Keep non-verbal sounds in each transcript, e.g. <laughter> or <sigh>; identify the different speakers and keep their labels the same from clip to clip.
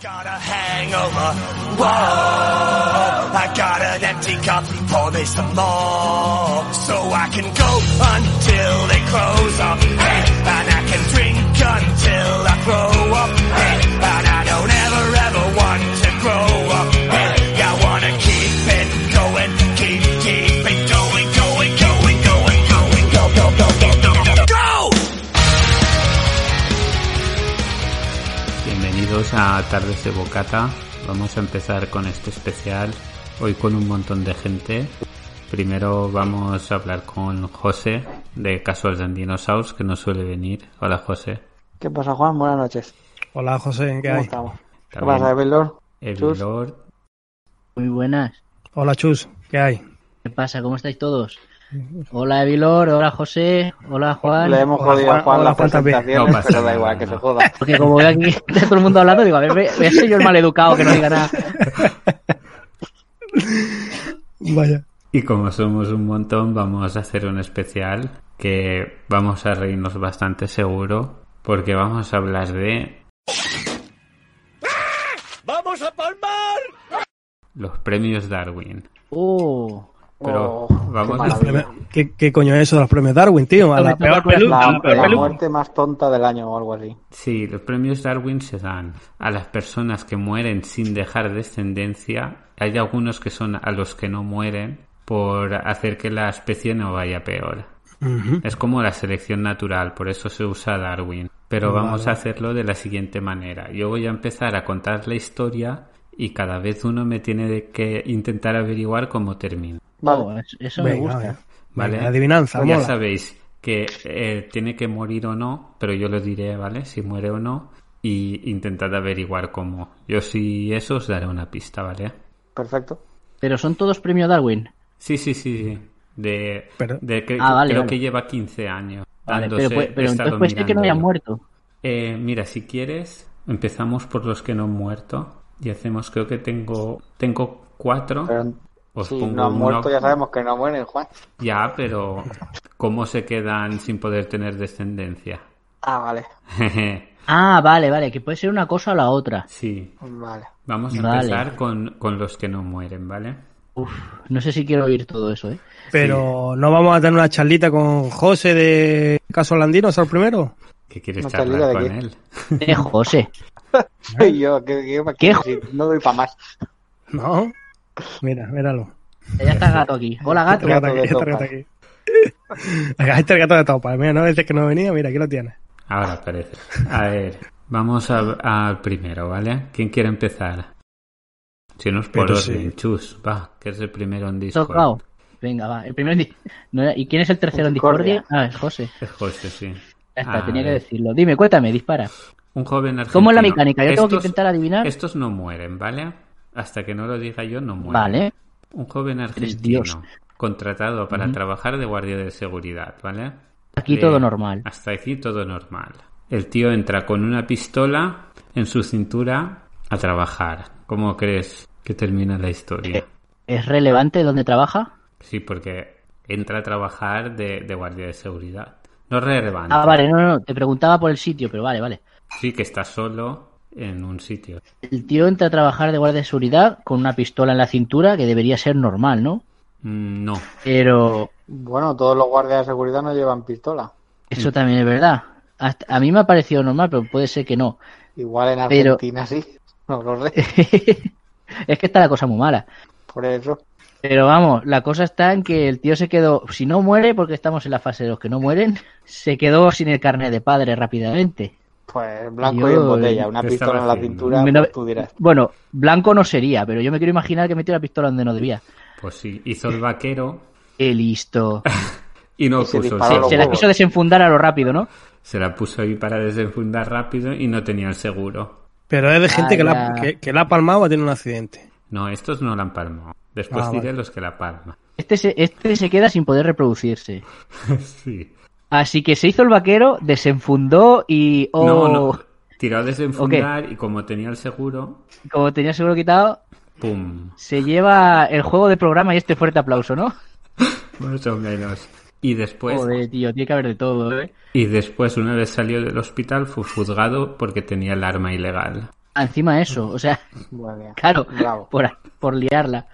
Speaker 1: got a hangover. Whoa, I got an empty cup. Pour me some more, so I can go until they close up. And I can drink until I throw
Speaker 2: Bienvenidos a Tardes de Bocata. Vamos a empezar con este especial. Hoy con un montón de gente. Primero vamos a hablar con José de Casuals and Dinosaurs, que no suele venir. Hola José.
Speaker 3: ¿Qué pasa, Juan? Buenas noches.
Speaker 4: Hola José, ¿qué
Speaker 3: ¿Cómo
Speaker 4: hay?
Speaker 3: estamos? ¿Qué
Speaker 2: También
Speaker 3: pasa, Evelor?
Speaker 2: Evilor.
Speaker 5: Muy buenas.
Speaker 4: Hola Chus, ¿qué hay?
Speaker 5: ¿Qué pasa? ¿Cómo estáis todos? Hola Evilor, hola José, hola Juan.
Speaker 3: Le hemos jodido a
Speaker 4: Juan.
Speaker 3: Las
Speaker 4: también.
Speaker 3: presentaciones,
Speaker 2: No pasa
Speaker 3: pero da igual, que
Speaker 2: no.
Speaker 3: se joda.
Speaker 5: Porque como veo aquí está todo el mundo hablando, digo, a ver, voy a ser yo el maleducado que no diga nada. <laughs>
Speaker 4: Vaya.
Speaker 2: Y como somos un montón, vamos a hacer un especial que vamos a reírnos bastante seguro, porque vamos a hablar de
Speaker 1: ¡Vamos a palmar!
Speaker 2: los premios Darwin.
Speaker 5: Oh,
Speaker 2: Pero
Speaker 3: Oh,
Speaker 2: vamos
Speaker 3: qué.
Speaker 4: ¿Qué, qué coño es eso de los premios Darwin, tío? A la
Speaker 5: Esto me
Speaker 4: peor
Speaker 5: toca
Speaker 4: pelu-
Speaker 3: La,
Speaker 4: a la peor
Speaker 3: la
Speaker 4: pelu-
Speaker 3: muerte más tonta del año o algo así.
Speaker 2: Sí, los premios Darwin se dan a las personas que mueren sin dejar descendencia. Hay algunos que son a los que no mueren por hacer que la especie no vaya peor. Es como la selección natural, por eso se usa Darwin. Pero vamos a hacerlo de la siguiente manera. Yo voy a empezar a contar la historia y cada vez uno me tiene de que intentar averiguar cómo termina.
Speaker 3: Vale.
Speaker 5: oh, eso, me gusta.
Speaker 2: ¿Vale?
Speaker 4: Venga, adivinanza,
Speaker 2: ya
Speaker 4: mola.
Speaker 2: sabéis que eh, tiene que morir o no, pero yo lo diré, ¿vale? Si muere o no. Y intentad averiguar cómo. Yo si eso os daré una pista, ¿vale?
Speaker 3: Perfecto.
Speaker 5: Pero son todos premio Darwin.
Speaker 2: Sí, sí, sí. sí. De,
Speaker 4: Pero-
Speaker 2: de que,
Speaker 5: Ah, vale,
Speaker 2: creo
Speaker 5: vale.
Speaker 2: que lleva 15 años.
Speaker 5: Vale, pero, pues- pero entonces puede ser que no hayan
Speaker 2: mirándolo.
Speaker 5: muerto.
Speaker 2: Eh, mira, si quieres, empezamos por los que no han muerto. Y hacemos, creo que tengo tengo cuatro. Os
Speaker 3: si
Speaker 2: pongo
Speaker 3: no han
Speaker 2: uno.
Speaker 3: muerto, ya sabemos que no mueren, Juan.
Speaker 2: Ya, pero ¿cómo se quedan sin poder tener descendencia?
Speaker 3: Ah, vale. <laughs>
Speaker 5: Ah, vale, vale, que puede ser una cosa o la otra.
Speaker 2: sí.
Speaker 3: Vale.
Speaker 2: Vamos a
Speaker 5: Vale.
Speaker 2: empezar con, con los que no mueren, ¿vale?
Speaker 5: Uf, no sé si quiero oír todo eso, ¿eh?
Speaker 4: Pero no vamos a tener una charlita con José de Caso Landino, ¿sabes primero?
Speaker 2: ¿Qué quieres
Speaker 3: No
Speaker 2: charlar con
Speaker 3: qué.
Speaker 2: él?
Speaker 5: José. <laughs>
Speaker 3: Soy yo, que, que-
Speaker 5: ¿Qué?
Speaker 3: que- no doy para más.
Speaker 4: No. Mira, míralo.
Speaker 5: Ya está el gato aquí. Hola gato.
Speaker 4: Este gato aquí, gato aquí. <laughs> Acá este gato de topa. Mira, no dices que no venía, mira, aquí lo tienes.
Speaker 2: Ahora aparece. A ver, vamos a- al primero, ¿vale? ¿Quién quiere empezar? Si no es por orden,
Speaker 4: sí.
Speaker 2: chus, va, que es el primero en Discord.
Speaker 5: Tocao. Venga, va. El primero en no ¿Y quién es el tercero en
Speaker 3: Discordia.
Speaker 5: Discordia? Ah, es José.
Speaker 2: Es José, sí.
Speaker 5: Ya está,
Speaker 2: A
Speaker 5: tenía que
Speaker 2: ver.
Speaker 5: decirlo. Dime, cuéntame, dispara.
Speaker 2: Un joven argentino.
Speaker 5: ¿Cómo es la mecánica? Yo tengo que intentar adivinar.
Speaker 2: Estos no mueren, ¿vale? Hasta que no lo diga yo, no mueren.
Speaker 5: Vale.
Speaker 2: Un joven argentino
Speaker 5: Dios.
Speaker 2: contratado para trabajar de guardia de seguridad, ¿vale?
Speaker 5: Aquí todo normal.
Speaker 2: Hasta aquí todo normal. El tío entra con una pistola en su cintura a trabajar. ¿Cómo crees que termina la historia?
Speaker 5: ¿Es relevante dónde trabaja?
Speaker 2: Sí, porque entra a trabajar de, de guardia de seguridad. No es relevante.
Speaker 5: Ah, vale, no, no, te preguntaba por el sitio, pero vale, vale.
Speaker 2: Sí, que está solo en un sitio.
Speaker 5: El tío entra a trabajar de guardia de seguridad con una pistola en la cintura, que debería ser normal, ¿no?
Speaker 2: Mm, No.
Speaker 5: Pero
Speaker 3: Bueno, todos los guardias de seguridad no llevan pistola.
Speaker 5: eso también es verdad. Hasta- a mí me ha parecido normal, pero puede ser que no.
Speaker 3: Igual en
Speaker 5: Pero-
Speaker 3: Argentina sí. <laughs> No lo sé. <laughs>
Speaker 5: es que está la cosa muy mala.
Speaker 3: Por eso.
Speaker 5: Pero vamos, la cosa está en que el tío se quedó, si no muere, porque estamos en la fase de los que no mueren, <laughs> se quedó sin el carnet de padre rápidamente.
Speaker 3: Pues blanco
Speaker 5: Yo-
Speaker 3: y en botella. Una
Speaker 2: ¿Qué
Speaker 3: pistola en la cintura,
Speaker 5: Me no-
Speaker 3: pues tú dirás.
Speaker 5: Bueno, blanco no sería, pero yo me quiero imaginar que metió la pistola donde no debía.
Speaker 2: Pues sí, hizo el vaquero
Speaker 5: Qué listo. <laughs>
Speaker 2: y no
Speaker 3: Y se
Speaker 2: puso
Speaker 5: Se,
Speaker 3: los
Speaker 5: se la quiso desenfundar a lo rápido, ¿no?
Speaker 2: Se la puso ahí para desenfundar rápido y no tenía el seguro.
Speaker 4: Pero es de gente
Speaker 5: Ah,
Speaker 4: que, la, que, que la ha palmado o tiene un accidente.
Speaker 2: No, estos no la han palmado. Después
Speaker 4: Ah,
Speaker 2: diré
Speaker 4: vale.
Speaker 2: los que la palman.
Speaker 5: Este se, este se queda sin poder reproducirse. <laughs>
Speaker 2: sí.
Speaker 5: Así que se hizo el vaquero, desenfundó y... oh,
Speaker 2: No, no. Tiró a desenfundar y como tenía el seguro,
Speaker 5: Como tenía seguro quitado,
Speaker 2: ¡pum!
Speaker 5: se lleva el juego de programa y este fuerte aplauso, ¿no? <laughs>
Speaker 2: Más o menos. Y después,
Speaker 5: Joder, tío, tiene que haber de todo, ¿eh?
Speaker 2: y después, una vez salió del hospital, fue juzgado porque tenía el arma ilegal.
Speaker 5: Encima eso, o sea,
Speaker 3: bien.
Speaker 5: claro,
Speaker 3: Bravo.
Speaker 5: por, por liarla.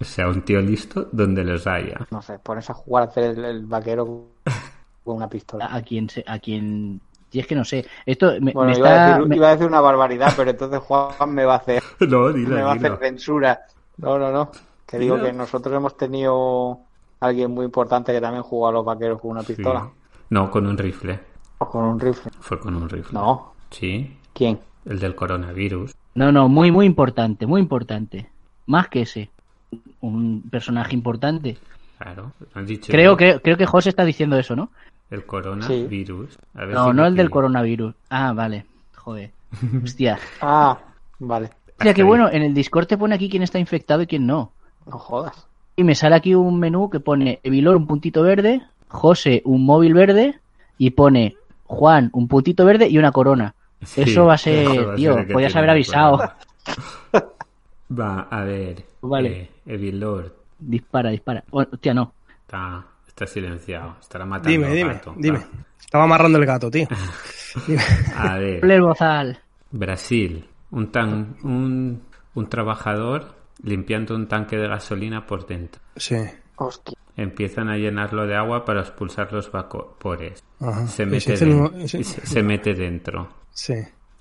Speaker 2: O sea, un tío listo donde los haya.
Speaker 3: No sé, pones a jugar a hacer el, el vaquero <laughs> con una pistola.
Speaker 5: A quien, se- a quien, y es que no sé, esto me,
Speaker 3: Bueno,
Speaker 5: me
Speaker 3: iba, a
Speaker 5: está,
Speaker 3: decir,
Speaker 5: me-
Speaker 3: iba a decir una barbaridad, pero entonces Juan me va a hacer, <laughs>
Speaker 2: No,
Speaker 3: me
Speaker 2: dilo,
Speaker 3: va a hacer censura. No, no, no. Que digo
Speaker 2: Dilo.
Speaker 3: que nosotros hemos tenido alguien muy importante que también jugó a los vaqueros con una
Speaker 2: Sí.
Speaker 3: pistola.
Speaker 2: No, con un rifle.
Speaker 3: O con un rifle.
Speaker 2: Fue con un rifle.
Speaker 3: No.
Speaker 2: Sí,
Speaker 3: ¿Quién?
Speaker 2: el del coronavirus.
Speaker 5: no, no, muy, muy importante, muy importante, más que ese, un personaje importante.
Speaker 2: Claro. ¿has dicho
Speaker 5: Creo que, creo que José está diciendo eso, ¿no?
Speaker 2: El coronavirus. A ver
Speaker 5: No,
Speaker 2: si
Speaker 5: no el del coronavirus. Ah, vale, joder, hostia.
Speaker 3: Ah, vale.
Speaker 5: Hostia, que bueno, en el Discord te pone aquí quién está infectado y quién no.
Speaker 3: No jodas.
Speaker 5: Y me sale aquí un menú que pone Evilor un puntito verde, José un móvil verde y pone Juan un puntito verde y una corona.
Speaker 2: Sí,
Speaker 5: eso va a ser,
Speaker 2: va
Speaker 5: tío,
Speaker 2: ser
Speaker 5: podías haber avisado.
Speaker 2: Va, a ver.
Speaker 5: Vale.
Speaker 2: Eh, Evil Lord
Speaker 5: Dispara, dispara. Oh, hostia, no.
Speaker 2: está, está silenciado. Estará matando
Speaker 4: Dime,
Speaker 2: al
Speaker 4: dime,
Speaker 2: gato.
Speaker 4: dime.
Speaker 2: Va.
Speaker 4: Estaba amarrando el gato, tío. <laughs> Dime.
Speaker 2: A ver.
Speaker 5: El bozal.
Speaker 2: Brasil. Un, tan, un, un trabajador limpiando un tanque de gasolina por dentro.
Speaker 4: Sí.
Speaker 3: Hostia.
Speaker 2: Empiezan a llenarlo de agua para expulsar los vapores.
Speaker 4: Ajá.
Speaker 2: Se
Speaker 4: Y
Speaker 2: mete,
Speaker 4: se hace
Speaker 2: den-
Speaker 4: un- sí.
Speaker 2: y se, se mete dentro.
Speaker 4: Sí.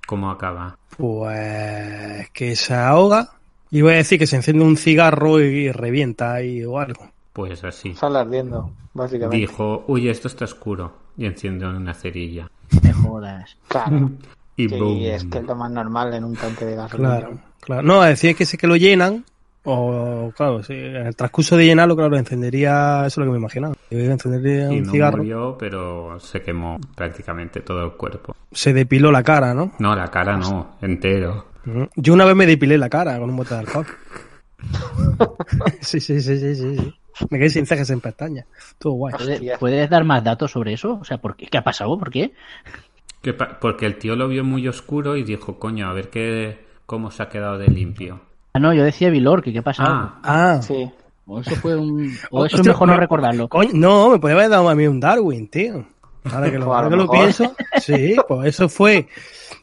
Speaker 2: ¿Cómo acaba?
Speaker 4: Pues que se ahoga. Y voy a decir que se enciende un cigarro y revienta ahí o algo.
Speaker 2: Pues así.
Speaker 3: Sale ardiendo, básicamente.
Speaker 2: Dijo, uy, esto está oscuro. Y enciende una cerilla. <laughs>
Speaker 5: Me jodas.
Speaker 3: Claro. <laughs>
Speaker 2: Y
Speaker 3: Sí,
Speaker 2: boom.
Speaker 3: es que es lo más normal en un tanque de gasolina.
Speaker 4: Claro, claro. No, decir es que sé que lo llenan. O, claro, sí, en el transcurso de llenarlo, claro, encendería. Eso es lo que me imaginaba. Encendería
Speaker 2: Y
Speaker 4: un
Speaker 2: no
Speaker 4: cigarro.
Speaker 2: murió, pero se quemó prácticamente todo el cuerpo.
Speaker 4: Se depiló la cara, ¿no?
Speaker 2: No, la cara no, entero.
Speaker 4: Yo una vez me depilé la cara con un bote de alcohol. <laughs> sí, sí, sí, sí, sí, sí. Me quedé sin cejas en pestañas. Todo guay.
Speaker 5: ¿Puedes, dar más datos sobre eso? O sea, ¿por qué? ¿qué ha pasado? ¿Por qué?
Speaker 2: ¿Qué pa- Porque el tío lo vio muy oscuro y dijo, coño, a ver qué, cómo se ha quedado de limpio.
Speaker 5: Ah, no, yo decía Vilor, que qué ha pasado.
Speaker 2: Ah,
Speaker 4: Ah.
Speaker 3: Sí.
Speaker 5: O eso fue un... O eso es
Speaker 4: Hostia,
Speaker 5: mejor no recordarlo.
Speaker 4: Coño, no, me podía haber dado a mí un Darwin, tío. Ahora que lo,
Speaker 3: Pues
Speaker 4: ahora que pienso, <laughs> sí, pues eso fue,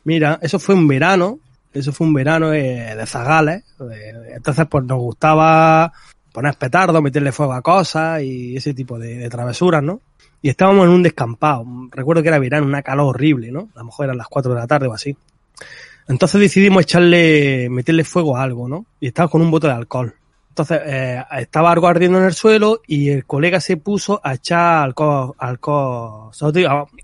Speaker 4: mira, eso fue un verano, eso fue un verano eh, de zagales, de- entonces pues nos gustaba poner petardos, meterle fuego a cosas y ese tipo de, travesuras, ¿no? Y estábamos en un descampado, recuerdo que era verano, una calor horrible, ¿no? A lo mejor eran las 4 de la tarde o así. Entonces decidimos echarle, meterle fuego a algo, ¿no? Y estaba con un bote de alcohol. Entonces eh, estaba algo ardiendo en el suelo y el colega se puso a echar alcohol, alcohol,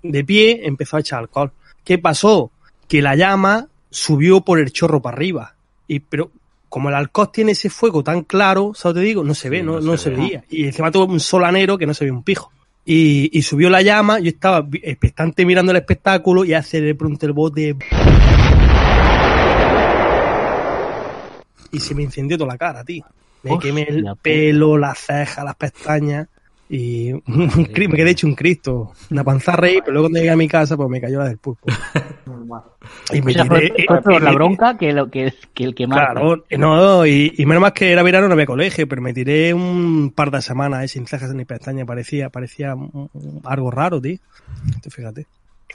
Speaker 4: de pie empezó a echar alcohol. ¿Qué pasó? Que la llama subió por el chorro para arriba. Y pero como el alcohol tiene ese fuego tan claro, ¿sabes? Te digo, no se ve,
Speaker 2: Sí,
Speaker 4: no,
Speaker 2: no
Speaker 4: no
Speaker 2: se
Speaker 4: se,
Speaker 2: ve.
Speaker 4: veía. Y encima tuvo un solanero que no se ve un pijo. Y, y subió la llama, yo estaba expectante mirando el espectáculo y hace de pronto el bote y se me incendió toda la cara, tío. Me
Speaker 5: Hostia
Speaker 4: quemé el pelo, las cejas, las pestañas y un cri- me quedé hecho un Cristo. Una panza rey, pero luego cuando llegué a mi casa pues me cayó la del pulpo. <laughs> Y me
Speaker 5: O sea,
Speaker 4: tiré-
Speaker 5: fue, fue
Speaker 4: y-
Speaker 5: la bronca que, lo, que, que el que marca.
Speaker 4: Claro, no, y, y menos más que era verano, no había colegio, pero me tiré un par de semanas eh, sin cejas ni pestañas, parecía, parecía un- un- algo raro, tío. Fíjate.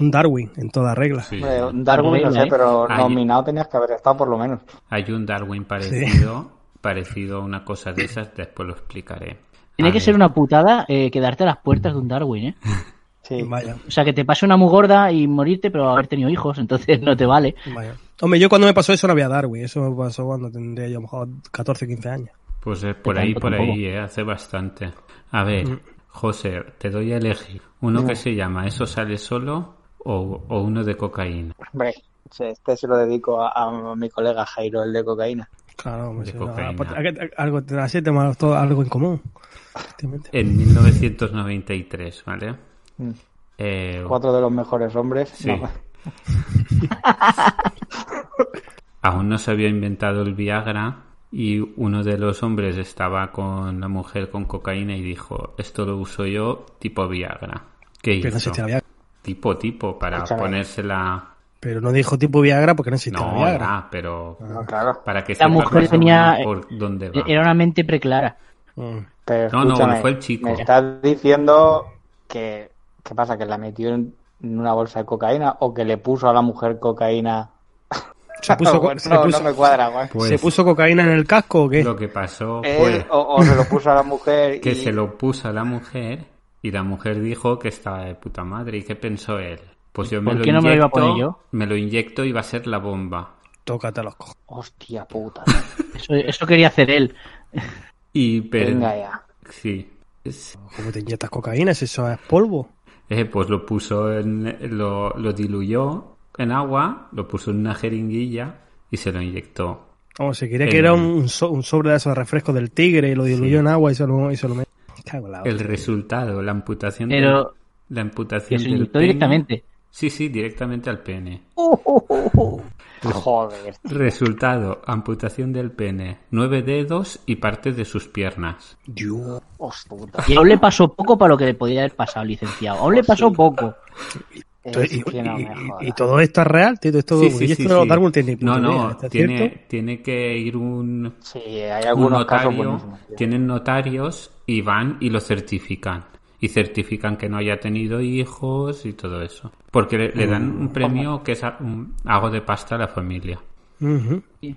Speaker 4: Un Darwin, en toda regla.
Speaker 2: sí.
Speaker 3: Un Darwin, no sé, pero nominado tenías que haber estado por lo menos.
Speaker 2: Hay un Darwin parecido, parecido a una cosa de esas, después lo explicaré.
Speaker 5: Tiene
Speaker 2: A
Speaker 5: que
Speaker 2: ver,
Speaker 5: ser una putada eh, quedarte a las puertas de un Darwin, ¿eh? <laughs>
Speaker 3: Sí.
Speaker 4: Vaya,
Speaker 5: O sea, que te pase una muy gorda y morirte, pero haber tenido hijos, entonces <laughs> no te vale.
Speaker 4: vaya. Hombre, yo cuando me pasó eso no había Darwin, eso me pasó cuando tendría yo a lo mejor 14, 15 años.
Speaker 2: Pues es por ahí, por
Speaker 5: tampoco.
Speaker 2: ahí, eh, hace bastante. A ver, José, te doy a elegir. Uno que se llama Eso sale solo o, o uno de cocaína.
Speaker 3: Hombre, este se lo dedico a, a mi colega Jairo, el de cocaína.
Speaker 4: Claro, hombre,
Speaker 2: De
Speaker 4: sí, no,
Speaker 2: cocaína.
Speaker 4: que- algo, así tenemos todo algo en común.
Speaker 2: En 1993, ¿vale?
Speaker 3: Mm.
Speaker 2: Eh,
Speaker 3: Cuatro de los mejores hombres.
Speaker 2: Sí.
Speaker 3: No, <laughs>
Speaker 2: aún no se había inventado el Viagra y uno de los hombres estaba con la mujer con cocaína y dijo, esto lo uso yo tipo Viagra. ¿Qué
Speaker 4: Pero no
Speaker 2: hizo?
Speaker 4: Viagra.
Speaker 2: Tipo, tipo, para
Speaker 3: Escúchame.
Speaker 2: ponérsela...
Speaker 4: Pero no dijo tipo Viagra porque no existía
Speaker 2: No,
Speaker 4: Viagra.
Speaker 2: ya, pero
Speaker 3: no, claro.
Speaker 2: para que
Speaker 5: La mujer tenía-
Speaker 2: por dónde va.
Speaker 5: Era una mente preclara.
Speaker 4: Mm.
Speaker 3: Pero
Speaker 2: No, no,
Speaker 3: escúchame,
Speaker 2: fue el chico.
Speaker 3: Me estás diciendo que... ¿Qué pasa? ¿Que la metió en en una bolsa de cocaína o que le puso a la mujer cocaína <laughs>
Speaker 4: Se puso, <laughs>
Speaker 3: Bueno,
Speaker 4: se
Speaker 3: no,
Speaker 4: puso-
Speaker 3: no me cuadra, Juan.
Speaker 2: Pues
Speaker 4: ¿Se puso cocaína en el casco o qué?
Speaker 2: lo que pasó
Speaker 3: Él,
Speaker 2: fue
Speaker 3: o, o se lo puso a la mujer <laughs>
Speaker 2: que
Speaker 3: y...
Speaker 2: se lo puso a la mujer y la mujer dijo que estaba de puta madre. ¿Y qué pensó él? Pues yo me
Speaker 5: ¿Por
Speaker 2: lo
Speaker 5: qué no me lo iba a
Speaker 2: inyecto,
Speaker 5: poner yo?
Speaker 2: me lo inyecto y va a ser la bomba.
Speaker 4: Tócate los cojones.
Speaker 3: Hostia puta.
Speaker 5: Eso, eso quería hacer él.
Speaker 2: Y pero
Speaker 3: Venga ya.
Speaker 2: sí. Es-
Speaker 4: ¿Cómo te inyectas cocaína si eso es polvo?
Speaker 2: eh, pues lo puso en lo, lo diluyó en agua, lo puso en una jeringuilla y se lo inyectó.
Speaker 4: Vamos, se quería
Speaker 2: El-
Speaker 4: que era un, so- un sobre de esos refrescos del tigre y lo diluyó en agua y se lo, y se lo metió. Me cago en la
Speaker 2: El resultado, la amputación
Speaker 5: Pero
Speaker 2: del- la amputación
Speaker 5: se inyectó
Speaker 2: pene-
Speaker 5: directamente.
Speaker 2: Sí, sí, directamente al pene. <laughs>
Speaker 3: Joder.
Speaker 2: Resultado, amputación del pene, nueve dedos y partes de sus piernas.
Speaker 3: Puta.
Speaker 5: Y aún le pasó poco para lo que le podía haber pasado, licenciado. Aún le pasó poco.
Speaker 4: Entonces, y,
Speaker 3: no
Speaker 4: y- y- y todo esto es real, tío. Esto,
Speaker 2: Sí, sí, sí,
Speaker 4: esto
Speaker 2: sí.
Speaker 4: Tiene
Speaker 2: No,
Speaker 4: puta idea,
Speaker 2: no,
Speaker 4: ¿está
Speaker 2: tiene, tiene que ir un,
Speaker 3: Sí, hay
Speaker 2: un
Speaker 3: algunos casos
Speaker 2: notario, tienen notarios y van y lo certifican. Y certifican que no haya tenido hijos y todo eso. Porque le, le dan
Speaker 4: Mm,
Speaker 2: un premio que es a- un- algo de pasta a la familia.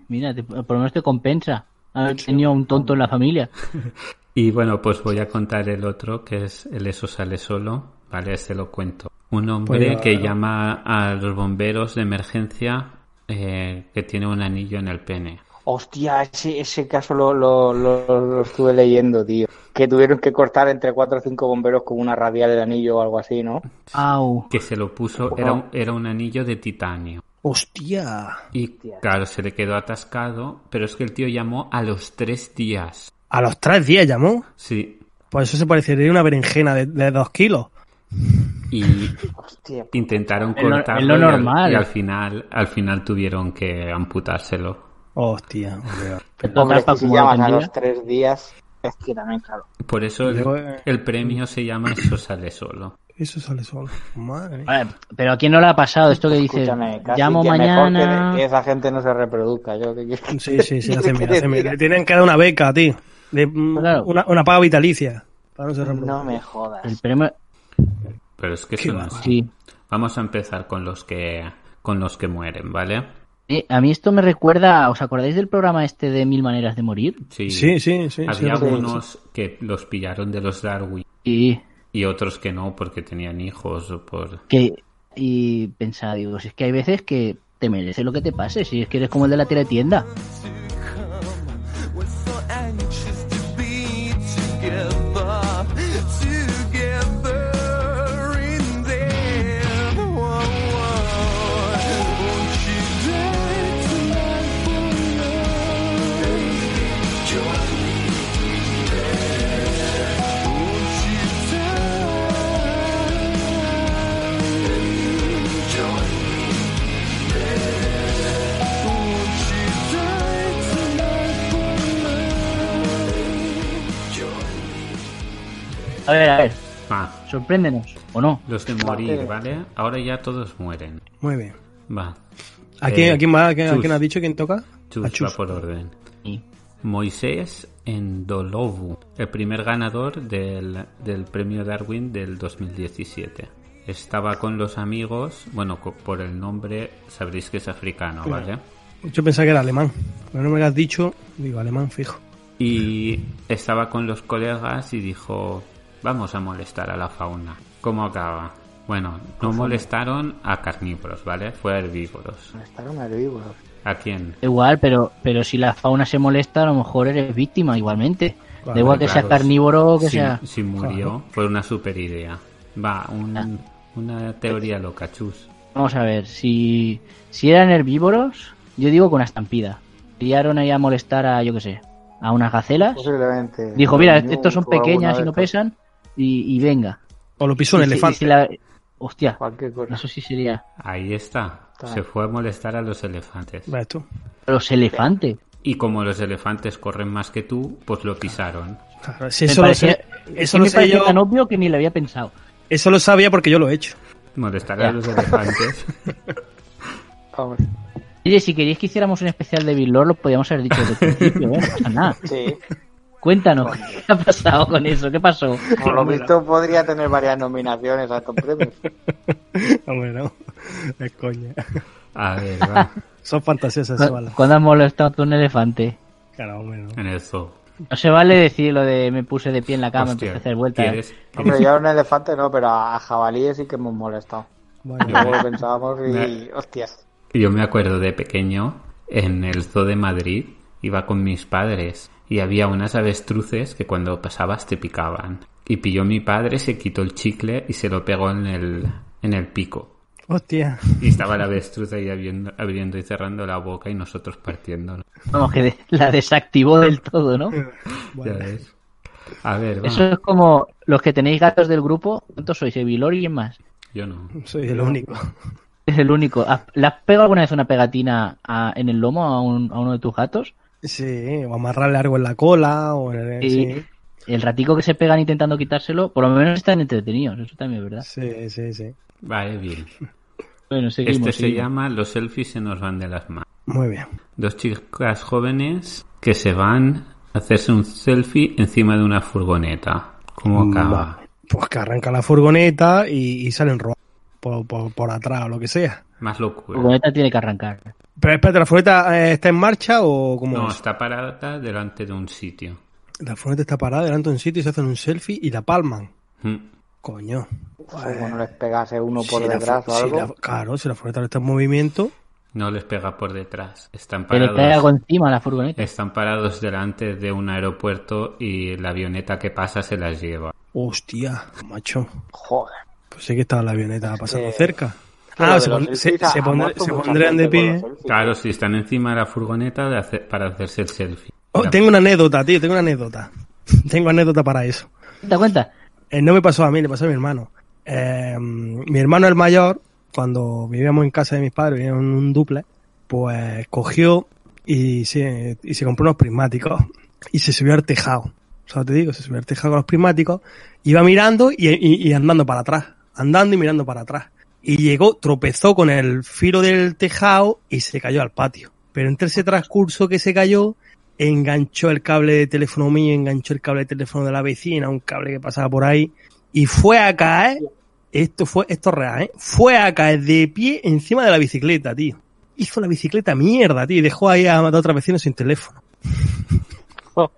Speaker 5: Mira, te- por lo menos te compensa haber tenido un tonto en la familia. <laughs>
Speaker 2: Y bueno, pues voy a contar el otro, que es el Eso sale solo, ¿vale? Este lo cuento. Un hombre
Speaker 4: Pues,
Speaker 2: que llama a los bomberos de emergencia eh, que tiene un anillo en el pene.
Speaker 3: Hostia, ese, ese caso lo, lo, lo- lo estuve leyendo, tío. Que tuvieron que cortar entre cuatro o cinco bomberos con una radial del anillo o algo así, ¿no?
Speaker 5: Au.
Speaker 2: Que se lo puso, era un, era un anillo de titanio.
Speaker 4: Hostia.
Speaker 2: Y claro, se le quedó atascado, pero es que el tío llamó a los tres días.
Speaker 4: A los tres días llamó.
Speaker 2: Sí.
Speaker 4: Pues eso se parecería a una berenjena de, de dos kilos.
Speaker 2: Y
Speaker 3: Hostia.
Speaker 2: intentaron
Speaker 5: Es lo-
Speaker 2: cortarlo
Speaker 5: es lo
Speaker 2: y al-
Speaker 5: normal.
Speaker 2: y al final, al final tuvieron que amputárselo.
Speaker 4: Hostia. hombre.
Speaker 5: Para
Speaker 3: si
Speaker 5: como
Speaker 3: llamas a los tres días, es que también, claro.
Speaker 2: Por eso el,
Speaker 4: eh,
Speaker 2: el premio se llama Eso sale solo.
Speaker 4: Eso sale solo. Madre mía.
Speaker 5: Vale, pero ¿a quién no le ha pasado esto que dice? Llamo
Speaker 3: que mejor
Speaker 5: mañana.
Speaker 3: que, que esa gente no se reproduzca. Yo, ¿qué quieres que-
Speaker 4: Sí, sí, sí, hacen bien,
Speaker 3: ¿qué
Speaker 4: hacen bien.
Speaker 3: te <laughs>
Speaker 4: Le tienen que dar una beca, tío. De, mm,
Speaker 5: Claro.
Speaker 4: una, una paga vitalicia. Para no
Speaker 3: me jodas.
Speaker 5: El premio.
Speaker 2: Pero es que
Speaker 4: Qué
Speaker 2: eso no es-
Speaker 4: bárbaro.
Speaker 5: Sí.
Speaker 2: Vamos a empezar con los que con los que mueren, ¿vale?
Speaker 5: Eh, a mí esto me recuerda. ¿Os acordáis del programa este de Mil Maneras de Morir?
Speaker 2: Sí.
Speaker 4: Sí, sí, sí.
Speaker 2: Había
Speaker 4: sí, sé.
Speaker 2: algunos que los pillaron de los Darwin
Speaker 5: Y
Speaker 2: y otros que no porque tenían hijos o por
Speaker 5: que. Y pensaba, digo, si es que hay veces que te merece lo que te pase, si es que eres como el de la teletienda.
Speaker 1: We're
Speaker 5: A ver, a ver,
Speaker 2: Ah,
Speaker 5: sorpréndenos, ¿o no?
Speaker 2: los de morir, ¿vale? Ahora ya todos mueren.
Speaker 4: Muy bien.
Speaker 2: Va.
Speaker 4: ¿A quién,
Speaker 2: Eh,
Speaker 4: a quién va? ¿A quién, a
Speaker 2: Chus.
Speaker 4: quién has dicho? ¿Quién toca?
Speaker 2: Chus,
Speaker 4: A Chus.
Speaker 2: va por orden.
Speaker 5: Sí.
Speaker 2: Moisés Endolovu, el primer ganador del, del premio Darwin del 2017. Estaba con los amigos, bueno, co- por el nombre sabréis que es africano, ¿vale?
Speaker 4: Yo pensaba que era alemán. Pero no me lo has dicho, digo alemán fijo.
Speaker 2: Y estaba con los colegas y dijo, vamos a molestar a la fauna. ¿Cómo acaba? Bueno, no molestaron a carnívoros, ¿vale? Fue a herbívoros.
Speaker 3: Estaron herbívoros.
Speaker 2: ¿A quién?
Speaker 5: Igual, pero, pero si la fauna se molesta, a lo mejor eres víctima igualmente.
Speaker 4: Claro,
Speaker 5: da igual que
Speaker 2: Claro,
Speaker 5: sea carnívoro o que
Speaker 2: si,
Speaker 5: sea.
Speaker 2: si murió, fue una super idea. Va, un-
Speaker 5: Ah.
Speaker 2: una teoría loca, chus.
Speaker 5: Vamos a ver, si, si eran herbívoros, yo digo con una estampida. Criaron ahí a molestar a, yo qué sé, a unas gacelas.
Speaker 3: Posiblemente.
Speaker 5: Dijo, mira, estos son pequeñas y no pesan, y, y venga.
Speaker 4: O lo pisó un
Speaker 5: Y si- y
Speaker 4: elefante.
Speaker 5: la- Hostia, eso sí sería.
Speaker 2: Ahí está.
Speaker 3: Está.
Speaker 2: Se fue a molestar a los elefantes.
Speaker 4: ¿Ves tú?
Speaker 5: Los elefantes.
Speaker 2: Y como los elefantes corren más que tú, pues lo pisaron.
Speaker 4: Claro, si
Speaker 5: Me
Speaker 4: eso lo sé,
Speaker 5: es
Speaker 4: eso lo
Speaker 5: me
Speaker 4: sé yo.
Speaker 5: tan obvio que ni lo había pensado.
Speaker 4: Eso lo sabía porque yo lo he hecho.
Speaker 2: Molestar
Speaker 5: Ya.
Speaker 2: a los elefantes. <laughs>
Speaker 3: Hombre.
Speaker 5: Oye, si queríais que hiciéramos un especial de Bill Lord, lo podíamos haber dicho desde el principio, ¿eh? No pasa nada.
Speaker 3: Sí.
Speaker 5: Cuéntanos, ¿qué ha pasado con eso? ¿Qué pasó?
Speaker 3: Por lo visto podría tener varias nominaciones a estos premios. <laughs>
Speaker 4: Hombre, no. Es coña.
Speaker 2: A ver, va.
Speaker 4: Son fantasías sexuales.
Speaker 5: ¿Cuándo has molestado tú a un elefante?
Speaker 4: Claro, bueno.
Speaker 2: En el zoo.
Speaker 5: No se vale decir lo de me puse de pie en la cama,
Speaker 2: Hostia,
Speaker 5: empecé a hacer vueltas.
Speaker 2: ¿quieres-
Speaker 3: Hombre, ya a un <laughs> elefante no, pero a, a jabalíes sí que hemos molestado.
Speaker 4: Bueno,
Speaker 3: Luego lo pensábamos y. Hostias.
Speaker 2: Yo me acuerdo de pequeño, en el zoo de Madrid, iba con mis padres y había unas avestruces que cuando pasabas te picaban. Y pilló mi padre, se quitó el chicle y se lo pegó en el, en el pico.
Speaker 4: hostia.
Speaker 2: Y estaba la avestruz ahí abriendo, abriendo y cerrando la boca y nosotros partiéndolo.
Speaker 5: Vamos, que de- la desactivó del todo, ¿no?
Speaker 2: Ya ves. A ver.
Speaker 5: Eso es como los que tenéis gatos del grupo. ¿Cuántos sois? ¿Evilor y quién más?
Speaker 2: Yo no.
Speaker 4: soy el único.
Speaker 5: Es el único. ¿Has- ¿Le has pegado alguna vez una pegatina a- en el lomo a, un- a uno de tus gatos?
Speaker 4: Sí, o amarrarle algo en la cola o en el...
Speaker 5: Sí.
Speaker 4: Sí,
Speaker 5: El ratico que se pegan intentando quitárselo, por lo menos están entretenidos. Eso también es verdad.
Speaker 4: sí, sí, sí.
Speaker 2: Vale, bien.
Speaker 5: Bueno, seguimos.
Speaker 2: Este se llama Los selfies se nos van de las manos.
Speaker 4: Muy bien.
Speaker 2: Dos chicas jóvenes que se van a hacerse un selfie encima de una furgoneta. ¿Cómo acaba?
Speaker 4: Pues que arranca la furgoneta y, y salen por, por, por atrás o lo que sea.
Speaker 2: Más
Speaker 5: La
Speaker 2: locura.
Speaker 5: furgoneta tiene que arrancar.
Speaker 4: Pero espérate, ¿la furgoneta eh, está en marcha o cómo
Speaker 2: No,
Speaker 4: es?
Speaker 2: está parada delante de un sitio.
Speaker 4: La furgoneta está parada delante de un sitio y se hacen un selfie y la palman.
Speaker 2: Mm.
Speaker 4: Coño.
Speaker 3: Como no les pegase uno por
Speaker 4: Si
Speaker 3: detrás o
Speaker 4: si
Speaker 3: algo.
Speaker 4: la- claro, si la furgoneta no está en movimiento,
Speaker 2: No les pega por detrás. Están parados.
Speaker 5: encima a la furgoneta.
Speaker 2: Están parados delante de un aeropuerto y la avioneta que pasa se las lleva.
Speaker 4: hostia, macho.
Speaker 3: Joder.
Speaker 4: Pues sé que estaba la avioneta pasando
Speaker 3: Eh,
Speaker 4: cerca. Ah, se,
Speaker 3: los
Speaker 4: pon-
Speaker 3: selfies
Speaker 4: se,
Speaker 3: ha-
Speaker 4: se
Speaker 3: ha
Speaker 4: pondrán-
Speaker 3: muerto
Speaker 4: se
Speaker 3: mucha
Speaker 4: pondrán de pie.
Speaker 2: Claro, si están encima de la furgoneta de hacer- para hacerse el selfie.
Speaker 4: Oh, tengo una anécdota, tío, tengo una anécdota. <laughs> tengo anécdota para eso.
Speaker 5: ¿Te das cuenta?
Speaker 4: Eh, no me pasó a mí, le pasó a mi hermano. Eh, mi hermano el mayor, cuando vivíamos en casa de mis padres, vivíamos en un duple, pues cogió y se, y se compró unos prismáticos y se subió al tejado. O sea, te digo, se subió al tejado con los prismáticos, iba mirando y, y- y andando para atrás, andando y mirando para atrás. Y llegó, tropezó con el filo del tejado y se cayó al patio. Pero entre ese transcurso que se cayó, enganchó el cable de teléfono mío, enganchó el cable de teléfono de la vecina, un cable que pasaba por ahí, y fue a caer, esto fue, esto es real, ¿eh? Fue a caer de pie encima de la bicicleta, tío. Hizo la bicicleta mierda, tío, y dejó ahí a, a otra vecina sin teléfono. <laughs>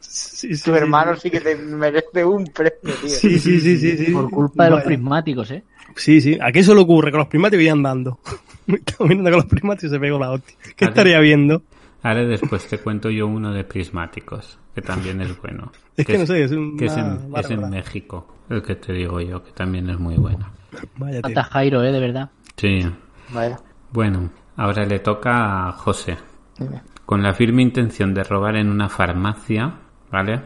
Speaker 4: sí, sí,
Speaker 3: Tu hermano sí que te merece un premio, tío.
Speaker 4: Sí, sí, sí, sí, sí.
Speaker 5: Por culpa de los prismáticos, ¿eh?
Speaker 4: Sí, sí. ¿A qué eso le ocurre? Con los prismáticos y andando. <laughs> Estaba mirando con los prismáticos y se pegó la hostia. ¿Qué estaría viendo?
Speaker 2: Ahora después te cuento yo uno de prismáticos, que también es bueno. <laughs>
Speaker 4: Es que no sé, es un-
Speaker 2: que es en, es en
Speaker 4: bárbara.
Speaker 2: México, el que te digo yo, que también es muy bueno.
Speaker 4: Vaya, tío.
Speaker 5: Falta Jairo, ¿eh? De verdad.
Speaker 2: Sí.
Speaker 3: Vaya.
Speaker 2: Bueno, ahora le toca a José.
Speaker 3: Dime.
Speaker 2: Con la firme intención de robar en una farmacia, ¿vale?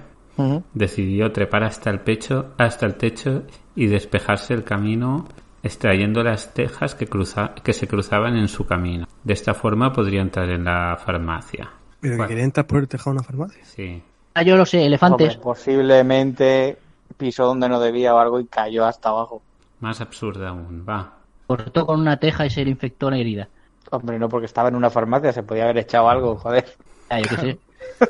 Speaker 2: Decidió trepar hasta el pecho, hasta el techo y despejarse el camino extrayendo las tejas que, cruza, que se cruzaban en su camino. De esta forma podría entrar en la farmacia.
Speaker 4: Pero que
Speaker 2: Bueno.
Speaker 4: quería entrar por el tejado de una farmacia.
Speaker 2: Sí.
Speaker 5: Ah, yo lo sé, elefantes.
Speaker 3: Hombre, posiblemente pisó donde no debía o algo y cayó hasta abajo.
Speaker 2: Más absurda aún. Va.
Speaker 5: Cortó con una teja y se le infectó la herida.
Speaker 3: Hombre, no porque estaba en una farmacia, se podía haber echado algo, joder.
Speaker 5: Ah, yo qué sé. <laughs>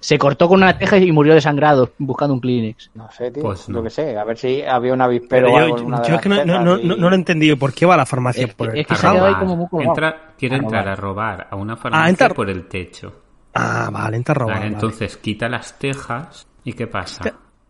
Speaker 5: se cortó con una teja y murió desangrado buscando un Kleenex.
Speaker 3: No sé, tío.
Speaker 2: Pues no.
Speaker 3: Yo qué sé, a ver si había un avispero
Speaker 4: Pero
Speaker 3: o
Speaker 4: yo,
Speaker 3: algo una
Speaker 4: yo es que no, no,
Speaker 3: y-
Speaker 4: no, no lo he entendido. ¿Por qué va a la farmacia
Speaker 5: Es
Speaker 4: por
Speaker 5: que-
Speaker 4: el
Speaker 5: es que ahí como muy.
Speaker 2: Entra- quiere
Speaker 5: A
Speaker 2: entrar
Speaker 5: robar.
Speaker 2: a robar a una farmacia
Speaker 4: entrar-
Speaker 2: por el techo.
Speaker 4: Ah, vale, entra a robar.
Speaker 2: Vale,
Speaker 4: vale.
Speaker 2: entonces quita las tejas y ¿qué pasa?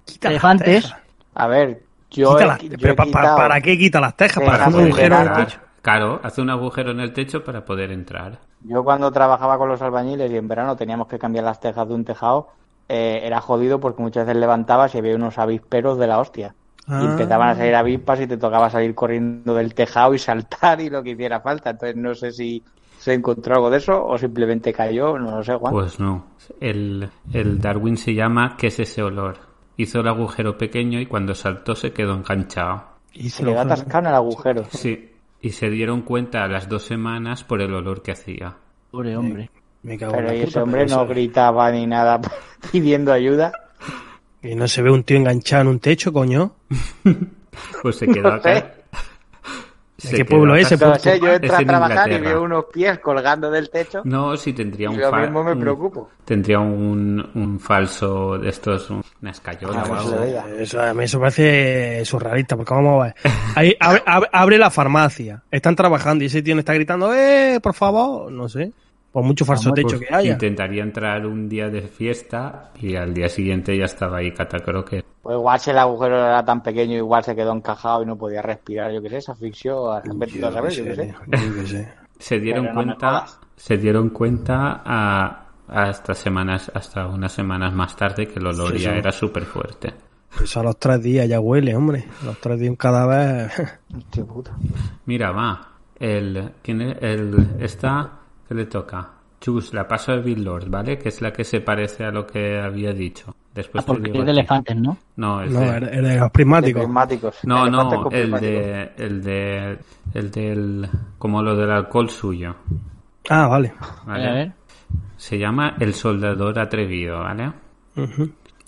Speaker 4: Quita las
Speaker 5: Elefantes.
Speaker 4: tejas.
Speaker 3: A ver, yo,
Speaker 4: Quita
Speaker 3: he,
Speaker 4: las-
Speaker 3: yo he
Speaker 4: pero pa- pa-
Speaker 3: quitado-
Speaker 4: ¿Para qué quita las tejas? Para hacer un agujero en el techo.
Speaker 2: Claro, hace un agujero en el techo para poder entrar.
Speaker 3: Yo cuando trabajaba con los albañiles y en verano teníamos que cambiar las tejas de un tejado, eh, era jodido porque muchas veces levantabas y había unos avisperos de la hostia.
Speaker 4: Ah.
Speaker 3: Y empezaban a salir avispas y te tocaba salir corriendo del tejado y saltar y lo que hiciera falta. Entonces no sé si se encontró algo de eso o simplemente cayó, no lo sé, Juan.
Speaker 2: Pues no. El, el Darwin se llama ¿Qué es ese olor? Hizo el agujero pequeño y cuando saltó se quedó enganchado.
Speaker 4: Y
Speaker 3: se le da atascado en el agujero.
Speaker 2: Sí. Y se dieron cuenta a las dos semanas por el olor que hacía.
Speaker 5: Pobre hombre.
Speaker 4: Me cago en
Speaker 3: Pero
Speaker 4: la puta,
Speaker 3: ese hombre
Speaker 4: pero
Speaker 3: no gritaba ni nada <laughs> pidiendo ayuda.
Speaker 4: Y no se ve un tío enganchado en un techo, coño. <laughs>
Speaker 2: Pues se quedó
Speaker 3: No
Speaker 2: acá. <laughs> Se
Speaker 4: qué pueblo es.
Speaker 3: No sé, yo
Speaker 2: Es
Speaker 3: entro a
Speaker 2: en
Speaker 3: trabajar y
Speaker 2: Inglaterra.
Speaker 3: veo unos pies colgando del techo
Speaker 2: No, sí tendría
Speaker 3: y
Speaker 2: un
Speaker 3: yo mismo me
Speaker 2: un-
Speaker 3: preocupo.
Speaker 2: Tendría un, un falso de estos, un, Una escayola
Speaker 3: Ah,
Speaker 2: o
Speaker 3: se
Speaker 2: algo.
Speaker 4: Eso, a mí eso parece surrealista, porque vamos a ver. Ahí <laughs> abre, abre- abre la farmacia, están trabajando y ese tío está gritando, ¡eh, por favor! No sé, por mucho falso techo
Speaker 2: Pues
Speaker 4: que haya.
Speaker 2: intentaría entrar un día de fiesta y al día siguiente ya estaba ahí catacroque.
Speaker 3: Pues igual si el agujero era tan pequeño, igual se quedó encajado y no podía respirar, yo qué sé, se asfixió a repente, a saber, yo qué sé.
Speaker 4: Yo qué sé. <laughs>
Speaker 2: Se dieron
Speaker 3: Pero
Speaker 2: cuenta, se dieron cuenta a, hasta semanas, hasta unas semanas más tarde que el olor
Speaker 4: Sí,
Speaker 2: ya
Speaker 4: sí.
Speaker 2: era súper fuerte.
Speaker 4: Eso a los tres días ya huele, hombre. A los tres días un cadáver.
Speaker 3: Hostia puta.
Speaker 2: Mira, va. El, ¿quién es? El, esta, ¿qué le toca? Chus, la paso de Bill Lord, ¿vale? Que es la que se parece a lo que había dicho. Después
Speaker 5: Ah, porque es de elefantes, ¿no?
Speaker 2: No, es
Speaker 4: no,
Speaker 2: de-
Speaker 4: el, el de los
Speaker 3: De
Speaker 4: prismáticos.
Speaker 3: prismáticos.
Speaker 2: no, no, el de, el de, el del, como lo del alcohol suyo,
Speaker 4: Ah, vale.
Speaker 2: ¿vale?
Speaker 5: A ver.
Speaker 2: Se llama el soldador atrevido, ¿vale?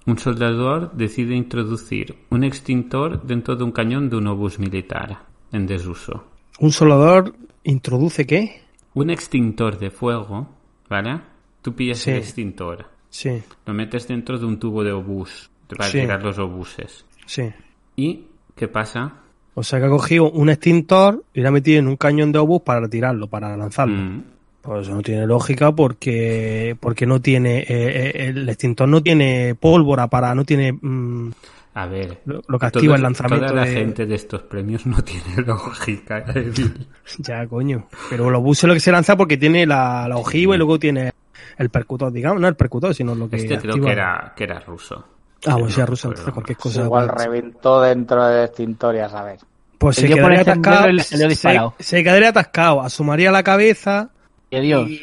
Speaker 2: Un soldador decide introducir un extintor dentro de un cañón de un obús militar en desuso.
Speaker 4: Un soldador introduce qué?
Speaker 2: Un extintor de fuego, ¿vale? Tú pillas
Speaker 4: Sí.
Speaker 2: el extintor,
Speaker 4: Sí,
Speaker 2: lo metes dentro de un tubo de obús para
Speaker 4: Sí.
Speaker 2: tirar los obuses.
Speaker 4: sí.
Speaker 2: ¿Y qué pasa?
Speaker 4: O sea que ha cogido un extintor y lo ha metido en un cañón de obús para tirarlo, para lanzarlo.
Speaker 2: Mm,
Speaker 4: Pues eso no tiene lógica porque porque no tiene eh, eh, el extintor no tiene pólvora para no tiene mm,
Speaker 2: a ver,
Speaker 4: lo, lo que activa
Speaker 2: todo-
Speaker 4: el lanzamiento
Speaker 2: toda la
Speaker 4: de-
Speaker 2: gente de estos premios no <laughs> tiene lógica. <laughs>
Speaker 4: Ya coño pero los buses lo que se lanza porque tiene la, la ojiva y luego tiene el percutor digamos no el percutor sino lo que
Speaker 2: Este creo que era, que era ruso.
Speaker 4: ah pues sea ruso entonces cualquier cosa
Speaker 3: igual
Speaker 4: pues,
Speaker 3: reventó dentro del extintor, ya sabes.
Speaker 4: pues se quedaría atascado
Speaker 5: y le dio
Speaker 4: se, se quedaría atascado asomaría la cabeza
Speaker 5: Que Dios.
Speaker 4: y,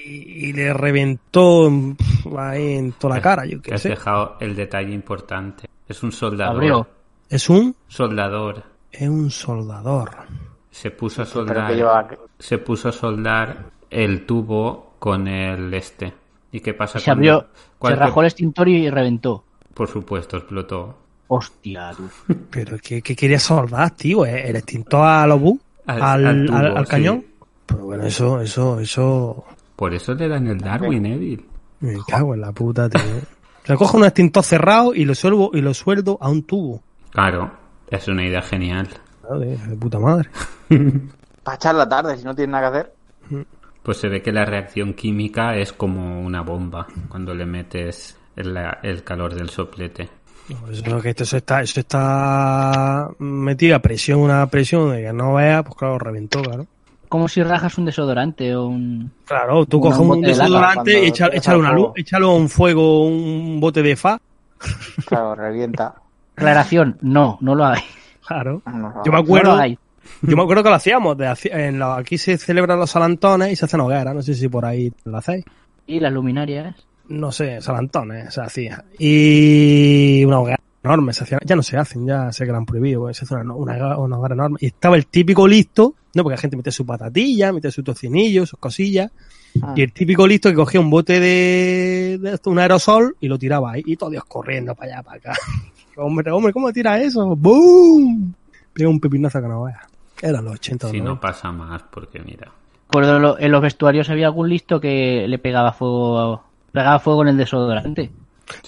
Speaker 4: y le reventó en- ahí en toda la cara yo
Speaker 2: has
Speaker 4: sé
Speaker 2: dejado el detalle importante. Es un soldador.
Speaker 5: Abrió.
Speaker 4: es un
Speaker 2: Soldador.
Speaker 4: es un soldador
Speaker 2: Se puso a
Speaker 3: Pero
Speaker 2: soldar.
Speaker 3: lleva...
Speaker 2: Se puso a soldar el tubo con el este. ¿Y qué pasa
Speaker 5: Se
Speaker 2: cuando-
Speaker 5: abrió, se
Speaker 2: cuál-
Speaker 5: rajó el extintor y reventó.
Speaker 2: Por supuesto, explotó.
Speaker 5: Hostia, tú. <laughs>
Speaker 4: Pero ¿qué, qué quería soldar, tío? ¿Eh? ¿El extintor a los?
Speaker 2: Al-
Speaker 4: ¿Al,
Speaker 2: al tubo,
Speaker 4: al- al
Speaker 2: sí.
Speaker 4: cañón? Pues bueno, eso, eso, eso...
Speaker 2: Por eso le dan el Darwin, Evil.
Speaker 4: Me cago en la puta, tío. Se coge un extintor cerrado y lo sueldo, y lo sueldo a un tubo.
Speaker 2: Claro, es una idea genial.
Speaker 4: Joder, de puta madre. <laughs>
Speaker 3: Para echar la tarde, si no tiene nada que hacer.
Speaker 2: Pues se ve que la reacción química es como una bomba cuando le metes el, el calor del soplete.
Speaker 4: Pues eso, que esto eso está, eso está metido a presión, una presión de que no vea, pues claro, reventó, claro.
Speaker 5: Como si rajas un desodorante o un...
Speaker 4: Claro, tú coges un desodorante y
Speaker 3: tienes
Speaker 4: échale una luz, échale un fuego, un bote de fa.
Speaker 3: Claro, revienta. <laughs>
Speaker 5: Aclaración, no, no lo hagáis.
Speaker 4: Claro.
Speaker 3: No,
Speaker 4: Yo me
Speaker 5: No lo
Speaker 4: acuerdo,
Speaker 5: hagáis.
Speaker 4: Yo me acuerdo que lo hacíamos. De, haci- en la- aquí se celebran los salantones y se hacen hogueras. No sé si por ahí lo hacéis.
Speaker 5: Y las luminarias.
Speaker 4: No sé, salantones se hacía. Y una hoguera enorme se hacía. Ya no se hacen, ya sé que la han prohibido. pues, Se hace una, una, una enorme. Y estaba el típico listo, ¿no? Porque la gente mete su patatilla, mete su tocinillo, sus cosillas.
Speaker 3: Ah.
Speaker 4: Y el típico listo que cogía un bote de, un aerosol y lo tiraba ahí. Y todos Dios corriendo para allá, para acá. <laughs> hombre, hombre, ¿cómo tira eso? ¡Boom! Pega un pepinazo que no veas. Eran los 80 o
Speaker 2: Si no
Speaker 4: 90.
Speaker 2: pasa más, porque mira.
Speaker 5: Por lo- en los vestuarios había algún listo que le pegaba fuego, pegaba fuego en el desodorante.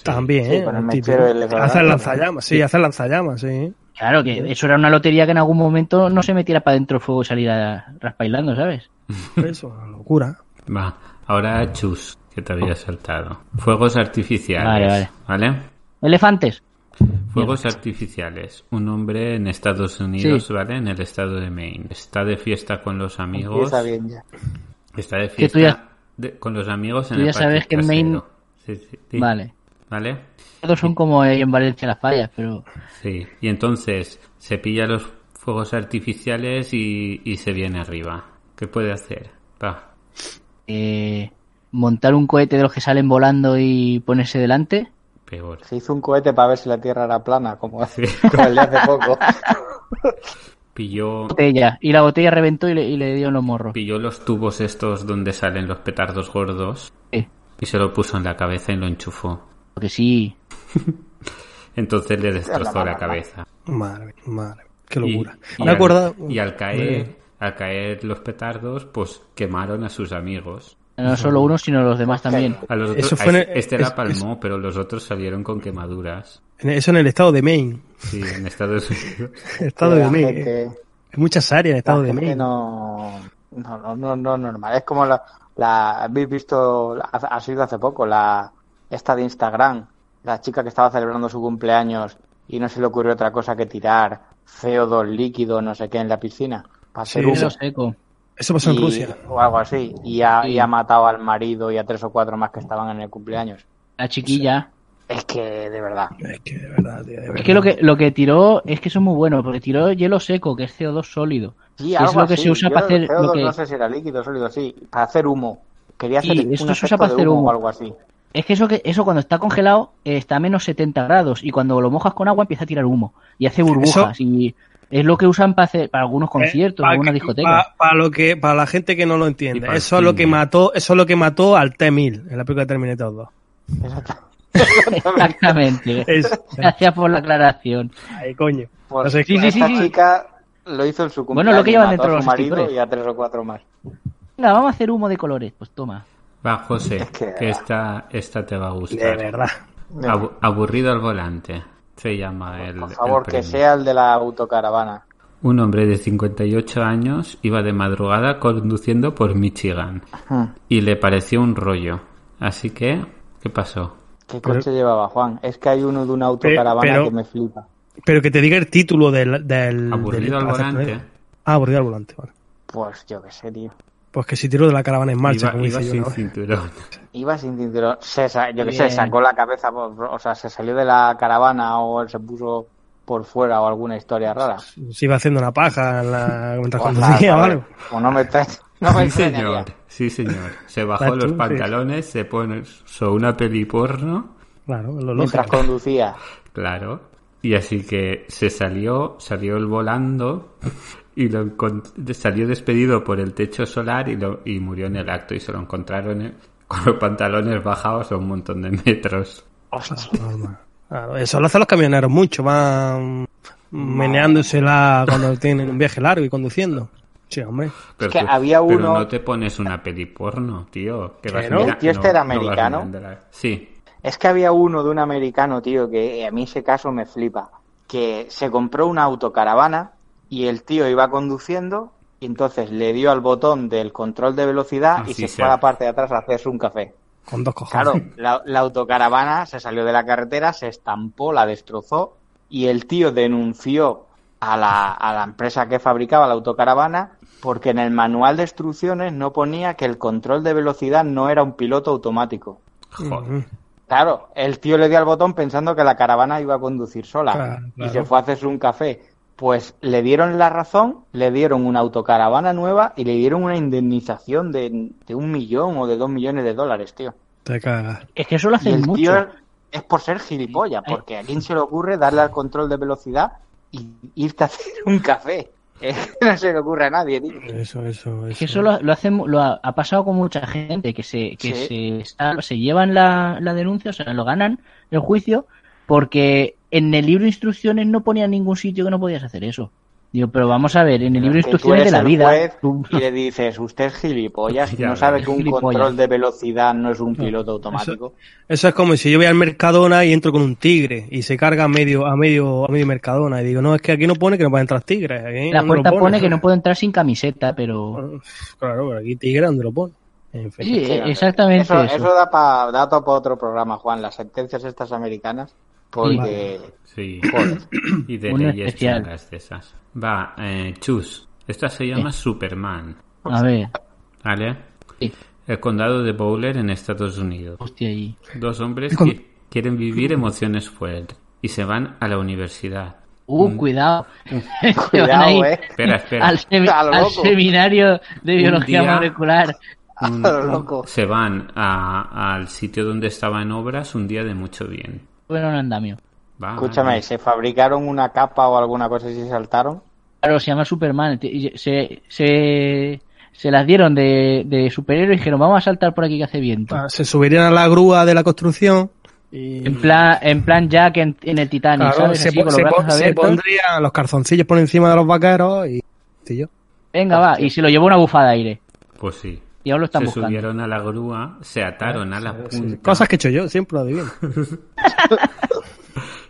Speaker 4: También,
Speaker 3: Sí,
Speaker 4: ¿eh?
Speaker 3: con el mechero.
Speaker 4: Hacer lanzallamas, sí, hacer lanzallamas, sí.
Speaker 5: Claro, que eso era una lotería que en algún momento no se metiera para dentro el fuego y saliera raspailando, ¿sabes? <laughs>
Speaker 4: Eso, una locura.
Speaker 2: Va, ahora chus, que te había saltado. Fuegos artificiales.
Speaker 5: Vale, vale.
Speaker 2: ¿Vale?
Speaker 5: Elefantes.
Speaker 2: Fuegos artificiales. Un hombre en Estados Unidos,
Speaker 5: Sí.
Speaker 2: ¿vale? En el estado de Maine. Está de fiesta con los amigos.
Speaker 3: Empieza bien ya.
Speaker 2: Está de fiesta
Speaker 5: tú ya-
Speaker 2: de- con los amigos en
Speaker 5: tú
Speaker 2: el
Speaker 5: ya sabes que en Maine-
Speaker 2: trasero. Sí, sí, sí.
Speaker 5: Vale.
Speaker 2: ¿Vale?
Speaker 5: Todos son como ahí en Valencia las fallas, pero
Speaker 2: Sí. Y entonces se pilla los fuegos artificiales y, y se viene arriba. ¿Qué puede hacer? Va.
Speaker 5: eh, montar un cohete de los que salen volando y ponerse delante.
Speaker 2: Peor.
Speaker 3: Se hizo un cohete para ver si la Tierra era plana, como, <laughs> como el de hace poco. <laughs>
Speaker 2: Pilló,
Speaker 5: Botella. Y la botella reventó y le, y le dio en los morros.
Speaker 2: pilló los tubos estos donde salen los petardos gordos
Speaker 5: Sí,
Speaker 2: y se lo puso en la cabeza y lo enchufó.
Speaker 5: Porque sí.
Speaker 2: Entonces le destrozó la cabeza.
Speaker 4: Madre, madre, qué
Speaker 2: Y-
Speaker 4: locura.
Speaker 2: y
Speaker 4: Me
Speaker 2: al-
Speaker 4: acuerdo.
Speaker 2: Y al caer, al caer los petardos, pues quemaron a sus amigos.
Speaker 5: No solo uno, sino los demás también.
Speaker 2: A los otros,
Speaker 4: Eso fue
Speaker 2: a
Speaker 4: en
Speaker 2: este,
Speaker 4: el-
Speaker 2: este
Speaker 4: es-
Speaker 2: la palmó, pero los otros salieron con quemaduras.
Speaker 4: En- Eso en el estado de Maine.
Speaker 2: Sí, en Estados Unidos.
Speaker 4: El estado de Maine.
Speaker 3: gente-
Speaker 4: Hay muchas áreas en estado de Maine.
Speaker 3: no, no, no, no, normal. Es como la, la habéis visto, ha, ha sido hace poco, la esta de Instagram, la chica que estaba celebrando su cumpleaños y no se le ocurrió otra cosa que tirar CO2 líquido, no sé qué, en la piscina para hacer
Speaker 4: Sí,
Speaker 3: humo.
Speaker 5: Hielo seco.
Speaker 4: Eso pasó en
Speaker 3: Y-
Speaker 4: Rusia.
Speaker 3: o algo así. Y ha, y
Speaker 5: Sí.
Speaker 3: ha matado al marido y a tres o cuatro más que estaban en el cumpleaños.
Speaker 5: La chiquilla.
Speaker 3: Es que, de verdad.
Speaker 4: Es que de verdad, tío, de verdad.
Speaker 5: Es que lo que lo que tiró es que eso es muy bueno, porque tiró hielo seco, que es CO2 sólido.
Speaker 3: Sí,
Speaker 5: es
Speaker 3: algo
Speaker 5: lo que
Speaker 3: así.
Speaker 5: se usa
Speaker 3: Yo
Speaker 5: para hacer
Speaker 3: el CO2
Speaker 5: lo que-
Speaker 3: No sé si era líquido, sólido, sí. Para hacer humo. Quería hacer
Speaker 5: Sí,
Speaker 3: un
Speaker 5: esto se usa para hacer
Speaker 3: humo
Speaker 5: humo.
Speaker 3: o algo así.
Speaker 5: Es que eso que eso cuando está congelado eh, está a menos 70 grados y cuando lo mojas con agua empieza a tirar humo y hace burbujas y es lo que usan para hacer para algunos conciertos,
Speaker 4: Eh, pa-
Speaker 5: algunas discotecas.
Speaker 4: pa- Para lo que, para la gente que no lo entiende.
Speaker 2: para
Speaker 4: Eso es lo que mató, eso es lo que mató al T-1000 en la película de Terminator 2.
Speaker 3: Exacto.
Speaker 5: Exactamente. <laughs> Gracias por la aclaración.
Speaker 4: Ay, coño.
Speaker 3: Pues
Speaker 4: No sé,
Speaker 5: Sí, sí,
Speaker 3: esta
Speaker 5: sí,
Speaker 3: chica lo hizo en su
Speaker 5: Bueno,
Speaker 3: cumpleaños.
Speaker 5: lo que llevan dentro
Speaker 3: a
Speaker 5: los
Speaker 3: marido y a tres o cuatro más.
Speaker 5: Venga, vamos a hacer humo de colores. Pues toma.
Speaker 2: Va, José,
Speaker 3: Es que-
Speaker 2: que esta, esta te va a
Speaker 4: De
Speaker 2: gustar.
Speaker 4: verdad.
Speaker 2: Abu- aburrido al volante. Se llama el.
Speaker 3: Por
Speaker 2: el
Speaker 3: favor, que sea el de la autocaravana.
Speaker 2: Un hombre de 58 años iba de madrugada conduciendo por Michigan y le pareció un rollo. Así que, ¿qué pasó?
Speaker 3: ¿Qué
Speaker 4: Pero-
Speaker 3: coche llevaba Juan? Es que hay uno de una autocaravana
Speaker 4: pero-
Speaker 3: que me flipa.
Speaker 4: Pero que te diga el título del. del
Speaker 2: Aburrido
Speaker 4: del-
Speaker 2: al volante.
Speaker 4: Ah, aburrido al volante, vale.
Speaker 3: Pues yo qué sé, tío.
Speaker 4: Pues que si tiro de la caravana en marcha,
Speaker 2: Iba,
Speaker 4: como
Speaker 2: iba
Speaker 4: dice yo,
Speaker 2: sin
Speaker 4: ¿no?
Speaker 2: cinturón. <laughs>
Speaker 3: Iba sin cinturón. Se yo qué sé, sacó la cabeza, por- o sea, se salió de la caravana o se puso por fuera o alguna historia rara.
Speaker 4: Se iba haciendo una paja en la... mientras
Speaker 3: Pues
Speaker 4: conducía,
Speaker 3: nada,
Speaker 4: ¿vale?
Speaker 3: ¿sabes? O no me <laughs> traes. No me
Speaker 2: Sí, señor. Sí, señor. Se bajó los pantalones, se pone so una peli porno,
Speaker 4: Claro, lo
Speaker 3: Mientras
Speaker 4: lógico.
Speaker 3: conducía.
Speaker 2: claro. Y así que se salió, salió el volando y lo salió despedido por el techo solar y, lo, y murió en el acto y se lo encontraron en- <laughs> con los pantalones bajados a un montón de metros.
Speaker 4: Normal. Claro, eso lo hacen los camioneros mucho, van meneándosela cuando <laughs> tienen un viaje largo y conduciendo. Sí, hombre.
Speaker 2: Pero,
Speaker 3: que
Speaker 2: tú-
Speaker 3: había
Speaker 2: pero
Speaker 3: uno-
Speaker 2: no te pones una peli porno, tío. Que
Speaker 4: ¿Que
Speaker 2: vas
Speaker 4: no?
Speaker 2: mira-
Speaker 3: El tío este era americano.
Speaker 2: la- Sí.
Speaker 3: Es que había uno de un americano, tío, que a mí ese caso me flipa. Que se compró una autocaravana y el tío iba conduciendo y entonces le dio al botón del control de velocidad y se fue a la parte de atrás a hacerse un café.
Speaker 4: Con dos cojones.
Speaker 3: Claro, la, la autocaravana se salió de la carretera, se estampó, la destrozó y el tío denunció a la, a la empresa que fabricaba la autocaravana porque en el manual de instrucciones no ponía que el control de velocidad no era un piloto automático.
Speaker 2: Joder.
Speaker 3: Claro, el tío le dio al botón pensando que la caravana iba a conducir sola
Speaker 4: Claro,
Speaker 3: y se fue a hacerse un café. Pues le dieron la razón, le dieron una autocaravana nueva y le dieron una indemnización de, de un millón o de dos millones de dólares, tío.
Speaker 4: Te cagas.
Speaker 5: Es que eso lo
Speaker 3: Y
Speaker 5: hacen
Speaker 3: el
Speaker 5: mucho.
Speaker 3: tío es por ser gilipollas, porque a quién se le ocurre darle al control de velocidad y irte a hacer un café. <laughs> No se le ocurre a nadie, tío.
Speaker 4: Eso, eso,
Speaker 5: Es que
Speaker 4: eso.
Speaker 5: eso lo, lo hacen, lo ha, ha pasado con mucha gente que se, que
Speaker 3: Sí.
Speaker 5: se, está- se llevan la, la denuncia, o sea, lo ganan el juicio, porque en el libro de instrucciones no ponía en ningún sitio que no podías hacer eso. Digo, pero vamos a ver, en el libro de instrucciones de la vida,
Speaker 3: juez
Speaker 5: tú-
Speaker 3: y le dices, usted es gilipollas,
Speaker 2: Ya
Speaker 3: no sabe que un
Speaker 5: Gilipollas.
Speaker 3: control de velocidad no es un piloto automático.
Speaker 4: Eso es como si yo voy al Mercadona y entro con un tigre y se carga a medio, a medio, a medio Mercadona y digo, no, es que aquí no pone que no pueden entrar tigres. Aquí
Speaker 5: la
Speaker 4: ¿dónde lo
Speaker 5: puerta pone que no puedo entrar sin camiseta, pero...
Speaker 4: Claro, pero aquí tigre, ¿dónde lo pone? En fin.
Speaker 5: Sí, exactamente
Speaker 3: Eso,
Speaker 5: eso.
Speaker 3: eso da para da para otro programa, Juan, las sentencias estas americanas, porque
Speaker 2: Sí.
Speaker 3: Joder. <clears throat>
Speaker 2: Y de
Speaker 5: Un
Speaker 2: leyes
Speaker 5: especial.
Speaker 2: chungas de esas. Va, eh, Chus. Esta se llama Superman.
Speaker 5: A ver,
Speaker 2: ¿Vale?
Speaker 5: sí,
Speaker 2: El condado de Bowler en Estados Unidos.
Speaker 5: hostia, ahí.
Speaker 2: Dos hombres
Speaker 4: Con-
Speaker 2: que quieren vivir emociones fuertes y se van a la universidad.
Speaker 5: Uh, cuidado. <laughs> <laughs> Van
Speaker 3: Cuidado,
Speaker 5: ahí
Speaker 3: eh.
Speaker 2: Espera, espera.
Speaker 5: Al, semi-
Speaker 3: A lo
Speaker 5: al
Speaker 3: loco.
Speaker 5: seminario de biología
Speaker 2: día-
Speaker 5: molecular.
Speaker 2: Un- <laughs>
Speaker 3: A lo loco.
Speaker 2: se van a- al sitio donde estaban obras un día de mucho bien.
Speaker 5: Bueno, un andamio.
Speaker 2: Va,
Speaker 3: Escúchame. ¿se fabricaron una capa o alguna cosa y se saltaron?
Speaker 5: Claro, se llama Superman. Se, se, se las dieron de, de superhéroe y dijeron, vamos a saltar por aquí que hace viento.
Speaker 4: Ah, Se subirían a la grúa de la construcción y
Speaker 5: En plan, en plan Jack en, en el Titanic,
Speaker 4: claro,
Speaker 5: ¿sabes?
Speaker 4: se,
Speaker 5: Así, con los
Speaker 4: se
Speaker 5: brazos
Speaker 4: po- se
Speaker 5: abiertos.
Speaker 4: pondrían los calzoncillos por encima de los vaqueros y.
Speaker 5: Venga, va. Y se lo llevó una bufada de aire.
Speaker 2: Pues sí.
Speaker 5: Y ahora lo están
Speaker 2: se
Speaker 5: buscando.
Speaker 2: subieron a la grúa, se ataron a la
Speaker 4: Sí,
Speaker 2: punta.
Speaker 4: Cosas que he hecho yo, siempre lo adivino. <laughs>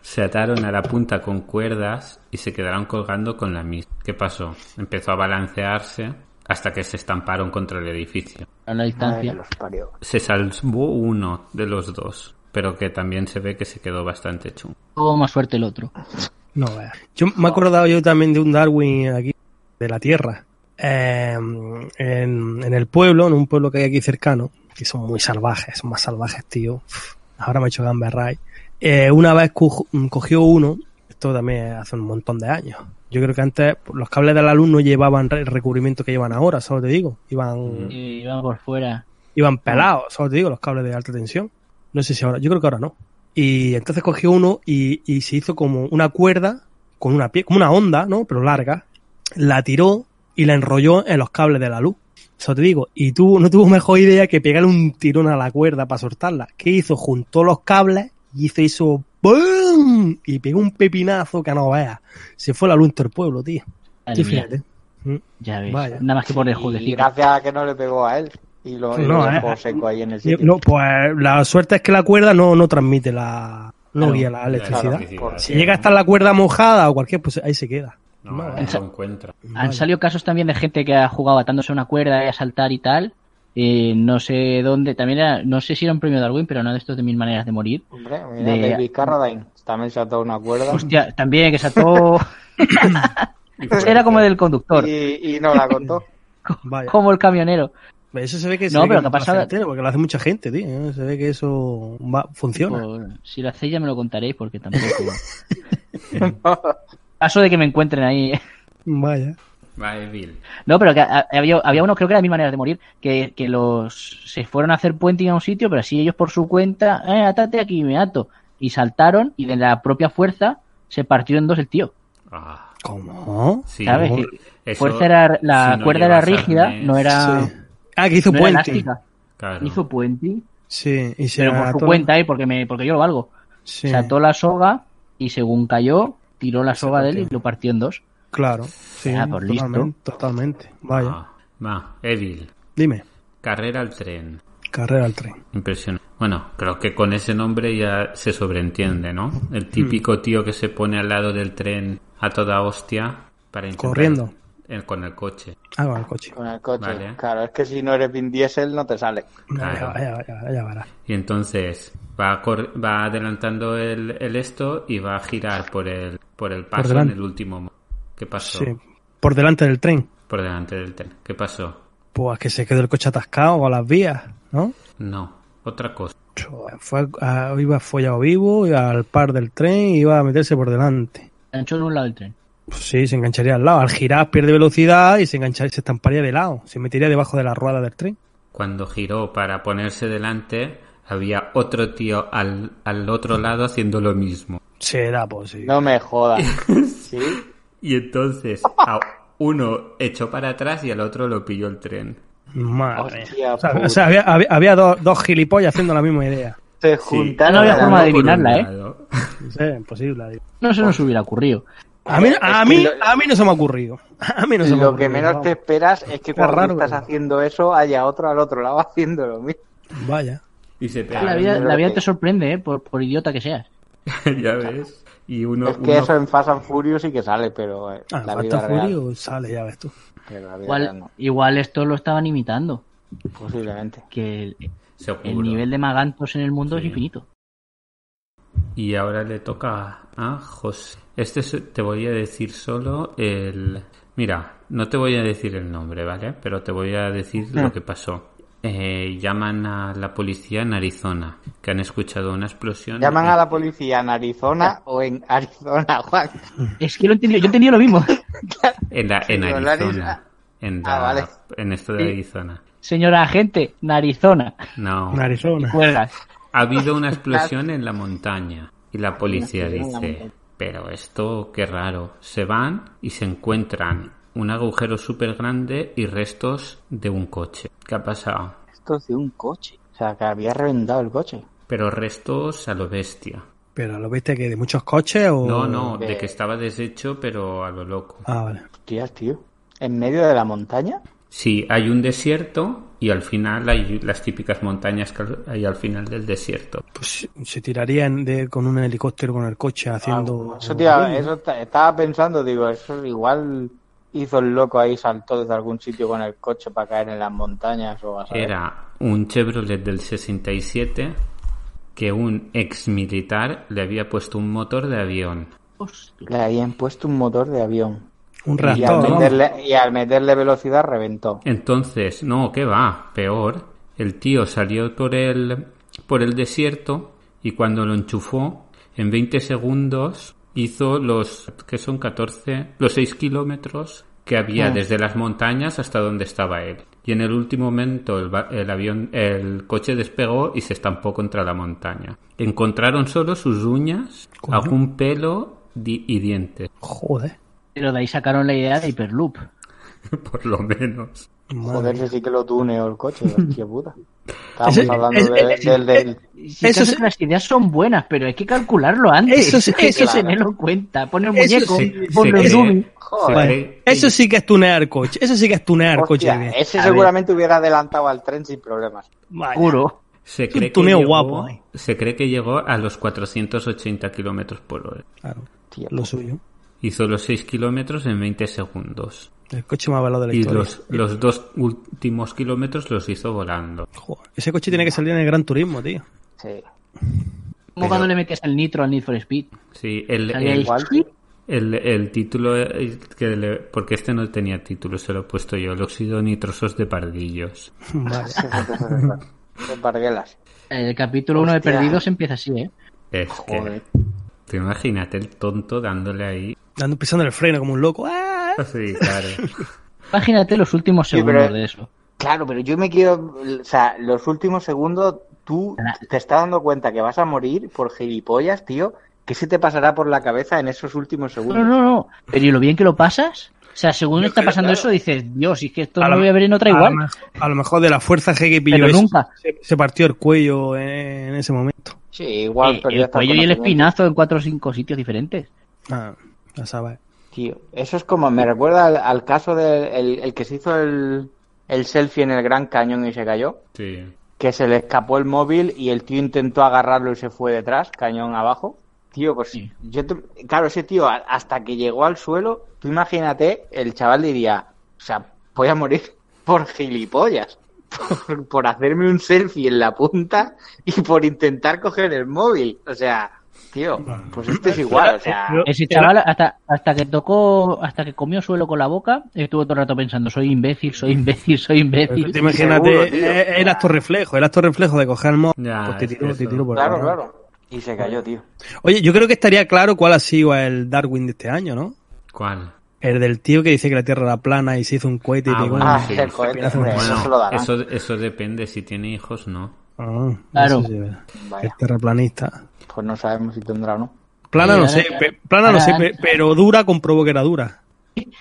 Speaker 2: Se ataron a la punta con cuerdas y se quedaron colgando con la misma. ¿Qué pasó? Empezó a balancearse hasta que se estamparon contra el edificio.
Speaker 5: A la
Speaker 3: Madre
Speaker 5: distancia.
Speaker 3: parió.
Speaker 2: Se salvó uno de los dos, pero que también se ve que se quedó bastante chungo.
Speaker 5: Tuvo más suerte el otro.
Speaker 4: No veas. Yo me he acordado yo también de un Darwin aquí, de la Tierra. Eh, en, en el pueblo, en un pueblo que hay aquí cercano, que son muy salvajes, son más salvajes, tío. Uf, Ahora me he hecho gamberray. Eh, una vez co- cogió uno, esto también hace un montón de años. Yo creo que antes los cables de la luz no llevaban el recubrimiento que llevan ahora, solo te digo. Iban,
Speaker 5: Y iba por fuera.
Speaker 4: iban pelados, solo te digo, los cables de alta tensión. No sé si ahora, yo creo que ahora no. Y entonces cogió uno y, y se hizo como una cuerda con una pie, como una onda, ¿no? Pero larga. La tiró y la enrolló en los cables de la luz. Eso te digo. Y tuvo, no tuvo mejor idea que pegarle un tirón a la cuerda para soltarla. ¿Qué hizo? Juntó los cables y hizo eso ¡BUM! Y pegó un pepinazo que no veas. Se fue la luz en todo el pueblo, tío. Sí, fíjate. Mm.
Speaker 5: ya ves.
Speaker 4: Vaya.
Speaker 5: Nada más que por el
Speaker 3: Y
Speaker 5: jueguecito.
Speaker 3: gracias a que no le pegó a él. Y lo, y
Speaker 4: No,
Speaker 3: lo dejó
Speaker 4: eh.
Speaker 3: seco ahí en el sitio.
Speaker 4: No, pues la suerte es que la cuerda no, no transmite la, no
Speaker 5: Claro,
Speaker 4: guía la electricidad.
Speaker 3: Claro,
Speaker 4: Si llega a estar la cuerda mojada o cualquier, pues ahí se queda.
Speaker 2: No,
Speaker 4: No,
Speaker 2: lo encuentra.
Speaker 5: Han salido casos también de gente que ha jugado atándose a una cuerda y a saltar y tal. Eh, no sé dónde, también era, no sé si era un premio Darwin, pero no de estos de mil maneras de morir.
Speaker 3: Hombre, mira,
Speaker 5: De-
Speaker 3: David Carradine también se ató una cuerda.
Speaker 5: Hostia, también que saltó. <laughs> <laughs> era como del conductor,
Speaker 3: Y, y no la contó.
Speaker 4: Vaya.
Speaker 5: como el camionero.
Speaker 4: Eso se ve que,
Speaker 5: No, pero
Speaker 4: que pasa entero, porque lo hace mucha gente, tío. ¿eh? Se ve que eso va- funciona.
Speaker 5: Pues, si lo hacéis ya me lo contaréis porque tampoco. <laughs> Caso de que me encuentren ahí.
Speaker 4: Vaya.
Speaker 2: Va, Evil.
Speaker 5: No, pero que ha- había, había uno, creo que era de mil maneras de morir, que, que los se fueron a hacer puenting a un sitio, pero así ellos por su cuenta, eh, atate aquí, me ato. Y saltaron y de la propia fuerza se partió en dos el tío.
Speaker 2: Ah,
Speaker 4: ¿Cómo?
Speaker 2: sí.
Speaker 5: ¿Sabes?
Speaker 2: Eso,
Speaker 5: fuerza era, la
Speaker 2: si no
Speaker 5: cuerda era rígida,
Speaker 2: arnés,
Speaker 5: no era,
Speaker 4: Sí. Ah, que hizo
Speaker 5: no
Speaker 4: puente.
Speaker 2: Claro.
Speaker 5: Hizo puenting,
Speaker 4: Sí, y se
Speaker 5: pero por su cuenta, eh, porque, me, porque yo lo valgo.
Speaker 4: Sí,
Speaker 5: Se ató la soga y según cayó, tiró la soga de él y lo partió en dos.
Speaker 4: claro. Sí,
Speaker 5: Ah, listo.
Speaker 4: totalmente, totalmente. Vaya.
Speaker 2: Ah, va, Evil.
Speaker 4: Dime.
Speaker 2: Carrera al tren.
Speaker 4: Carrera al tren.
Speaker 2: Impresionante. Bueno, creo que con ese nombre ya se sobreentiende, ¿no? El típico tío que se pone al lado del tren a toda hostia para intentar...
Speaker 4: Corriendo.
Speaker 2: Con el coche.
Speaker 4: Ah, con el coche.
Speaker 3: Con el coche.
Speaker 2: Vale.
Speaker 3: Claro, es que si no eres Vin Diesel no te sale.
Speaker 2: Claro.
Speaker 4: Vaya, vaya, vaya, vaya, verás.
Speaker 2: Y entonces va, cor- va adelantando el, el esto y va a girar por el, por el paso en
Speaker 4: delante.
Speaker 2: el último. mo- ¿Qué pasó?
Speaker 4: Sí. Por delante del tren.
Speaker 2: Por delante del tren. ¿Qué pasó?
Speaker 4: Pues que se quedó el coche atascado con las vías, ¿no?
Speaker 2: No, otra cosa.
Speaker 4: Fue a- iba follado vivo y al par del tren y iba a meterse por delante.
Speaker 5: Ancho en un lado del tren.
Speaker 4: Pues sí, se engancharía al lado. Al girar pierde velocidad y se engancharía, se estamparía de lado. Se metería debajo de la rueda del tren.
Speaker 2: Cuando giró para ponerse delante, había otro tío al, al otro lado haciendo lo mismo.
Speaker 4: Será posible.
Speaker 3: No me jodas. <laughs> ¿Sí?
Speaker 2: Y entonces a uno echó para atrás y al otro lo pilló el tren.
Speaker 4: Madre.
Speaker 3: Hostia
Speaker 4: O sea, o sea, había, había, había dos, dos gilipollas haciendo la misma idea.
Speaker 3: Se
Speaker 2: Sí.
Speaker 3: juntaron.
Speaker 5: No había forma de adivinarla, ¿eh?
Speaker 4: Sí, imposible.
Speaker 5: No se nos hubiera ocurrido.
Speaker 4: A mí, a, mí, a mí no se me ha ocurrido. <laughs> A mí no se me ha
Speaker 3: Lo
Speaker 4: ocurrido.
Speaker 3: que menos te esperas es que cuando
Speaker 4: raro,
Speaker 3: estás haciendo eso haya otro al otro lado <laughs> haciendo lo mismo.
Speaker 4: Vaya.
Speaker 2: Y se
Speaker 5: La vida,
Speaker 3: pero
Speaker 5: la vida
Speaker 3: que-
Speaker 5: te sorprende, ¿eh? Por, por idiota que seas. <laughs>
Speaker 2: ya ves. Y uno,
Speaker 3: es que
Speaker 2: uno-
Speaker 3: eso en Fast and Furious sí que sale, pero eh,
Speaker 4: Ah,
Speaker 3: la vida real.
Speaker 4: Furio sale, ya ves tú.
Speaker 3: real
Speaker 5: Igual,
Speaker 3: no,
Speaker 5: igual esto lo estaban imitando.
Speaker 3: posiblemente.
Speaker 5: Que el, nivel de magantos en el mundo es infinito.
Speaker 2: Y ahora le toca a José. Este es- te voy a decir solo el... Mira, no te voy a decir el nombre, ¿vale? Pero te voy a decir
Speaker 3: Ah.
Speaker 2: lo que pasó. Eh, llaman a la policía en Arizona, que han escuchado una explosión.
Speaker 3: ¿Llaman
Speaker 2: y-
Speaker 3: a la policía en Arizona o en Arizona, Juan? <laughs>
Speaker 5: Es que lo he entendido, yo he entendido lo mismo. <laughs>
Speaker 2: En, la, en
Speaker 3: Digo, en la
Speaker 2: Arizona. En,
Speaker 3: Ah, vale.
Speaker 2: en esto de
Speaker 5: Sí.
Speaker 2: Arizona.
Speaker 5: Señora agente, narizona.
Speaker 2: No.
Speaker 4: En Arizona.
Speaker 5: Cuelgas.
Speaker 2: Ha habido una <laughs> explosión en la montaña y la policía dice, pero esto qué raro. Se van y se encuentran un agujero súper grande y restos de un coche. ¿Qué ha pasado?
Speaker 3: Esto es de un coche. O sea, que había reventado el coche.
Speaker 2: Pero restos a lo bestia.
Speaker 4: Pero lo viste que de muchos coches o.
Speaker 2: No, no, de
Speaker 3: de-
Speaker 2: que estaba deshecho pero a lo loco.
Speaker 4: Ah, vale.
Speaker 3: Hostias, tío. ¿En medio de la montaña?
Speaker 2: Sí, hay un desierto y al final hay las típicas montañas que hay al final del desierto.
Speaker 4: Pues se tirarían de, con un helicóptero con el coche haciendo.
Speaker 3: Ah, Eso, tío, eso ta- estaba pensando, digo, eso igual hizo el loco ahí, saltó desde algún sitio con el coche para caer en las montañas o a saber.
Speaker 2: Era un Chevrolet del 67 que un ex militar le había puesto un motor de avión.
Speaker 5: Hostia.
Speaker 3: Le habían puesto un motor de avión.
Speaker 4: Un
Speaker 3: Y al, meterle, y al meterle velocidad reventó.
Speaker 2: Entonces, no, ¿qué va? Peor. El tío salió por el, por el desierto y cuando lo enchufó, en 20 segundos hizo los, que son 14, los 6 kilómetros que había desde las montañas hasta donde estaba él. Y en el último momento el, el avión, el coche despegó y se estampó contra la montaña. Encontraron solo sus uñas, algún pelo di- y dientes,
Speaker 4: Joder.
Speaker 5: Pero de ahí sacaron la idea de Hyperloop. <laughs>
Speaker 2: por lo menos.
Speaker 3: Joder, ese sí que lo tuneó el coche, hostia puta. <laughs> Estábamos hablando de- del, del-
Speaker 5: Si
Speaker 4: Eso
Speaker 5: eso
Speaker 4: sí-
Speaker 5: las ideas son buenas, pero hay que calcularlo antes.
Speaker 4: Eso sí- <laughs> eso
Speaker 5: que
Speaker 3: sí.
Speaker 5: tenerlo en cuenta. Pon el muñeco,
Speaker 4: sí,
Speaker 5: pon
Speaker 2: se.
Speaker 3: Joder.
Speaker 2: se
Speaker 4: Eso sí que es tunear coche. Eso sí que es tunear coche.
Speaker 3: Hostia, ese
Speaker 5: A ver.
Speaker 3: seguramente hubiera adelantado al tren sin problemas.
Speaker 4: Vaya.
Speaker 5: Seguro.
Speaker 2: Se
Speaker 4: un
Speaker 2: cree, que
Speaker 4: tuneo
Speaker 2: llegó,
Speaker 4: guapo ahí.
Speaker 2: se cree que llegó a los 480 kilómetros por hora.
Speaker 4: Claro,
Speaker 3: Tío.
Speaker 4: lo suyo.
Speaker 2: Hizo los 6 kilómetros en 20 segundos.
Speaker 4: El coche más veloz de la
Speaker 2: Y
Speaker 4: historia.
Speaker 2: los, los dos últimos kilómetros los hizo volando.
Speaker 4: Joder, ese coche tiene que salir en el Gran Turismo, tío.
Speaker 3: Sí.
Speaker 5: Como cuando le metes el nitro al Need for Speed.
Speaker 2: Sí, el, el, el, el título, eh, que le- porque este no tenía título, se lo he puesto yo, el óxido nitrosos de pardillos. <laughs>
Speaker 4: Vale.
Speaker 3: Son parguelas.
Speaker 5: El capítulo 1 de. Perdidos empieza así, ¿eh?
Speaker 2: Es
Speaker 3: Joder.
Speaker 2: que, te imagínate el tonto dándole ahí.
Speaker 4: Dando pisando el freno como un loco. ¡Ah!
Speaker 2: Sí, claro. <laughs>
Speaker 5: Imagínate los últimos
Speaker 3: Sí,
Speaker 5: segundos
Speaker 3: pero-
Speaker 5: de eso.
Speaker 3: Claro, pero yo me quiero. O sea, los últimos segundos, tú te estás dando cuenta que vas a morir por gilipollas, tío. ¿Qué se te pasará por la cabeza en esos últimos
Speaker 5: No,
Speaker 3: segundos?
Speaker 5: no, no. Pero ¿y lo bien que lo pasas? O sea, según
Speaker 4: Yo
Speaker 5: está
Speaker 4: creo,
Speaker 5: pasando
Speaker 4: claro.
Speaker 5: eso, dices, Dios, si es que esto
Speaker 4: A
Speaker 5: no
Speaker 4: lo-
Speaker 5: voy a ver en otra
Speaker 4: A
Speaker 5: igual.
Speaker 4: lo, a lo mejor de la fuerza G que pilló
Speaker 5: Pero nunca.
Speaker 4: Se, se partió el cuello en, en ese momento.
Speaker 3: Sí, igual
Speaker 5: Eh,
Speaker 3: perdió
Speaker 5: el cuello y el espinazo en cuatro o cinco sitios diferentes.
Speaker 4: Ah, ya sabes.
Speaker 3: Tío, eso es como. Me recuerda al, al caso del el, el que se hizo el, el selfie en el Gran Cañón y se cayó.
Speaker 2: Sí.
Speaker 3: Que se le escapó el móvil y el tío intentó agarrarlo y se fue detrás, cañón abajo. Tío, pues
Speaker 5: Sí.
Speaker 3: yo te- claro, ese tío hasta que llegó al suelo, tú imagínate, el chaval diría, o sea, voy a morir <laughs> por gilipollas, por, por hacerme un selfie en la punta y por intentar coger el móvil. O sea, tío, pues esto es igual, o sea,
Speaker 5: Ese chaval, hasta, hasta que tocó, hasta que comió suelo con la boca, estuvo todo el rato pensando, soy imbécil, soy imbécil, soy imbécil.
Speaker 4: Te imagínate,
Speaker 3: Seguro, tío.
Speaker 4: eh, el acto reflejo, el acto reflejo de coger el móvil.
Speaker 2: Ya,
Speaker 4: pues te te por
Speaker 3: claro,
Speaker 4: el-
Speaker 3: claro. Y se cayó, tío.
Speaker 4: Oye, yo creo que estaría claro cuál ha sido el Darwin de este año, ¿no?
Speaker 2: ¿Cuál?
Speaker 4: El del tío que dice que la Tierra era plana y se hizo un cohete y
Speaker 2: Ah,
Speaker 4: pegó
Speaker 2: bueno,
Speaker 3: Ah,
Speaker 2: sí,
Speaker 3: el cohete,
Speaker 4: Bueno,
Speaker 3: eso se lo darán.
Speaker 2: eso, eso depende, si tiene hijos no.
Speaker 4: Ah,
Speaker 5: Claro.
Speaker 4: terraplanista.
Speaker 3: Pues no sabemos si tendrá o no.
Speaker 4: Plana no sé, plana no sé, pe- pero dura comprobó que era dura.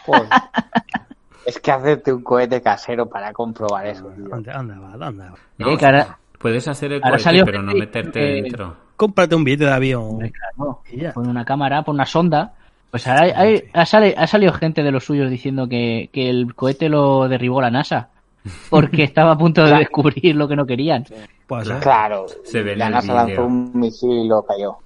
Speaker 3: Joder. <laughs> es que hacerte un cohete casero para comprobar eso, tío.
Speaker 4: Anda, anda, va, anda.
Speaker 2: No,
Speaker 5: Eh,
Speaker 2: puedes hacer el cohete, pero no meterte dentro.
Speaker 4: Cómprate un billete de avión.
Speaker 5: Claro,
Speaker 4: Y.
Speaker 5: Pon una cámara, pon una sonda. Pues ahora hay- hay- ha, sale- ha salido gente de los suyos diciendo que, que el cohete lo derribó la NASA. Porque <laughs> estaba a punto de descubrir lo que no querían.
Speaker 4: Puede ser.
Speaker 3: Claro,
Speaker 2: Se ve en
Speaker 3: la NASA lanzó un misil y lo cayó.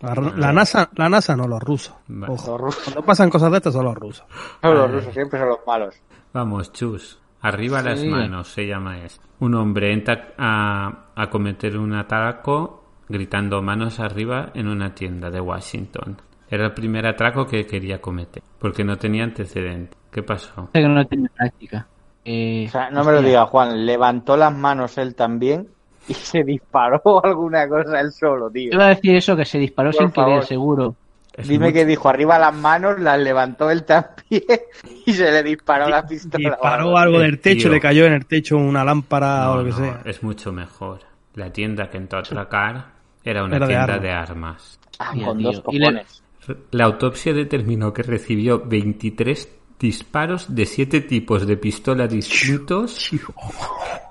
Speaker 4: La, la NASA, la NASA no, los rusos.
Speaker 2: Vale.
Speaker 4: Ojo,
Speaker 3: Los rusos,
Speaker 4: cuando pasan cosas de estas son los rusos.
Speaker 3: no, <laughs> los rusos siempre son los malos.
Speaker 2: Vamos, chus. Arriba las manos, se llama esto. Un hombre entra a, a cometer un atraco gritando manos arriba en una tienda de Washington. Era el primer atraco que quería cometer, porque no tenía antecedente. ¿Qué pasó?
Speaker 5: Sé que no tiene práctica. Eh,
Speaker 3: O sea, no me lo diga Juan, levantó las manos él también y <laughs> se disparó <laughs> alguna cosa él solo, tío.
Speaker 5: Iba a decir eso, que se disparó
Speaker 3: Por
Speaker 5: sin querer, seguro.
Speaker 2: Es
Speaker 3: Dime
Speaker 2: mucho-
Speaker 3: que dijo arriba las manos, las levantó él también <laughs> y se le disparó la pistola.
Speaker 4: Disparó algo del techo,
Speaker 2: Tío.
Speaker 4: le cayó en el techo una lámpara
Speaker 2: No,
Speaker 4: o lo que
Speaker 2: no,
Speaker 4: sea.
Speaker 2: es mucho mejor. La tienda que entró a atracar era una
Speaker 4: Era de
Speaker 2: tienda
Speaker 4: armas.
Speaker 2: de armas.
Speaker 3: Ah, con
Speaker 5: tío.
Speaker 3: dos
Speaker 5: Y le-
Speaker 3: cojones.
Speaker 2: La autopsia determinó que recibió 23 disparos de 7 tipos de pistola distintos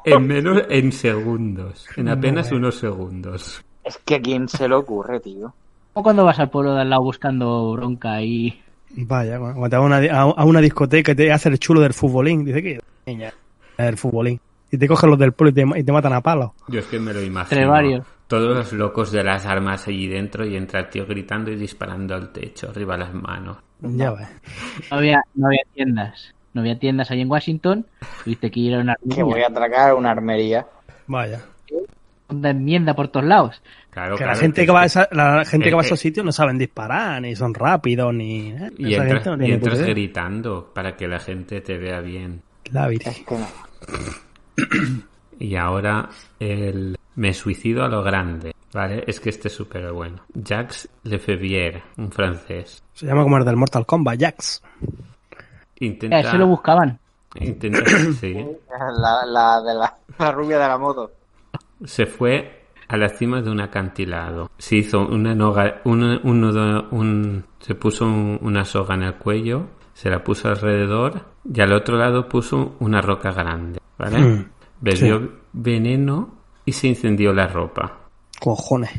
Speaker 2: en menos en segundos, en apenas unos segundos.
Speaker 3: Es que a quién se le ocurre, tío.
Speaker 5: O cuando vas al pueblo de al lado buscando bronca y
Speaker 4: Vaya, cuando te vas a una, a, a una discoteca y te hace el chulo del futbolín. Dice que niña, el futbolín. Y te cogen los del pueblo y te, y te matan a palos.
Speaker 2: Yo es que me lo imagino.
Speaker 5: Entre varios.
Speaker 2: Todos los locos de las armas allí dentro y entra el tío gritando y disparando al techo, arriba las manos.
Speaker 4: Ya ves.
Speaker 5: No había, no había tiendas. No había tiendas ahí en Washington. Tuviste que ir a una
Speaker 3: Que voy a atracar una armería.
Speaker 4: Vaya.
Speaker 5: una enmienda por todos lados.
Speaker 2: Claro,
Speaker 4: Que
Speaker 2: claro,
Speaker 4: la gente que va a esa- la gente que va a esos sitios no saben disparar, ni son rápidos, ni. ¿eh?
Speaker 2: Y entras,
Speaker 4: no
Speaker 2: y gritando para que la gente te vea bien.
Speaker 4: La virgen.
Speaker 3: Es que no.
Speaker 2: Y ahora el me suicido a lo grande, ¿vale? Es que este es súper bueno. Jacques Lefebvre, un francés,
Speaker 4: Se llama como el del Mortal Kombat, Jax.
Speaker 2: intenta...
Speaker 5: Eh, se lo buscaban.
Speaker 2: intenta <coughs> sí.
Speaker 3: La, la de la, la rubia de la moto.
Speaker 2: Se fue a la cima de un acantilado. Se hizo una noga, un, un nudo- un- se puso un- una soga en el cuello, se la puso alrededor y al otro lado puso una roca grande, ¿vale?
Speaker 4: Mm,
Speaker 2: Bebió
Speaker 4: sí.
Speaker 2: veneno y se incendió la ropa.
Speaker 4: Cojones.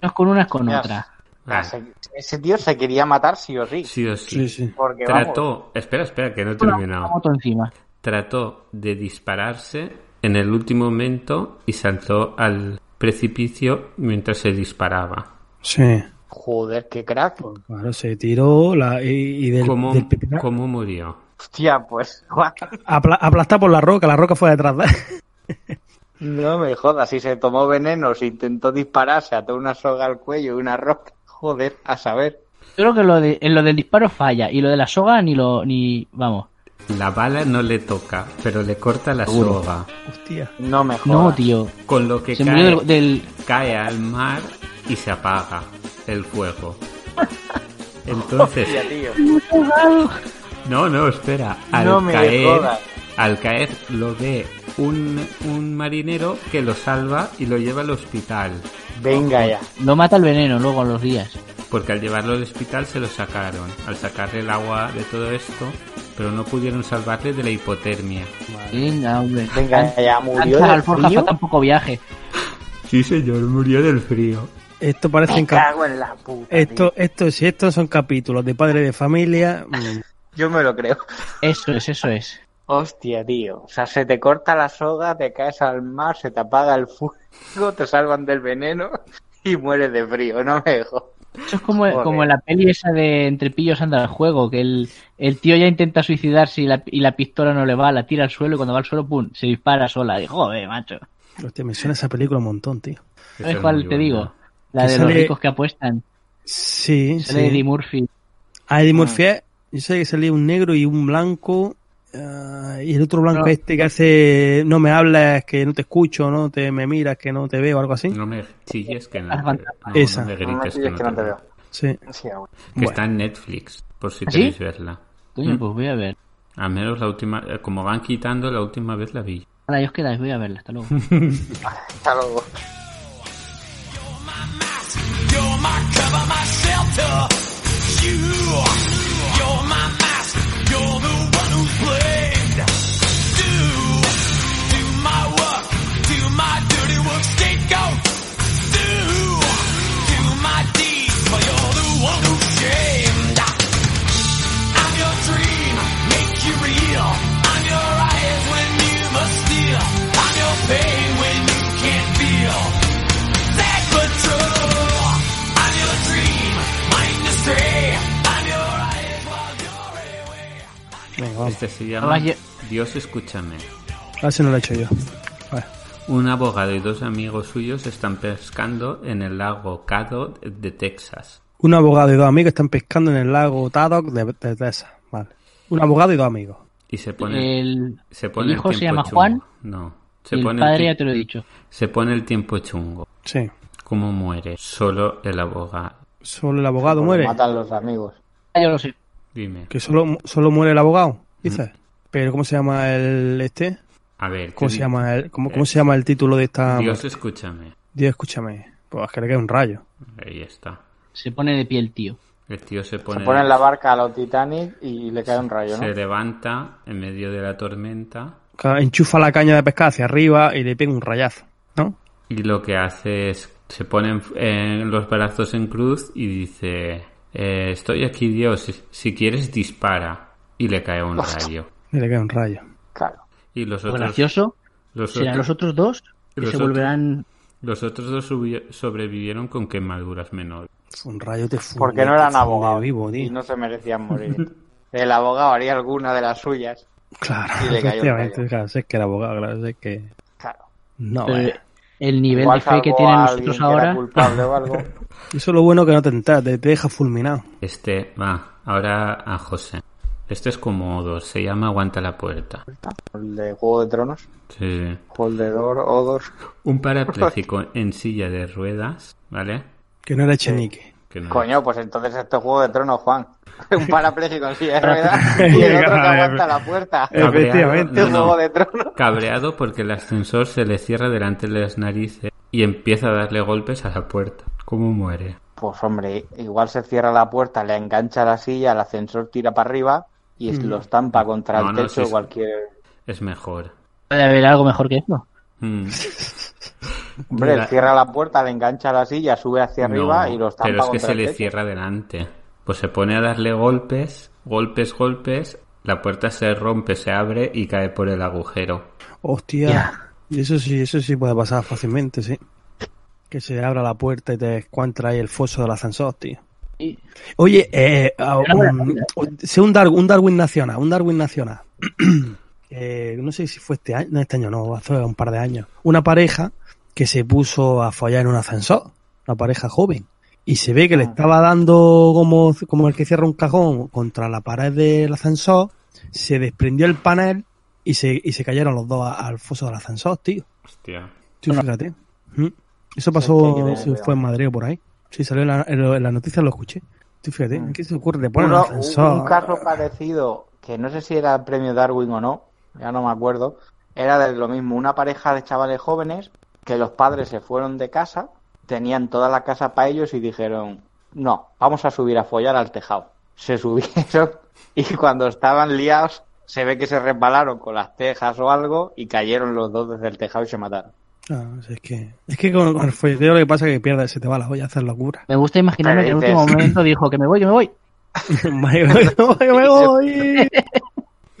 Speaker 5: No es con una, es con
Speaker 3: Ya.
Speaker 5: otra.
Speaker 2: Ah,
Speaker 3: Se- ese tío se quería matar sí o sí.
Speaker 2: sí o
Speaker 4: Sí,
Speaker 2: sí.
Speaker 4: sí.
Speaker 3: Porque vamos,
Speaker 2: Trató, espera, espera, que no he terminado.
Speaker 5: moto encima.
Speaker 2: Trató de dispararse en el último momento y saltó al precipicio mientras se disparaba.
Speaker 4: Sí.
Speaker 3: joder, qué crack.
Speaker 4: Claro, se tiró la, y, y del,
Speaker 2: ¿Cómo,
Speaker 4: del
Speaker 2: cómo murió?
Speaker 3: Hostia, pues.
Speaker 4: apla- aplastado por la roca, la roca fue detrás de él. <laughs>
Speaker 3: No me jodas, si se tomó veneno, si intentó dispararse, ató una soga al cuello y una roca. <laughs> Joder, a saber.
Speaker 5: Yo creo que lo, de, en lo del disparo falla. Y lo de la soga ni lo. ni Vamos.
Speaker 2: La bala no le toca, pero le corta la
Speaker 5: Seguro.
Speaker 2: soga.
Speaker 4: Hostia.
Speaker 3: No me
Speaker 5: No,
Speaker 3: jodas.
Speaker 5: tío.
Speaker 2: Con lo que
Speaker 5: Se
Speaker 2: cae,
Speaker 5: murió del, del-
Speaker 2: cae al mar y se apaga el fuego. <laughs> Entonces,
Speaker 3: Hostia, tío.
Speaker 2: no, no, espera. Al
Speaker 3: No me
Speaker 2: caer,
Speaker 3: jodas.
Speaker 2: al caer lo ve un, un marinero que lo salva y lo lleva al hospital.
Speaker 3: Venga ya.
Speaker 5: Lo mata el veneno luego a los días.
Speaker 2: Porque al llevarlo al hospital se lo sacaron. Al sacarle el agua de todo esto, pero no pudieron salvarle de la hipotermia.
Speaker 5: Venga, hombre.
Speaker 3: Venga ya, murió del
Speaker 5: Alforja
Speaker 3: frío.
Speaker 5: fue tan poco viaje.
Speaker 2: Sí, señor, murió del frío.
Speaker 4: Esto parece
Speaker 3: Me cago en la puta.
Speaker 4: esto,
Speaker 3: tío.
Speaker 4: esto, si estos son capítulos de padre de familia, mm, <laughs>
Speaker 3: Yo me lo creo.
Speaker 5: Eso es, eso es.
Speaker 3: Hostia, tío. O sea, se te corta la soga, te caes al mar, se te apaga el fuego, te salvan del veneno y mueres de frío. No me dejo.
Speaker 5: Eso es como,
Speaker 3: Joder.
Speaker 5: como en la peli esa de Entre pillos anda el juego, que el, el tío ya intenta suicidarse y la, y la pistola no le va, la tira al suelo y cuando va al suelo, pum, se dispara sola. Y joder, macho.
Speaker 4: hostia, me suena esa película un montón, tío.
Speaker 5: ¿Sabes
Speaker 2: es
Speaker 5: cuál te
Speaker 2: buena.
Speaker 5: digo? La de los ricos que apuestan.
Speaker 4: Sí,
Speaker 5: Sale
Speaker 4: sí.
Speaker 5: Eddie Murphy.
Speaker 4: A Eddie Murphy, yo sé que salía un negro y un blanco. Ah, y el otro blanco
Speaker 5: No.
Speaker 4: este que hace no me hablas, que no te escucho, no te me miras, que no te veo, algo así.
Speaker 2: No me chilles que no,
Speaker 5: Ah,
Speaker 2: no,
Speaker 4: Esa.
Speaker 3: No me
Speaker 2: grites
Speaker 3: pilles que no te veo.
Speaker 4: Sí.
Speaker 3: Sí.
Speaker 2: Que
Speaker 4: Bueno.
Speaker 2: está en Netflix, por si
Speaker 5: ¿Ah, sí?
Speaker 2: queréis verla.
Speaker 5: Coño,
Speaker 2: Mm.
Speaker 5: pues voy a ver.
Speaker 2: Al menos la última, eh, como van quitando, la última vez la vi.
Speaker 5: Ahora, ya os quedáis, voy a verla. Hasta luego. <laughs>
Speaker 3: Hasta luego.
Speaker 1: You're my
Speaker 4: Venga.
Speaker 2: Este se llama Dios escúchame.
Speaker 4: A ver si no lo he hecho yo.
Speaker 2: Un abogado y dos amigos suyos están pescando en el lago Caddo de Texas.
Speaker 4: Un abogado y dos amigos están pescando en el lago Taddock de, de Texas. Vale. Un abogado y dos amigos.
Speaker 2: Y se pone,
Speaker 5: El,
Speaker 2: se pone
Speaker 5: el hijo se
Speaker 2: tiempo
Speaker 5: llama
Speaker 2: chungo.
Speaker 5: Juan
Speaker 2: No. Se
Speaker 5: y el
Speaker 2: pone,
Speaker 5: padre
Speaker 2: ti-
Speaker 5: ya te lo he dicho.
Speaker 2: se pone el tiempo chungo.
Speaker 4: Sí.
Speaker 2: ¿Cómo muere? Solo el abogado.
Speaker 4: Solo el abogado
Speaker 3: Porque
Speaker 4: muere.
Speaker 3: Matan los amigos.
Speaker 5: Ah, yo lo sé.
Speaker 2: Dime.
Speaker 4: Que solo, solo muere el abogado, dices. Pero ¿cómo se llama el este?
Speaker 2: A ver.
Speaker 4: ¿Cómo
Speaker 2: ¿qué
Speaker 4: se llama el, cómo, cómo se llama el título de esta?
Speaker 2: Dios escúchame.
Speaker 4: Dios, escúchame. Pues que le cae un rayo.
Speaker 2: Ahí está.
Speaker 5: Se pone de pie el tío.
Speaker 2: El tío se pone,
Speaker 3: Se pone en la barca a los Titanic y le cae un rayo, ¿no?
Speaker 2: se levanta en medio de la tormenta
Speaker 4: Enchufa la caña de pescar hacia arriba y le pega un rayazo, ¿no?
Speaker 2: y lo que hace es se pone en, en los brazos en cruz y dice eh, estoy aquí Dios, si, quieres dispara. Y le cae un rayo.
Speaker 4: Y le cae un rayo.
Speaker 3: Claro.
Speaker 2: Y los
Speaker 5: Lo
Speaker 2: otros,
Speaker 5: gracioso
Speaker 2: los
Speaker 5: serán
Speaker 2: otros-
Speaker 5: los otros dos que
Speaker 2: los
Speaker 5: se
Speaker 2: otros-
Speaker 5: volverán.
Speaker 2: los otros dos sobrevivieron con quemaduras menores.
Speaker 4: Un rayo te funde,
Speaker 3: Porque no eran abogados
Speaker 4: vivo,
Speaker 3: y no se merecían morir. El abogado haría alguna de las suyas.
Speaker 4: Claro,
Speaker 3: Y le cayó un rayo.
Speaker 4: Claro, es que era abogado, claro, es que...
Speaker 3: Claro.
Speaker 4: No, vaya.
Speaker 5: El nivel
Speaker 3: Igual
Speaker 5: de fe que tienen nosotros
Speaker 3: era
Speaker 5: ahora.
Speaker 3: culpable o algo. <laughs>
Speaker 4: Eso es lo bueno que no te enteras, te, te deja fulminado.
Speaker 2: Este, va, ahora a José. Este es como Odor, se llama Aguanta la puerta.
Speaker 3: El de Juego de Tronos.
Speaker 2: Sí, sí.
Speaker 3: Holdedor, Odor.
Speaker 2: Un parapléjico <laughs> en silla de ruedas, ¿vale?
Speaker 4: Que no era Echenique.
Speaker 2: Que no-
Speaker 3: Coño, pues entonces esto es Juego de Tronos, Juan. <laughs> Un parapléjico en silla de ruedas y el otro que aguanta la puerta.
Speaker 4: Efectivamente.
Speaker 2: No, no.
Speaker 3: Juego de.
Speaker 2: Cabreado porque el ascensor se le cierra delante de las narices y empieza a darle golpes a la puerta. ¿Cómo muere?
Speaker 3: Pues hombre, igual se cierra la puerta, le engancha la silla, el ascensor tira para arriba y es- lo estampa contra
Speaker 2: No,
Speaker 3: el
Speaker 2: no,
Speaker 3: techo
Speaker 2: sí.
Speaker 3: cualquier...
Speaker 2: Es mejor.
Speaker 5: Puede haber algo mejor que eso.
Speaker 2: Mm. <laughs>
Speaker 3: Hombre, él cierra la puerta, le engancha la silla, sube hacia arriba
Speaker 2: No,
Speaker 3: y lo estampa
Speaker 2: pero es que
Speaker 3: contra
Speaker 2: se le
Speaker 3: techo.
Speaker 2: cierra delante. Pues se pone a darle golpes, golpes, golpes. La puerta se rompe, se abre y cae por el agujero.
Speaker 4: Hostia. Y eso sí, eso sí puede pasar fácilmente, sí. Que se abra la puerta y te encuentra ahí el foso del ascensor, tío.
Speaker 5: Y-
Speaker 4: Oye, eh, ah, un, sé un, Dar- un Darwin nacional, un Darwin nacional. <clears throat> Eh, no sé si fue este año, no este año, no, hace un par de años. Una pareja que se puso a follar en un ascensor, una pareja joven. Y se ve que le estaba dando como, como el que cierra un cajón contra la pared del ascensor, se desprendió el panel y se, y se cayeron los dos al foso del ascensor, tío.
Speaker 2: Hostia.
Speaker 4: Sí, fíjate. Mm. Eso pasó,
Speaker 3: que
Speaker 4: fue en Madrid o por ahí. Sí, salió en la, en lo- en la noticia, lo escuché. Tú fíjate, ¿qué se ocurre? Te ponen
Speaker 3: Uno-
Speaker 4: un ascensor.
Speaker 3: un caso parecido, que no sé si era el premio Darwin o no, ya no me acuerdo, era de lo mismo, una pareja de chavales jóvenes que los padres se fueron de casa, tenían toda la casa para ellos y dijeron, no, vamos a subir a follar al tejado. Se <laughs> subieron y cuando estaban liados se ve que se resbalaron con las tejas o algo y cayeron los dos desde el tejado y se mataron.
Speaker 4: Ah, es que, es que con, con el folleteo lo que pasa es que pierde, se te va la olla a hacer locura.
Speaker 5: Me gusta imaginarme que en el último momento dijo que me voy, que me voy. <laughs>
Speaker 4: me voy. <laughs>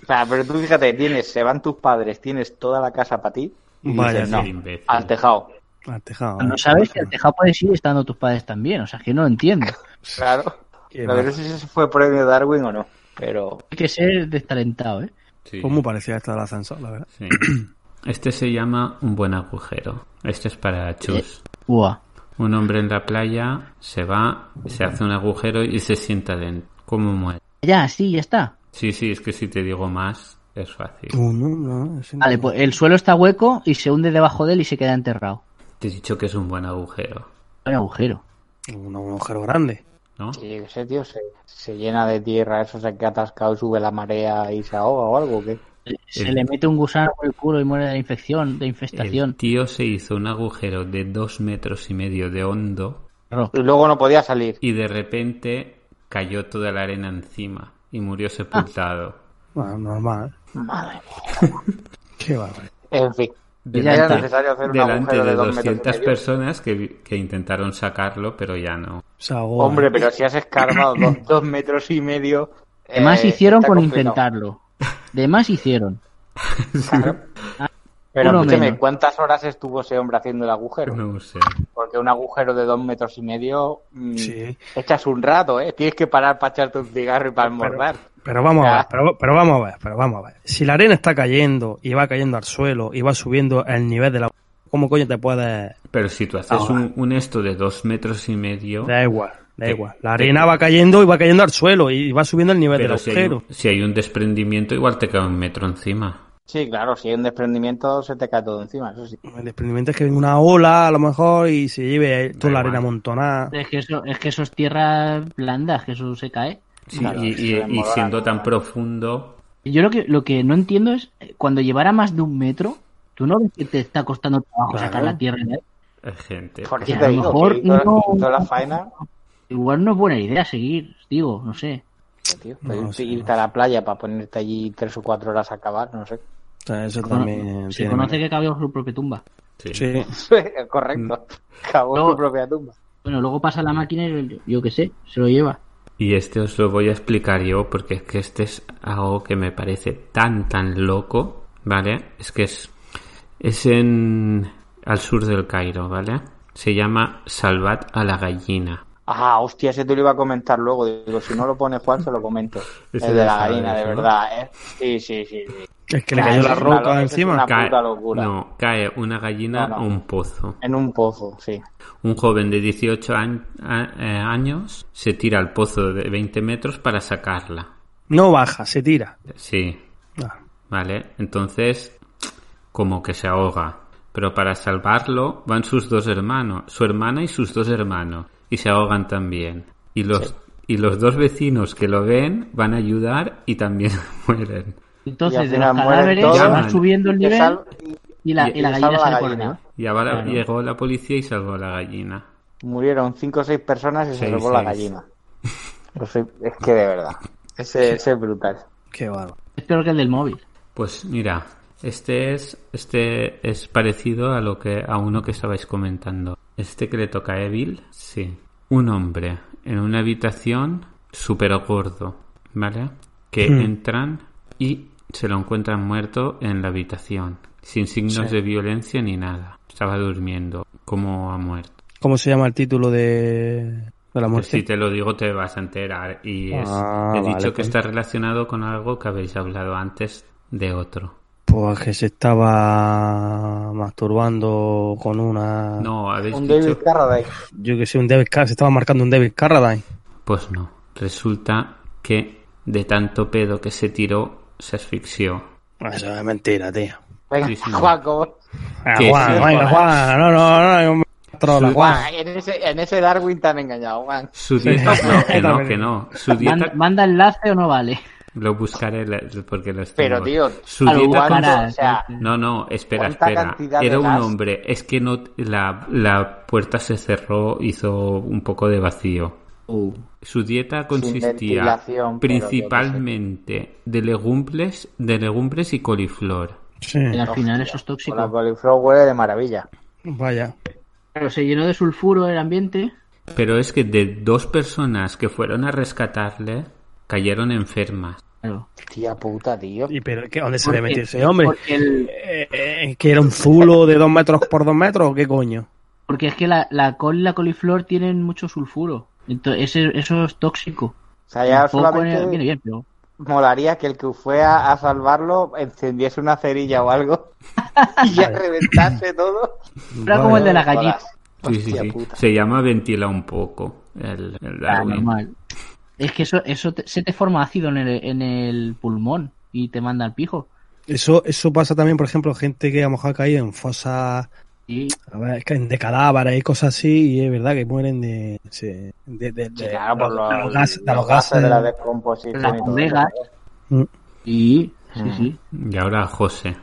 Speaker 3: O sea, pero tú fíjate, tienes, se van tus padres, tienes toda la casa para ti y
Speaker 4: Vaya,
Speaker 3: dices, no, al tejado.
Speaker 4: Al tejado. Eh.
Speaker 5: sabes que el tejado puede ir estando tus padres también. O sea, que yo no lo entiendo. <laughs>
Speaker 3: Claro. No sé si ese fue premio Darwin o no, pero
Speaker 5: Hay que ser destalentado, ¿eh?
Speaker 2: Sí,
Speaker 4: Pues muy parecida a esta del ascensor, la verdad.
Speaker 2: sí. <clears throat> Este se llama Un buen agujero. Este es para Chus.
Speaker 5: Buah.
Speaker 2: Un hombre en la playa se va, se hace un agujero y se sienta dentro. ¿Cómo muere?
Speaker 5: Ya, sí, ya está.
Speaker 2: Sí, sí, es que si te digo más, es fácil.
Speaker 4: No, no, no.
Speaker 5: Vale, pues el suelo está hueco y se hunde debajo de él y se queda enterrado.
Speaker 2: Te he dicho que es un buen agujero,
Speaker 5: Hay agujero.
Speaker 4: Un, un agujero grande.
Speaker 2: ¿no?
Speaker 3: sí, sé, tío, se, se llena de tierra, eso se queda atascado, sube la marea y se ahoga o algo, ¿o ¿qué?
Speaker 5: Se
Speaker 2: El-
Speaker 5: le mete un gusano por el culo y muere de la infección, de
Speaker 2: El
Speaker 5: infestación.
Speaker 2: tío se hizo un agujero de dos metros y medio de hondo.
Speaker 3: Y luego no podía salir.
Speaker 2: y de repente cayó toda la arena encima y murió sepultado.
Speaker 4: Bueno, normal.
Speaker 3: Madre <laughs>
Speaker 4: Qué bárbaro.
Speaker 3: En fin,
Speaker 5: Y ya
Speaker 3: era necesario hacer un
Speaker 2: Delante
Speaker 3: agujero
Speaker 2: de
Speaker 3: de dos metros y
Speaker 2: 200
Speaker 3: medio.
Speaker 2: personas que, que intentaron sacarlo, pero ya no.
Speaker 3: Hombre, pero si has escarbado dos, <laughs> dos metros y medio...
Speaker 5: De más
Speaker 3: eh,
Speaker 5: hicieron con
Speaker 3: complicado.
Speaker 5: intentarlo. De más hicieron. <laughs>
Speaker 3: Claro. Pero
Speaker 5: menos.
Speaker 3: ¿cuántas horas estuvo ese hombre haciendo el agujero?
Speaker 2: No sé.
Speaker 3: Porque un agujero de dos metros y medio... mm,
Speaker 4: Sí.
Speaker 3: Echas un rato, ¿eh? Tienes que parar para echarte un cigarro y para almorzar.
Speaker 4: Pero vamos a ver, pero, pero vamos a ver, pero vamos a ver. Si la arena está cayendo y va cayendo al suelo y va subiendo el nivel de la... ¿Cómo coño te puedes...?
Speaker 2: Pero si tú haces un, un esto de dos metros y medio,
Speaker 4: Da igual, da igual. La arena va cayendo y va cayendo al suelo y va subiendo el nivel del
Speaker 2: pero si hay,
Speaker 4: agujero.
Speaker 2: un, si hay un desprendimiento, igual te cae un metro encima.
Speaker 3: Sí, claro, si hay un desprendimiento se te cae todo encima, eso sí.
Speaker 4: El desprendimiento es que venga una ola a lo mejor y se lleve toda la
Speaker 2: igual.
Speaker 4: arena amontonada.
Speaker 5: Es que eso, es que eso es tierra blanda, que eso se cae.
Speaker 2: Sí,
Speaker 3: Claro,
Speaker 2: y, siendo tan profundo,
Speaker 5: Yo lo que, lo que no entiendo es, eh, cuando llevara más de un metro, ¿tú no ves que te está costando trabajo
Speaker 4: Claro.
Speaker 5: sacar la tierra? ahí?
Speaker 2: hay gente.
Speaker 3: Por
Speaker 5: Que
Speaker 3: eso
Speaker 5: a lo
Speaker 3: digo,
Speaker 5: mejor
Speaker 3: toda,
Speaker 5: no-
Speaker 3: toda la faena...
Speaker 5: Igual no es buena idea seguir, digo, no sé.
Speaker 3: Tío,
Speaker 4: No
Speaker 3: irte, a la playa para ponerte allí tres o cuatro horas a acabar, no sé.
Speaker 4: O sea, eso
Speaker 5: Cono-
Speaker 4: también
Speaker 5: se
Speaker 4: tiene-
Speaker 5: conoce que cabe su propia tumba.
Speaker 2: Sí.
Speaker 4: Sí. <laughs>
Speaker 3: Correcto. Acabó
Speaker 5: No.
Speaker 3: su propia tumba.
Speaker 5: Bueno, luego pasa la máquina y yo qué sé, se lo lleva.
Speaker 2: Y este os lo voy a explicar yo porque es que este es algo que me parece tan tan loco, ¿vale? Es que es es en al sur del Cairo, ¿vale? Se llama Salvat a la gallina.
Speaker 3: Ah, hostia, ese te lo iba a comentar luego. Digo, si no lo pone Juan, se lo comento. <laughs>
Speaker 2: Ese
Speaker 3: El de la gallina, de verdad, ¿eh? Sí, sí, sí. sí.
Speaker 4: Es que le cayó la
Speaker 3: es una
Speaker 4: roca
Speaker 3: lo- eso es
Speaker 4: encima.
Speaker 3: una-
Speaker 2: Cae,
Speaker 3: puta locura.
Speaker 2: no, cae una gallina
Speaker 3: No, no.
Speaker 2: a un pozo.
Speaker 3: En un pozo, sí.
Speaker 2: Un joven de 18 an- a- eh, años se tira al pozo de 20 metros para sacarla.
Speaker 4: No baja, se tira.
Speaker 2: Sí,
Speaker 4: Ah,
Speaker 2: ¿vale? Entonces, como que se ahoga. Pero para salvarlo van sus dos hermanos, su hermana y sus dos hermanos, y se ahogan también. Y los, y los dos vecinos que lo ven van a ayudar y también <laughs> mueren.
Speaker 5: Entonces, de los cadáveres subiendo el nivel
Speaker 3: sal- y-
Speaker 5: la,
Speaker 2: y-
Speaker 5: y la gallina
Speaker 3: la gallina.
Speaker 2: Y ahora
Speaker 5: Claro.
Speaker 2: llegó la policía y salvó a la gallina.
Speaker 3: Murieron cinco o seis personas y se robó la gallina. Es que de verdad. <laughs> Ese, ese es brutal.
Speaker 4: qué bárbaro.
Speaker 5: Es peor que el del móvil.
Speaker 2: Pues mira, este es este es parecido a lo que a uno que estabais comentando. Este que le toca a Evil, sí. Un hombre en una habitación súper gordo, ¿vale? Que
Speaker 4: Hmm.
Speaker 2: entran y se lo encuentran muerto en la habitación, sin signos
Speaker 4: Sí.
Speaker 2: de violencia ni nada. Estaba durmiendo. ¿Cómo ha muerto?
Speaker 4: ¿Cómo se llama el título de, de la muerte?
Speaker 2: Si te lo digo te vas a enterar. Y es,
Speaker 4: Ah,
Speaker 2: he
Speaker 4: vale,
Speaker 2: dicho que
Speaker 4: pues.
Speaker 2: está relacionado con algo que habéis hablado antes de otro.
Speaker 4: Pues que se estaba masturbando con una...
Speaker 2: No, habéis
Speaker 3: Un
Speaker 2: dicho...
Speaker 3: David Carradine.
Speaker 4: Yo que sé, un David Car- se estaba marcando un David Carradine.
Speaker 2: Pues no. Resulta que de tanto pedo que se tiró, se asfixió.
Speaker 4: Eso es mentira, tío.
Speaker 3: Venga,
Speaker 2: Sí, sí.
Speaker 3: Juaco.
Speaker 4: Ah,
Speaker 2: Que
Speaker 4: Juan,
Speaker 2: sí,
Speaker 4: venga, Juan, no, no, no, me trola,
Speaker 2: Su-
Speaker 4: Juan.
Speaker 3: En ese, en ese Darwin te han engañado, Juan.
Speaker 2: Su dieta,
Speaker 4: Sí.
Speaker 2: no, que no, <laughs> que no. Su dieta,
Speaker 5: Manda, manda enlace o no vale.
Speaker 2: Lo buscaré porque los
Speaker 3: Pero,
Speaker 2: tengo.
Speaker 3: tío,
Speaker 2: Su
Speaker 5: lo
Speaker 2: dieta,
Speaker 5: para-
Speaker 3: o sea,
Speaker 2: No, no, espera,
Speaker 3: ¿Cuánta
Speaker 2: espera. Era un
Speaker 3: gas?
Speaker 2: hombre. Es que no la, la puerta se cerró, hizo un poco de vacío. Su dieta consistía
Speaker 3: pero
Speaker 2: principalmente de legumbres, de legumbres y coliflor.
Speaker 4: Sí,
Speaker 5: Y al final
Speaker 3: Hostia,
Speaker 5: eso es
Speaker 3: Con la
Speaker 5: tóxico.
Speaker 3: coliflor huele de maravilla.
Speaker 4: vaya.
Speaker 5: Pero se llenó de sulfuro el ambiente.
Speaker 2: Pero es que de dos personas que fueron a rescatarle cayeron enfermas.
Speaker 5: Claro.
Speaker 3: Tía puta, tío.
Speaker 4: ¿Y pero qué, dónde se le
Speaker 5: Porque-
Speaker 4: metió ese hombre?
Speaker 5: El-
Speaker 4: Eh, eh, ¿Que era un zulo de dos metros por dos metros o qué coño?
Speaker 5: porque es que la, la col y la coliflor tienen mucho sulfuro. Entonces, ese- eso es tóxico.
Speaker 3: O sea, ya solamente
Speaker 5: viene bien, pero
Speaker 3: molaría que el que fue a, a salvarlo encendiese una cerilla o algo <laughs> y ya reventase todo.
Speaker 5: era como el de la gallina.
Speaker 3: Jodas.
Speaker 2: Sí, sí,
Speaker 3: Hostia
Speaker 2: sí.
Speaker 3: puta.
Speaker 2: Se llama ventila un poco el, el
Speaker 5: Ah, normal. Es que eso, eso te- se te forma ácido en el, en el pulmón y te manda al pijo.
Speaker 4: Eso, eso pasa también, por ejemplo, gente que a lo mejor ha caído en fosas
Speaker 5: Y
Speaker 4: a ver, que de cadáveres y cosas así, y es verdad que mueren de. sí, de, de-
Speaker 3: Sí,
Speaker 4: de-
Speaker 3: claro, por
Speaker 4: de
Speaker 3: los,
Speaker 4: los gases. De los
Speaker 3: los gases
Speaker 4: gases.
Speaker 3: de la descomposición.
Speaker 5: Las
Speaker 3: y eso.
Speaker 4: Mm.
Speaker 5: y sí, sí.
Speaker 2: Y ahora José.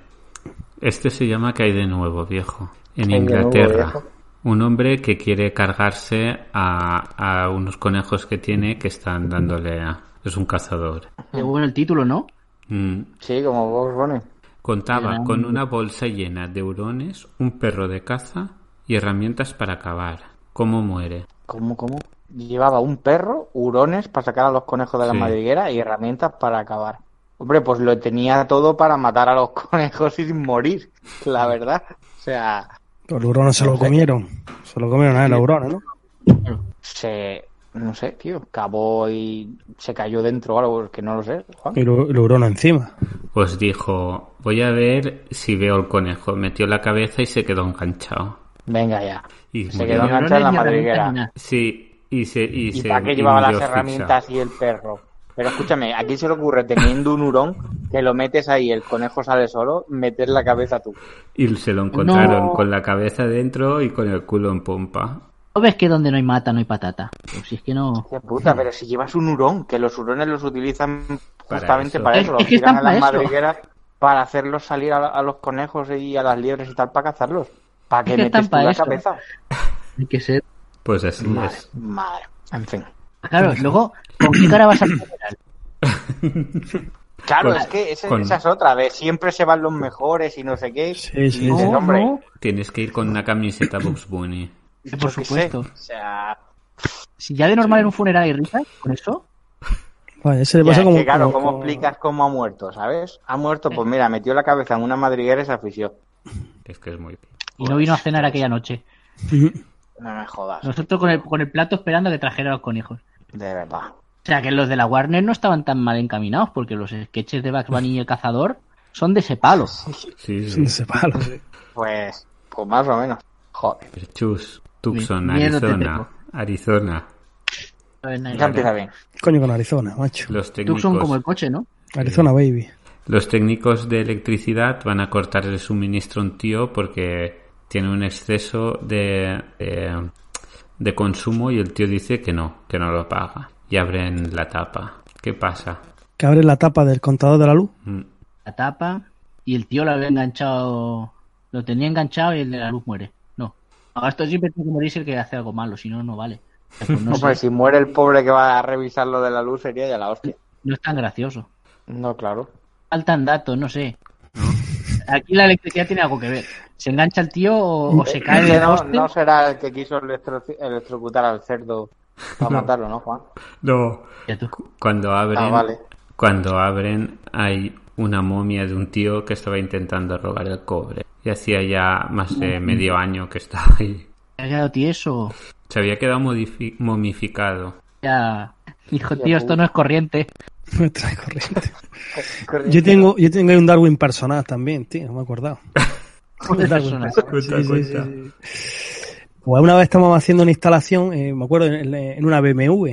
Speaker 2: Este se llama Que hay de nuevo, viejo. En
Speaker 3: ¿Qué hay de nuevo,
Speaker 2: Inglaterra.
Speaker 3: viejo?
Speaker 2: Un hombre que quiere cargarse a, a unos conejos que tiene que están dándole a... Es un cazador.
Speaker 5: Qué bueno el título, ¿no?
Speaker 2: Mm.
Speaker 3: Sí, como vos Bunny.
Speaker 2: Contaba con una bolsa llena de hurones, un perro de caza y herramientas para cavar. ¿Cómo muere?
Speaker 3: ¿Cómo, cómo? Llevaba un perro, hurones para sacar a los conejos de la
Speaker 2: Sí.
Speaker 3: madriguera y herramientas para acabar. Hombre, pues lo tenía todo para matar a los <laughs> conejos sin morir, la verdad. O sea,
Speaker 4: Los hurones se lo comieron. Se lo comieron a los hurones, ¿no?
Speaker 3: se... No sé, tío, cavó y se cayó dentro o algo, que no lo sé. Juan.
Speaker 4: Y lo- el hurón encima.
Speaker 2: Pues dijo, voy a ver si veo el conejo. Metió la cabeza y se quedó enganchado.
Speaker 3: Venga ya.
Speaker 2: Y
Speaker 3: Se quedó enganchado en la madriguera.
Speaker 2: Sí, y se... Y,
Speaker 3: ¿Y
Speaker 2: se
Speaker 3: para qué llevaba las herramientas y el perro? Pero escúchame, ¿a quién se le ocurre teniendo un hurón que lo metes ahí, el conejo sale solo, meter la cabeza tú?
Speaker 2: Y se lo encontraron
Speaker 5: No.
Speaker 2: con la cabeza dentro y con el culo en pompa.
Speaker 5: ¿No ves que donde no hay mata no hay patata? Pues si es que no...
Speaker 3: Hostia puta, pero si llevas un hurón, que los hurones los utilizan
Speaker 2: Para
Speaker 3: justamente
Speaker 2: eso.
Speaker 3: para
Speaker 5: Es-
Speaker 3: eso,
Speaker 5: es
Speaker 3: los
Speaker 5: que
Speaker 3: tiran a las madrigueras para hacerlos salir a, a los conejos y a las liebres y tal para cazarlos. ¿Para qué
Speaker 5: Es que
Speaker 3: metes tú
Speaker 5: para
Speaker 3: la
Speaker 5: eso.
Speaker 3: cabeza?
Speaker 5: Hay que ser...
Speaker 2: Pues así
Speaker 3: Madre,
Speaker 2: es.
Speaker 3: madre. En fin.
Speaker 5: Claro, luego, ¿con qué cara vas a comer? <laughs>
Speaker 3: Claro, es que ese-
Speaker 2: con-
Speaker 3: esa es otra, de siempre se van los mejores y no sé qué.
Speaker 4: Sí, sí,
Speaker 3: dices,
Speaker 4: sí.
Speaker 3: hombre,
Speaker 5: No,
Speaker 2: Tienes que ir con una camiseta Bugs Bunny.
Speaker 3: yo
Speaker 5: por supuesto.
Speaker 3: sé, O sea,
Speaker 5: Si ya de normal en un funeral hay risas, con eso.
Speaker 4: Vale, ese le
Speaker 3: Ya,
Speaker 4: pasa
Speaker 3: es
Speaker 4: como.
Speaker 3: que, claro,
Speaker 4: como-
Speaker 3: ¿cómo explicas cómo ha muerto, sabes? Ha muerto, pues mira, metió la cabeza en una madriguera y se asfixió.
Speaker 2: Es que es muy...
Speaker 5: Y no vino a cenar aquella noche.
Speaker 3: No me jodas,
Speaker 5: Nosotros con el, con el plato esperando a que trajera los conejos.
Speaker 3: De verdad.
Speaker 5: O sea, que los de la Warner no estaban tan mal encaminados, porque los sketches de Bugs Bunny y el cazador son de ese palo.
Speaker 2: Sí,
Speaker 4: Es un
Speaker 2: sí.
Speaker 4: sepalo.
Speaker 3: Pues, pues más o menos. Joder,
Speaker 2: Chus, Tucson, Arizona. Arizona.
Speaker 3: ya empieza bien.
Speaker 4: Coño con Arizona, macho.
Speaker 2: Los
Speaker 5: Tucson como el coche, ¿no?
Speaker 4: Arizona, baby.
Speaker 2: los técnicos de electricidad van a cortar el suministro a un tío porque tiene un exceso de, de, de consumo y el tío dice que no, que no lo paga. Y abren la tapa. ¿Qué pasa?
Speaker 4: Que abre la tapa del contador de la luz.
Speaker 2: Mm,
Speaker 5: La tapa y el tío lo había enganchado. Lo tenía enganchado y el de la luz muere. No. Ahora esto siempre tiene que morirse el que hace algo malo, si no, no vale. <laughs> Pues no,
Speaker 3: Hombre,
Speaker 5: sé,
Speaker 3: si muere el pobre que va a revisar lo de la luz sería ya la hostia.
Speaker 5: no es tan gracioso.
Speaker 3: No, claro.
Speaker 5: Faltan datos, no sé. Aquí la electricidad tiene algo que ver. ¿Se engancha el tío o, o se cae
Speaker 3: Que
Speaker 5: del
Speaker 3: no, no será el que quiso electro- electrocutar al cerdo para matarlo, ¿no, Juan?
Speaker 2: No. Cuando abren,
Speaker 3: Ah, vale.
Speaker 2: cuando abren hay una momia de un tío que estaba intentando robar el cobre. Y hacía ya más de medio año que estaba ahí.
Speaker 5: ¿Te ha quedado tieso?
Speaker 2: Se había quedado momificado.
Speaker 5: Ya. Hijo, tío, esto no es corriente. <laughs>
Speaker 4: Me trae <laughs> corriente. Yo tengo, yo tengo ahí un Darwin personal también, tío, no me he acordado. <laughs> Sí, sí, sí. Pues una vez estábamos haciendo una instalación, eh, me acuerdo, en, en una BMW.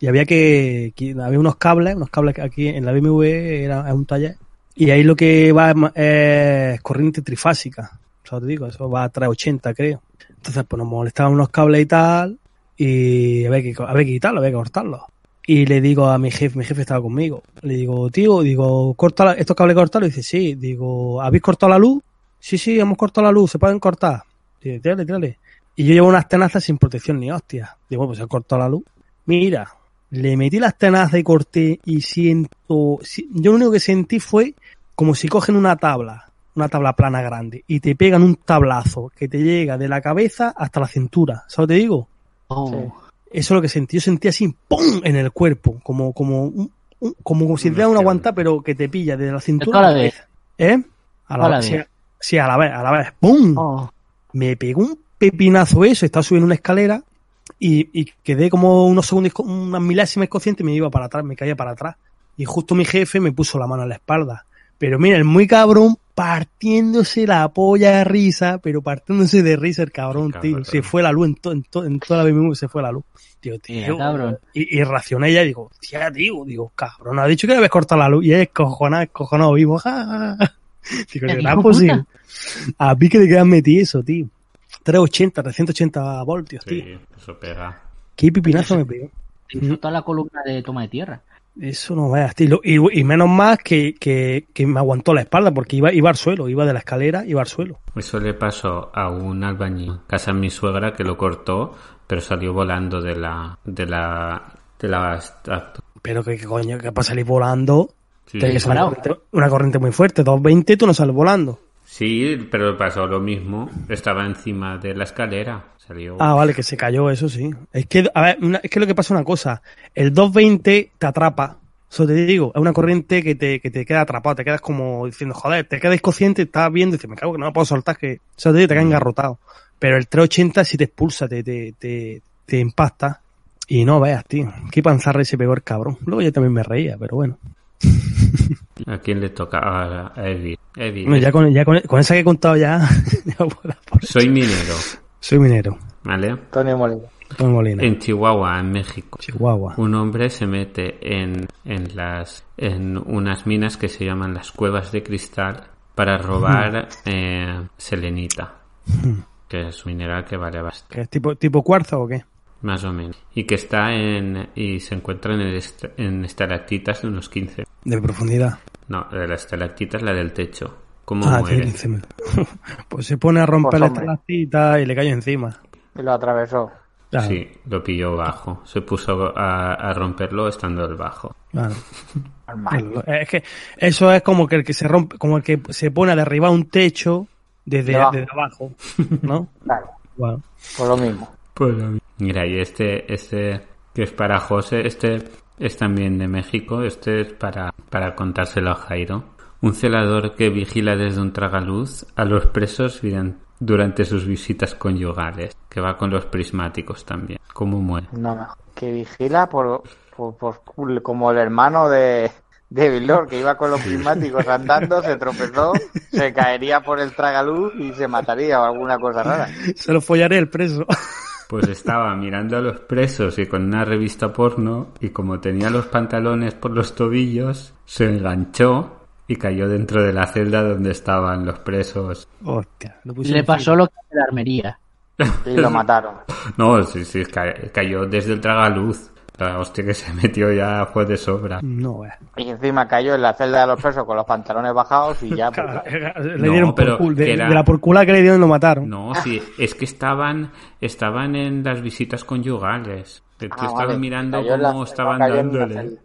Speaker 4: Y había que, que- había unos cables, unos cables aquí en la BMW era es un taller. Y ahí lo que va es corriente trifásica. O sea, te digo, eso va a 380, creo. Entonces, pues nos molestaban unos cables y tal. Y había que, había que quitarlo, había que cortarlo. Y le digo a mi jefe, mi jefe estaba conmigo. Le digo, tío, digo, corta la- estos cables cortados. Y dice, sí. Digo, ¿habéis cortado la luz? Sí, sí, hemos cortado la luz, se pueden cortar. Dice, tírale, tírale. Y yo llevo unas tenazas sin protección ni hostia. Digo, bueno, pues se ha cortado la luz. Mira, le metí las tenazas y corté y siento... si- Yo lo único que sentí fue como si cogen una tabla, una tabla plana grande, y te pegan un tablazo que te llega de la cabeza hasta la cintura. ¿Sabes lo que te digo?
Speaker 5: Oh.
Speaker 3: Sí.
Speaker 4: Eso es lo que sentí. Yo sentí así, ¡pum! en el cuerpo, como, como, un- un- como si te da una
Speaker 2: Hostia.
Speaker 4: guanta, pero que te pilla desde la cintura.
Speaker 5: A la
Speaker 4: cabeza. ¿Eh? A la,
Speaker 5: A la
Speaker 4: vez. Sí, a la vez, a la vez. ¡Pum!
Speaker 5: Oh.
Speaker 4: Me pegó un pepinazo eso, estaba subiendo una escalera y, y quedé como unos segundos, unas milésimas consciente y me iba para atrás, me caía para atrás. Y justo mi jefe me puso la mano en la espalda. Pero mira, el muy cabrón partiéndose la polla de risa, pero partiéndose de risa el cabrón,
Speaker 2: Cabrón.
Speaker 4: tío. Se fue la luz en, to- en, to- en toda la BMW, se fue la luz. Tío,
Speaker 5: Mira,
Speaker 4: tío.
Speaker 5: cabrón.
Speaker 4: Y, y reaccioné ya y digo, tía, tío, digo, cabrón, ha dicho que debes cortar la luz. Y es cojonado, cojonado vivo. ja, ja, ja. <laughs> Digo,
Speaker 5: ¿Qué
Speaker 4: ¿será posible? A mí que le quedan metido eso, tío. 380, 380 voltios, tío.
Speaker 2: Sí, eso pega.
Speaker 4: Qué pipinazo me pegó.
Speaker 5: Hizo toda la columna de toma de tierra.
Speaker 4: Eso no veas, tío. Y, y menos más que, que, que me aguantó la espalda, porque iba, iba al suelo, iba de la escalera, iba al suelo.
Speaker 2: Eso le pasó a un albañil, casa de mi suegra, que lo cortó, pero salió volando de la... de la... de la...
Speaker 4: Pero que, que coño, que para salir volando,
Speaker 2: Sí,
Speaker 4: ser una
Speaker 5: Parado.
Speaker 4: corriente, una corriente muy fuerte. 220 tú no sales volando.
Speaker 2: Sí, pero pasó lo mismo. Estaba encima de la escalera. Salió...
Speaker 4: Ah, vale, que se cayó, eso sí. Es que, a ver, una- es que lo que pasa es una cosa. El 220 te atrapa. Eso te digo, es una corriente que te, que te queda atrapado, te quedas como diciendo, joder, te quedas inconsciente, estás viendo y dices, me cago que no me puedo soltar, que eso te, digo, te quedas engarrotado. Pero el 380 si te expulsa, te, te, te, te impacta. Y no veas, tío. Qué panzarre se pegó el cabrón. Luego yo también me reía, pero bueno.
Speaker 2: ¿A quién le toca? A, a Evi. Evi,
Speaker 4: Bueno, ya con, ya con, con esa que he contado ya, <laughs> ya por- por-
Speaker 2: soy minero,
Speaker 4: soy minero.
Speaker 2: ¿vale?
Speaker 3: Tony Molina.
Speaker 4: Con Molina.
Speaker 2: En Chihuahua, en México.
Speaker 4: Chihuahua.
Speaker 2: Un hombre se mete en, en las en unas minas que se llaman las cuevas de cristal para robar <laughs> eh, selenita, <laughs> que es un mineral que vale bastante,
Speaker 4: ¿Qué es tipo, tipo cuarzo o qué?
Speaker 2: Más o menos, y que está en y se encuentra en, el est- en estalactitas de unos 15.
Speaker 4: De profundidad.
Speaker 2: No, de la estalactita es la del techo. ¿Cómo
Speaker 4: Ah,
Speaker 2: muere?
Speaker 4: tiene 15 metros. Pues se pone a romper
Speaker 3: Pues,
Speaker 4: la estalactita y le cayó encima.
Speaker 3: Y lo atravesó.
Speaker 4: Claro,
Speaker 2: Sí, lo pilló bajo. Se puso a, a romperlo estando el bajo.
Speaker 4: claro.
Speaker 3: Normal.
Speaker 4: Es que eso es como que el que se rompe, como el que se pone a derribar un techo desde, abajo, ¿no? <laughs>
Speaker 3: Claro,
Speaker 4: Bueno,
Speaker 3: por lo mismo.
Speaker 2: Pues Mira, y este, este que es para José. Este es también de México. Este es para, para contárselo a Jairo. Un celador que vigila desde un tragaluz a los presos durante sus visitas conyugales, que va con los prismáticos también. ¿Cómo muere?
Speaker 3: No. Que vigila por, por, por- como el hermano de, de Vilor, que iba con los prismáticos andando, se tropezó, se caería por el tragaluz y se mataría o alguna cosa rara. <laughs>
Speaker 4: Se lo follaré el preso.
Speaker 2: Pues estaba mirando a los presos y con una revista porno y como tenía los pantalones por los tobillos, se enganchó y cayó dentro de la celda donde estaban los presos.
Speaker 4: Hostia. lo
Speaker 5: Le pasó lo que a la armería.
Speaker 3: Y lo mataron. <laughs>
Speaker 2: No, sí, sí, ca- cayó desde el tragaluz. La hostia que se metió ya fue de sobra.
Speaker 4: No, eh.
Speaker 3: Y encima cayó en la celda de los presos con los pantalones bajados y ya. pues,
Speaker 4: Le
Speaker 2: No,
Speaker 4: dieron
Speaker 2: pero
Speaker 4: por cul- de,
Speaker 2: que era-
Speaker 4: de la porcula que le dieron lo mataron.
Speaker 2: No, sí, es que estaban, estaban en las visitas conyugales.
Speaker 3: Ah,
Speaker 2: estaba
Speaker 3: vale.
Speaker 2: mirando
Speaker 3: Cayó en la
Speaker 2: cómo estaban dándole.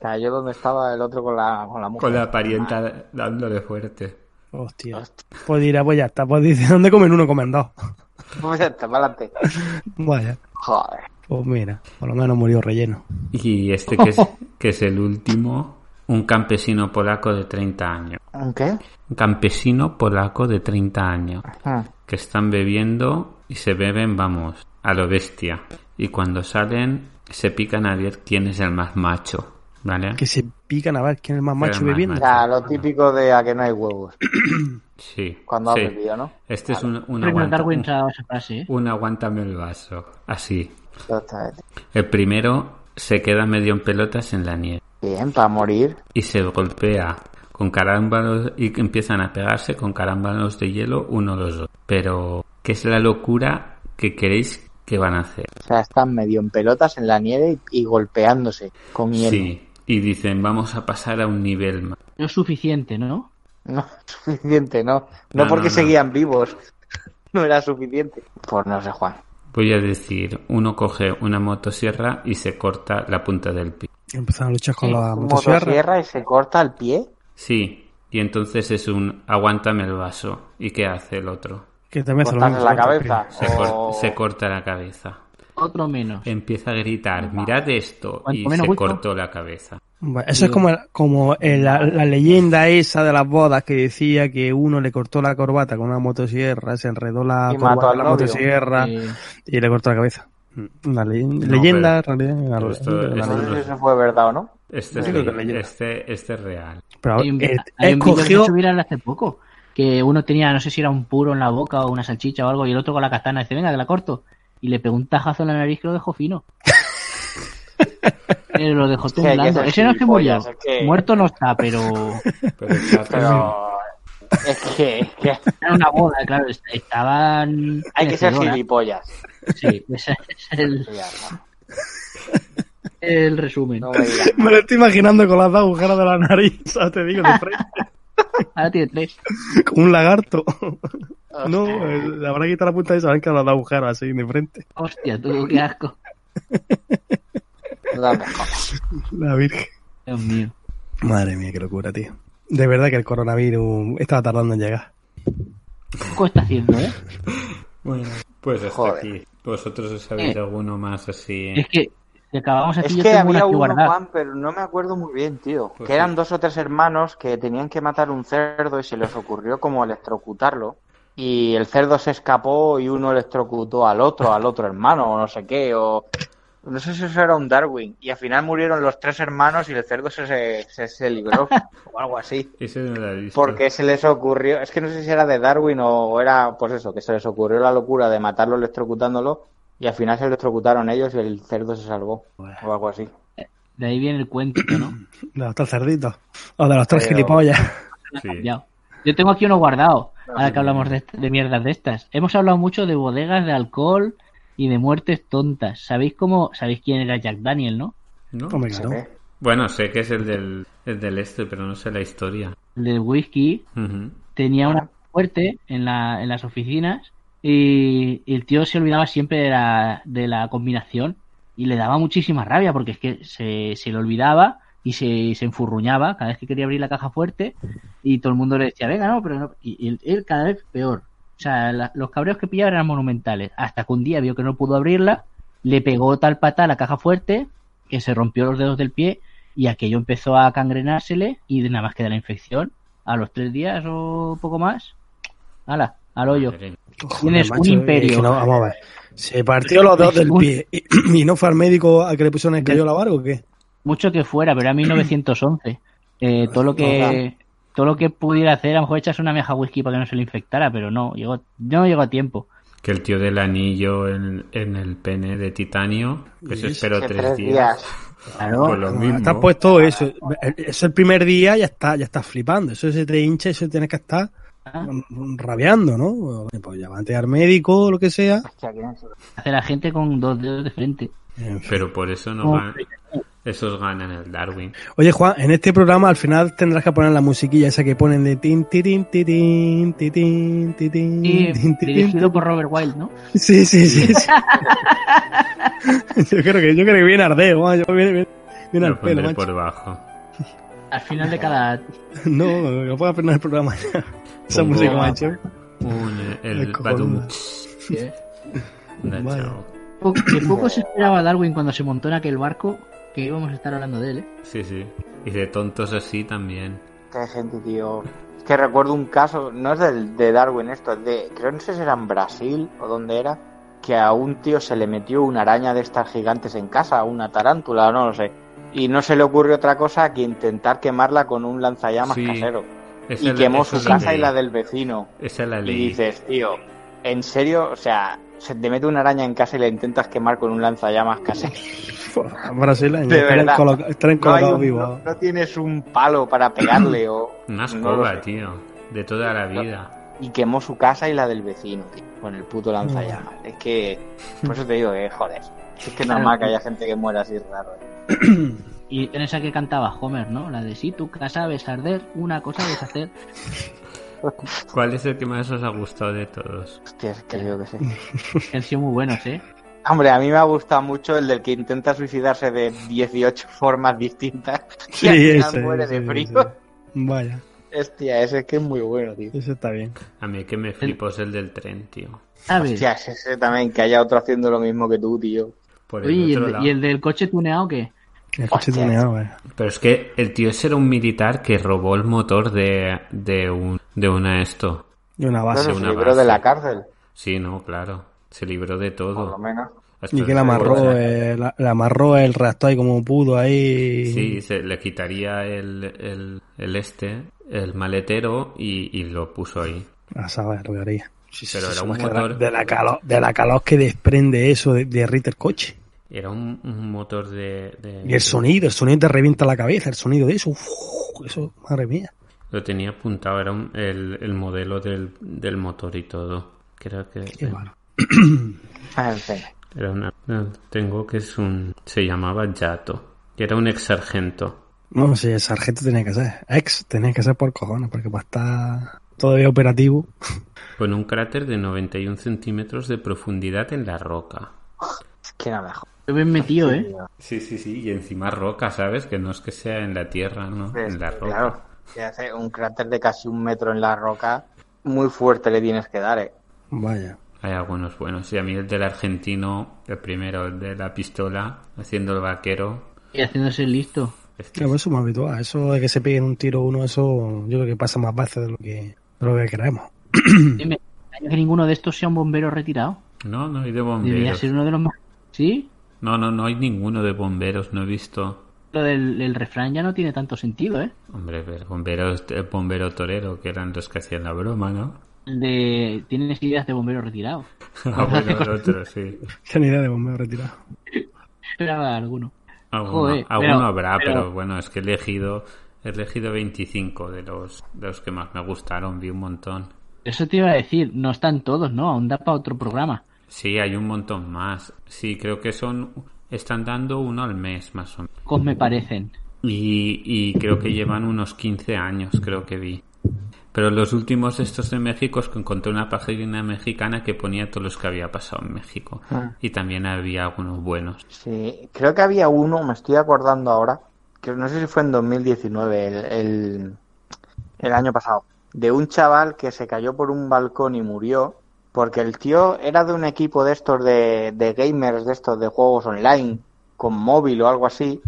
Speaker 3: Cayó donde estaba el otro con la, con la mujer.
Speaker 2: Con la parienta dándole fuerte.
Speaker 4: Hostia. Pues dirá, pues ya está. Pues dice, <laughs> ¿dónde comen uno? Comen dos.
Speaker 3: Pues ya está, para adelante.
Speaker 4: Vaya.
Speaker 3: Joder.
Speaker 4: Pues mira, por lo menos murió relleno.
Speaker 2: Y este que es, que es el último, un campesino polaco de 30 años.
Speaker 3: ¿Un qué?
Speaker 2: Un campesino polaco de 30 años.
Speaker 3: Ah,
Speaker 2: Que están bebiendo y se beben, vamos, a lo bestia. Y cuando salen, se pican a ver quién es el más macho. ¿Vale?
Speaker 4: Que se pican a ver quién es el más
Speaker 2: Pero
Speaker 4: macho
Speaker 2: más
Speaker 4: bebiendo.
Speaker 2: macho.
Speaker 3: Ya, lo típico de a que no hay huevos. <clears throat>
Speaker 2: Sí.
Speaker 3: Cuando
Speaker 2: sí.
Speaker 3: has bebido, ¿no?
Speaker 2: Este es un, un, aguanta-
Speaker 5: ¿eh?
Speaker 2: un aguántame el vaso. Así.
Speaker 3: Exactamente.
Speaker 2: El primero se queda medio en pelotas en la nieve
Speaker 3: Bien, para morir.
Speaker 2: y se golpea con carámbanos y empiezan a pegarse con carámbanos de hielo uno los dos. Pero, ¿qué es la locura que queréis que van a hacer?
Speaker 3: O sea, están medio en pelotas en la nieve y, y golpeándose con hielo.
Speaker 2: Sí. Y dicen, vamos a pasar a un nivel más.
Speaker 5: No es suficiente, ¿no?
Speaker 3: No es <laughs> suficiente, no. No,
Speaker 2: No,
Speaker 3: porque
Speaker 2: no, no.
Speaker 3: seguían vivos. <laughs> No era suficiente. Pues no sé, Juan.
Speaker 2: Voy a decir, uno coge una motosierra y se corta la punta del pie.
Speaker 4: Empezaron a luchar con la motosierra.
Speaker 3: motosierra y se corta el pie.
Speaker 2: Sí. Y entonces es un aguántame el vaso. ¿Y qué hace el otro?
Speaker 4: Que también lo
Speaker 3: la
Speaker 4: se corta
Speaker 3: cabeza.
Speaker 2: Se, cor-
Speaker 3: O-
Speaker 2: se corta la cabeza.
Speaker 5: Otro menos.
Speaker 2: Empieza a gritar, mirad esto.
Speaker 5: Cuanto
Speaker 2: Y
Speaker 5: menos
Speaker 2: se
Speaker 5: gusto.
Speaker 2: cortó la cabeza.
Speaker 4: Bueno, Eso es como, como la, la leyenda esa de las bodas que decía que uno le cortó la corbata con una motosierra, se enredó la
Speaker 3: Y
Speaker 4: corbata la
Speaker 3: novio.
Speaker 4: Motosierra y le cortó la cabeza. Una le- leyenda, en realidad, una
Speaker 2: pero esto-
Speaker 4: leyenda,
Speaker 2: esto
Speaker 3: No sé si eso fue verdad o no.
Speaker 2: Este, es,
Speaker 4: que
Speaker 2: este, este es real.
Speaker 4: Pero
Speaker 5: hay un,
Speaker 4: eh,
Speaker 5: hay que
Speaker 4: escogió,
Speaker 5: viral hace poco. Que uno tenía, no sé si era un puro en la boca o una salchicha o algo, y el otro con la katana dice, venga, que la corto. Y le pegó un tajazo en la nariz que lo dejó fino. <laughs> Eh, lo dejó temblando. Ese no es que murió.
Speaker 3: es que-
Speaker 5: Muerto no está, pero
Speaker 2: Pero está
Speaker 3: Pero es que, es que
Speaker 5: era una boda, claro. est- Estaban.
Speaker 3: hay que ser gilipollas.
Speaker 5: Sí, ese es el, el resumen.
Speaker 3: no me <laughs>
Speaker 4: me lo estoy imaginando con las dos agujeros de la nariz, <laughs> te digo, de frente,
Speaker 5: Ahora tiene tres.
Speaker 4: como <laughs> un lagarto. No, eh, le habrá quitado la punta y se van quedado los dos agujeros así de frente.
Speaker 5: Hostia, tú, qué asco.
Speaker 3: No me jodas.
Speaker 4: La virgen.
Speaker 5: Dios mío.
Speaker 4: Madre mía, qué locura, tío. De verdad que el coronavirus estaba tardando en llegar.
Speaker 5: Poco está haciendo, ¿eh? <laughs>
Speaker 2: Bueno, pues hasta
Speaker 3: Joder.
Speaker 2: aquí. ¿Vosotros os sabéis
Speaker 5: Eh.
Speaker 2: alguno más así?
Speaker 5: Es que si acabamos aquí,
Speaker 3: Es
Speaker 5: yo
Speaker 3: que
Speaker 5: tengo
Speaker 3: había uno. Juan, pero no me acuerdo muy bien, tío.
Speaker 2: Pues
Speaker 3: que
Speaker 2: sí.
Speaker 3: eran dos o tres hermanos que tenían que matar un cerdo y se les ocurrió como electrocutarlo. Y el cerdo se escapó y uno electrocutó al otro, al otro hermano, o no sé qué, o... No sé si eso era un Darwin. Y al final murieron los tres hermanos y el cerdo se, se, se, se libró, <laughs> o algo así.
Speaker 2: Ese no lo he visto.
Speaker 3: Porque se les ocurrió, es que no sé si era de Darwin o era, pues eso, que se les ocurrió la locura de matarlo electrocutándolo y al final se electrocutaron ellos y el cerdo se salvó, o algo así.
Speaker 5: De ahí viene el cuento, ¿no? <clears throat>
Speaker 4: De los tres cerditos. O de los tres
Speaker 3: Pero-
Speaker 4: gilipollas.
Speaker 2: Sí.
Speaker 5: Ya. Yo tengo aquí uno guardado, ahora que hablamos de, de mierdas de estas. Hemos hablado mucho de bodegas de alcohol y de muertes tontas. ¿Sabéis cómo, sabéis quién era Jack Daniel, no?
Speaker 2: ¿No?
Speaker 4: Claro.
Speaker 3: ve.
Speaker 2: Bueno, sé que es el del, el del este, pero no sé la historia.
Speaker 5: El del whisky. Tenía una fuerte en, la, en las oficinas y, el tío se olvidaba siempre de la, de la combinación y le daba muchísima rabia porque es que se, se le olvidaba y se, se enfurruñaba cada vez que quería abrir la caja fuerte y todo el mundo le decía, venga, no, pero no. Y, él, cada vez peor. O sea, los cabreos que pillaba eran monumentales. Hasta que un día vio que no pudo abrirla le pegó tal pata a la caja fuerte que se rompió los dedos del pie y aquello empezó a cangrenársele y nada más que de la infección, a los tres días o poco más, ala, al hoyo. Tienes un imperio.
Speaker 4: es que no, vamos a ver. Se partió los dedos del pie <clears throat> y, no fue al médico a que le pusieron el la barba o qué?
Speaker 5: Mucho que fuera, pero era <clears throat> 1911. Eh, todo lo que todo lo que pudiera hacer, a lo mejor echarse una meja whisky para que no se le infectara, pero no, llegó, no llegó a tiempo.
Speaker 2: Que el tío del anillo en, en el pene de titanio, que se esperó
Speaker 3: Que
Speaker 2: tres
Speaker 3: tres
Speaker 2: días.
Speaker 3: días.
Speaker 5: Claro.
Speaker 2: Pues lo mismo.
Speaker 4: Está puesto eso. Es el primer día, ya está, ya estás flipando. Eso se te hincha, eso tienes que estar rabiando, ¿no? Pues llamante al médico o lo que sea.
Speaker 5: Hace la gente con dos dedos de frente.
Speaker 2: Pero por eso no
Speaker 5: No.
Speaker 2: van. Esos ganan el Darwin.
Speaker 4: Oye, Juan, en este programa al final tendrás que poner la musiquilla esa que ponen de tin, tirin, tirin, tirin, tirin,
Speaker 5: Y
Speaker 4: tin, tirin,
Speaker 5: dirigido por Robert Wilde, ¿no?
Speaker 4: Sí, sí, sí. sí. <laughs> yo creo que yo creo que viene ardeo, macho, viene, viene, viene
Speaker 2: Lo
Speaker 4: al pelo,
Speaker 2: por bajo.
Speaker 5: Al final de cada... <laughs>
Speaker 4: No, lo puedo poner el programa ya. Esa música, macho.
Speaker 2: Un, el.
Speaker 5: Po- Que poco se esperaba Darwin cuando se montó en aquel barco que íbamos a estar hablando de él, ¿eh?
Speaker 2: Sí, sí. Y de tontos así también.
Speaker 3: Qué gente, tío. Es que recuerdo un caso, no es del, de Darwin esto, es de, creo no sé si era en Brasil o dónde era, que a un tío se le metió una araña de estas gigantes en casa, una tarántula, no lo sé. Y no se le ocurrió otra cosa que intentar quemarla con un lanzallamas
Speaker 2: Sí.
Speaker 3: casero.
Speaker 2: Esa
Speaker 3: Y quemó su casa y la del vecino.
Speaker 2: Esa la
Speaker 3: Y
Speaker 2: leí.
Speaker 3: dices, tío, ¿en serio? O sea, se te mete una araña en casa y la intentas quemar con un lanzallamas casero. <laughs>
Speaker 4: Brasileño,
Speaker 3: De verdad. No,
Speaker 4: vivos.
Speaker 3: no- no tienes un palo para pegarle o... <clears throat>
Speaker 2: Una escoba, tío. De toda la vida.
Speaker 3: y quemó su casa y la del vecino, tío, con el puto lanzallamas. Es que, por eso te digo que, joder, es que es normal que haya gente que muera así raro. <clears throat>
Speaker 5: Y en esa que cantaba Homer, ¿no? La de si tu casa ves arder, una cosa ves hacer. <laughs>
Speaker 2: ¿Cuál es el que más os ha gustado de todos?
Speaker 3: Hostia, es que yo que sé.
Speaker 5: Que han sido muy buenos, ¿eh?
Speaker 3: Hombre, a mí me ha gustado mucho el del que intenta suicidarse de 18 <laughs> formas distintas y
Speaker 4: Sí,
Speaker 3: al final
Speaker 4: ese,
Speaker 3: muere
Speaker 4: ese,
Speaker 3: de
Speaker 4: ese.
Speaker 3: frío.
Speaker 4: Vaya,
Speaker 3: Hostia, ese es que es muy bueno, tío.
Speaker 4: eso está bien.
Speaker 2: A mí que me flipo es el del tren, tío.
Speaker 5: A ver,
Speaker 3: Hostia, es ese también, que haya otro haciendo lo mismo que tú, tío.
Speaker 2: Por el
Speaker 5: oye, ¿y
Speaker 2: otro
Speaker 5: el,
Speaker 2: lado.
Speaker 5: y el del coche tuneado qué?
Speaker 4: El coche
Speaker 3: Hostia.
Speaker 4: tuneado, eh.
Speaker 2: Pero es que el tío ese era un militar que robó el motor de, de un de una esto.
Speaker 4: Y una base.
Speaker 3: Pero se
Speaker 2: una
Speaker 3: libró
Speaker 2: base.
Speaker 3: de la cárcel,
Speaker 2: Sí, no, claro. Se libró de
Speaker 3: por lo
Speaker 2: todo.
Speaker 3: menos.
Speaker 4: Y que la amarró, eh, la, la amarró el reactor ahí como pudo ahí.
Speaker 2: Sí, se le quitaría el, el, el este, el maletero y, y lo puso ahí.
Speaker 4: A saber lo que haría. Sí, sí,
Speaker 2: Pero
Speaker 4: sí,
Speaker 2: era un
Speaker 4: de
Speaker 2: motor-
Speaker 4: De la, calor, de la calor que desprende eso, de, derrite el coche.
Speaker 2: Era un, un motor de, de-
Speaker 4: Y el sonido, el sonido te revienta la cabeza, el sonido de eso. uf, eso, madre mía.
Speaker 2: Lo tenía apuntado, era un- el, el modelo del, del motor y todo. Creo que
Speaker 4: Qué malo.
Speaker 3: En fin.
Speaker 2: era una... Tengo que es un... Se llamaba Yato. que Era un ex sargento.
Speaker 4: No, si el sargento tenía que ser. Ex tenía que ser por cojones, porque para estar todavía operativo.
Speaker 2: Con un cráter de 91 centímetros de profundidad en la roca.
Speaker 3: Es que no me jodas.
Speaker 5: Qué bien metido, ¿eh?
Speaker 2: Sí, sí, sí. Y encima roca, ¿sabes? Que no es que sea en la tierra, ¿no?
Speaker 3: Pues,
Speaker 2: En la roca.
Speaker 3: Claro, que hace un cráter de casi un metro en la roca, muy fuerte le tienes que dar, eh.
Speaker 4: Vaya.
Speaker 2: Hay algunos buenos. Y a mí el del argentino, el primero, el de la pistola, haciendo el vaquero.
Speaker 5: Y haciéndose el listo.
Speaker 2: este-
Speaker 4: Claro, eso es más habitual. Eso de que se peguen un tiro uno, eso yo creo que pasa más veces de lo que, de lo que queremos.
Speaker 5: Sí, me extraña que ninguno de estos sea un bombero retirado.
Speaker 2: No, no hay de
Speaker 5: Debería
Speaker 2: bomberos.
Speaker 5: ser uno de los más... ¿Sí?
Speaker 2: No, no, no hay ninguno de bomberos, no he visto.
Speaker 5: Lo del el refrán ya no tiene tanto sentido, ¿eh?
Speaker 2: Hombre, pero bomberos, el bombero torero, que eran los que hacían la broma, ¿no?
Speaker 5: El de... Tienes ideas de bombero retirado. <laughs>
Speaker 2: ah, bueno, el otro, sí. <laughs>
Speaker 4: Qué idea de bombeo retirado. <laughs>
Speaker 5: Esperaba alguno.
Speaker 2: Alguno,
Speaker 5: Joder,
Speaker 2: alguno
Speaker 5: pero-
Speaker 2: habrá, pero...
Speaker 5: pero-
Speaker 2: bueno, es que he elegido, he elegido 25 de los, de los que más me gustaron, vi un montón.
Speaker 5: Eso te iba a decir, no están todos, ¿no? Aún da para otro programa.
Speaker 2: Sí, hay un montón más. Sí, creo que son, están dando uno al mes, más o menos.
Speaker 5: Cos me parecen.
Speaker 2: Y, y creo que llevan unos 15 años, creo que vi. Pero los últimos de estos de México es que encontré una página mexicana que ponía todos los que había pasado en México.
Speaker 3: Ah.
Speaker 2: Y también había algunos buenos.
Speaker 3: Sí, creo que había uno, me estoy acordando ahora, que no sé si fue en 2019, el, el, el año pasado, de un chaval que se cayó por un balcón y murió, porque el tío era de un equipo de estos de, de gamers, de estos de juegos online, con móvil o algo así,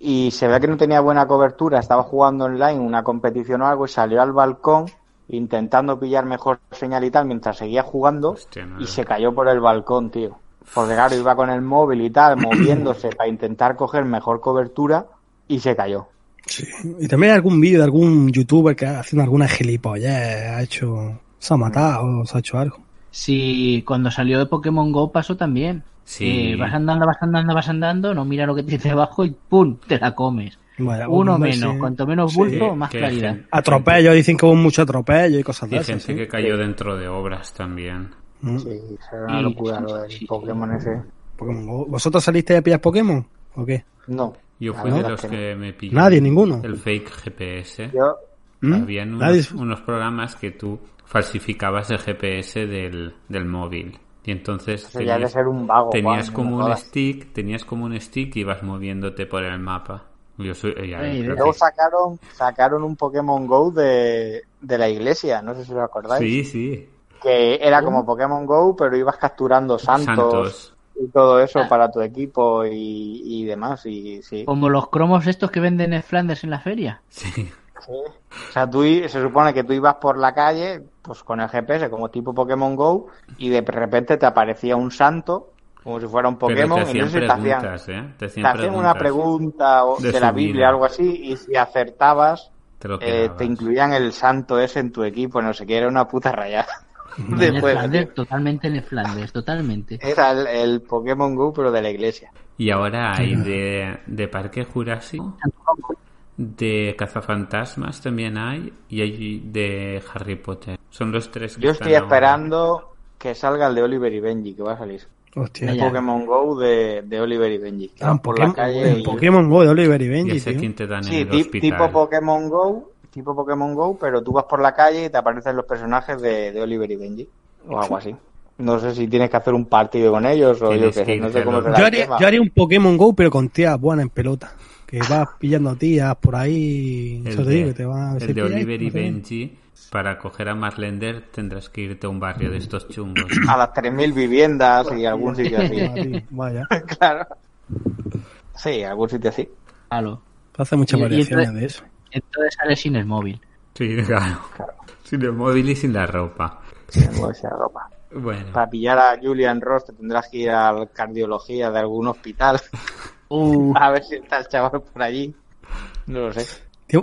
Speaker 3: y se ve que no tenía buena cobertura, estaba jugando online una competición o algo y salió al balcón intentando pillar mejor señal y tal mientras seguía jugando
Speaker 2: Hostia,
Speaker 3: y se cayó por el balcón, tío. Porque claro, iba con el móvil y tal, moviéndose <coughs> para intentar coger mejor cobertura y se cayó.
Speaker 4: Sí. Y también hay algún vídeo de algún youtuber que haciendo alguna gilipollez ha hecho. Se ha matado o se ha hecho algo.
Speaker 5: Sí, cuando salió de Pokémon Go pasó también.
Speaker 2: Sí.
Speaker 5: Eh, vas andando, vas andando, vas andando, no mira lo que tienes debajo y ¡pum! te la comes.
Speaker 4: Vaya,
Speaker 5: Uno
Speaker 4: hombre,
Speaker 5: menos,
Speaker 4: sí.
Speaker 5: cuanto menos
Speaker 4: Sí.
Speaker 5: bulto, más claridad.
Speaker 2: gente-
Speaker 4: Atropello, dicen que hubo mucho atropello y cosas de
Speaker 2: gente
Speaker 4: sí.
Speaker 2: que cayó dentro de obras también.
Speaker 4: Mm.
Speaker 3: Sí, será una locura lo del. Pokémon ese.
Speaker 4: Pokémon Go. ¿Vosotros salisteis a pillar Pokémon? ¿O qué?
Speaker 3: No.
Speaker 2: Yo
Speaker 3: La
Speaker 2: fui de los
Speaker 3: que no.
Speaker 2: que me pilló
Speaker 4: Nadie, ninguno.
Speaker 2: el fake GPS.
Speaker 3: Yo,
Speaker 4: ¿Mm?
Speaker 2: Habían unos, unos programas que tú falsificabas el GPS del, del móvil. Y entonces
Speaker 3: eso ya de
Speaker 2: tenías,
Speaker 3: ser un vago.
Speaker 2: tenías
Speaker 3: Juan,
Speaker 2: como un stick, tenías como un stick y ibas moviéndote por el mapa. Yo soy, ya,
Speaker 3: Luego
Speaker 2: que-
Speaker 3: sacaron, sacaron un Pokémon Go de, de la iglesia, no sé si os acordáis.
Speaker 2: sí, sí.
Speaker 3: Que era como Pokémon Go, pero ibas capturando santos,
Speaker 2: Santos.
Speaker 3: y todo eso para tu equipo y, y demás. Y sí.
Speaker 5: Como los cromos estos que venden en Flanders en la feria.
Speaker 2: Sí.
Speaker 3: Sí. O sea, tú se supone que tú ibas por la calle, pues con el GPS como tipo Pokémon Go, y de repente te aparecía un santo, como si fuera un Pokémon, y sé si te hacían,
Speaker 2: ¿eh? Te
Speaker 3: te
Speaker 2: hacían,
Speaker 3: una pregunta o-
Speaker 2: de
Speaker 3: de, la Biblia,
Speaker 2: vida.
Speaker 3: algo así, y si acertabas,
Speaker 2: Te lo
Speaker 3: eh, te incluían el santo ese en tu equipo, no sé qué, era una puta rayada. <laughs>
Speaker 5: En el Flanders, totalmente en el Flanders, totalmente.
Speaker 3: era el, el Pokémon Go, pero de la iglesia.
Speaker 2: Y ahora hay de, de Parque Jurásico, de Cazafantasmas también hay, y hay de Harry Potter. Son los tres que
Speaker 3: Yo
Speaker 2: están
Speaker 3: estoy
Speaker 2: ahora.
Speaker 3: esperando que salga el de Oliver y Benji, que va a salir.
Speaker 4: Hostia.
Speaker 3: El
Speaker 5: Ya.
Speaker 3: Pokémon Go de, de Oliver y Benji. Que
Speaker 4: Ah,
Speaker 3: por
Speaker 4: Pokémon,
Speaker 3: la calle
Speaker 4: un
Speaker 3: y-
Speaker 4: Pokémon Go de Oliver y
Speaker 2: Y
Speaker 4: Benji,
Speaker 2: ese
Speaker 4: tío.
Speaker 2: te dan
Speaker 3: Sí,
Speaker 2: en el
Speaker 3: tipo Pokémon Go, tipo Pokémon Go, pero tú vas por la calle y te aparecen los personajes de, de Oliver y Benji o algo así. No sé si tienes que hacer un partido con ellos o yo qué sé, no sé cómo
Speaker 4: Yo
Speaker 3: el
Speaker 4: haría,
Speaker 3: tema.
Speaker 4: yo haría un Pokémon Go, pero con tías buenas en pelota. Que vas pillando tías por ahí.
Speaker 2: El
Speaker 4: Eso te
Speaker 2: de,
Speaker 4: digo, que te va
Speaker 2: el
Speaker 4: se
Speaker 2: de Oliver y. Benji, para coger a Marlender tendrás que irte a un barrio de estos chungos.
Speaker 3: A las 3.000 viviendas y algún sitio así.
Speaker 4: Vaya. <laughs>
Speaker 3: claro. Sí, algún sitio así.
Speaker 5: Claro.
Speaker 4: Hace muchas variaciones
Speaker 5: entonces-
Speaker 4: de eso.
Speaker 5: Entonces sale sin el móvil.
Speaker 2: Sí, claro. Sin el móvil y sin la ropa.
Speaker 3: Sí, algo así, ropa.
Speaker 2: Bueno,
Speaker 3: Para pillar a Julian Ross te tendrás que ir a la cardiología de algún hospital <laughs>
Speaker 5: Uh,
Speaker 3: a ver si está el chaval por allí. No lo sé.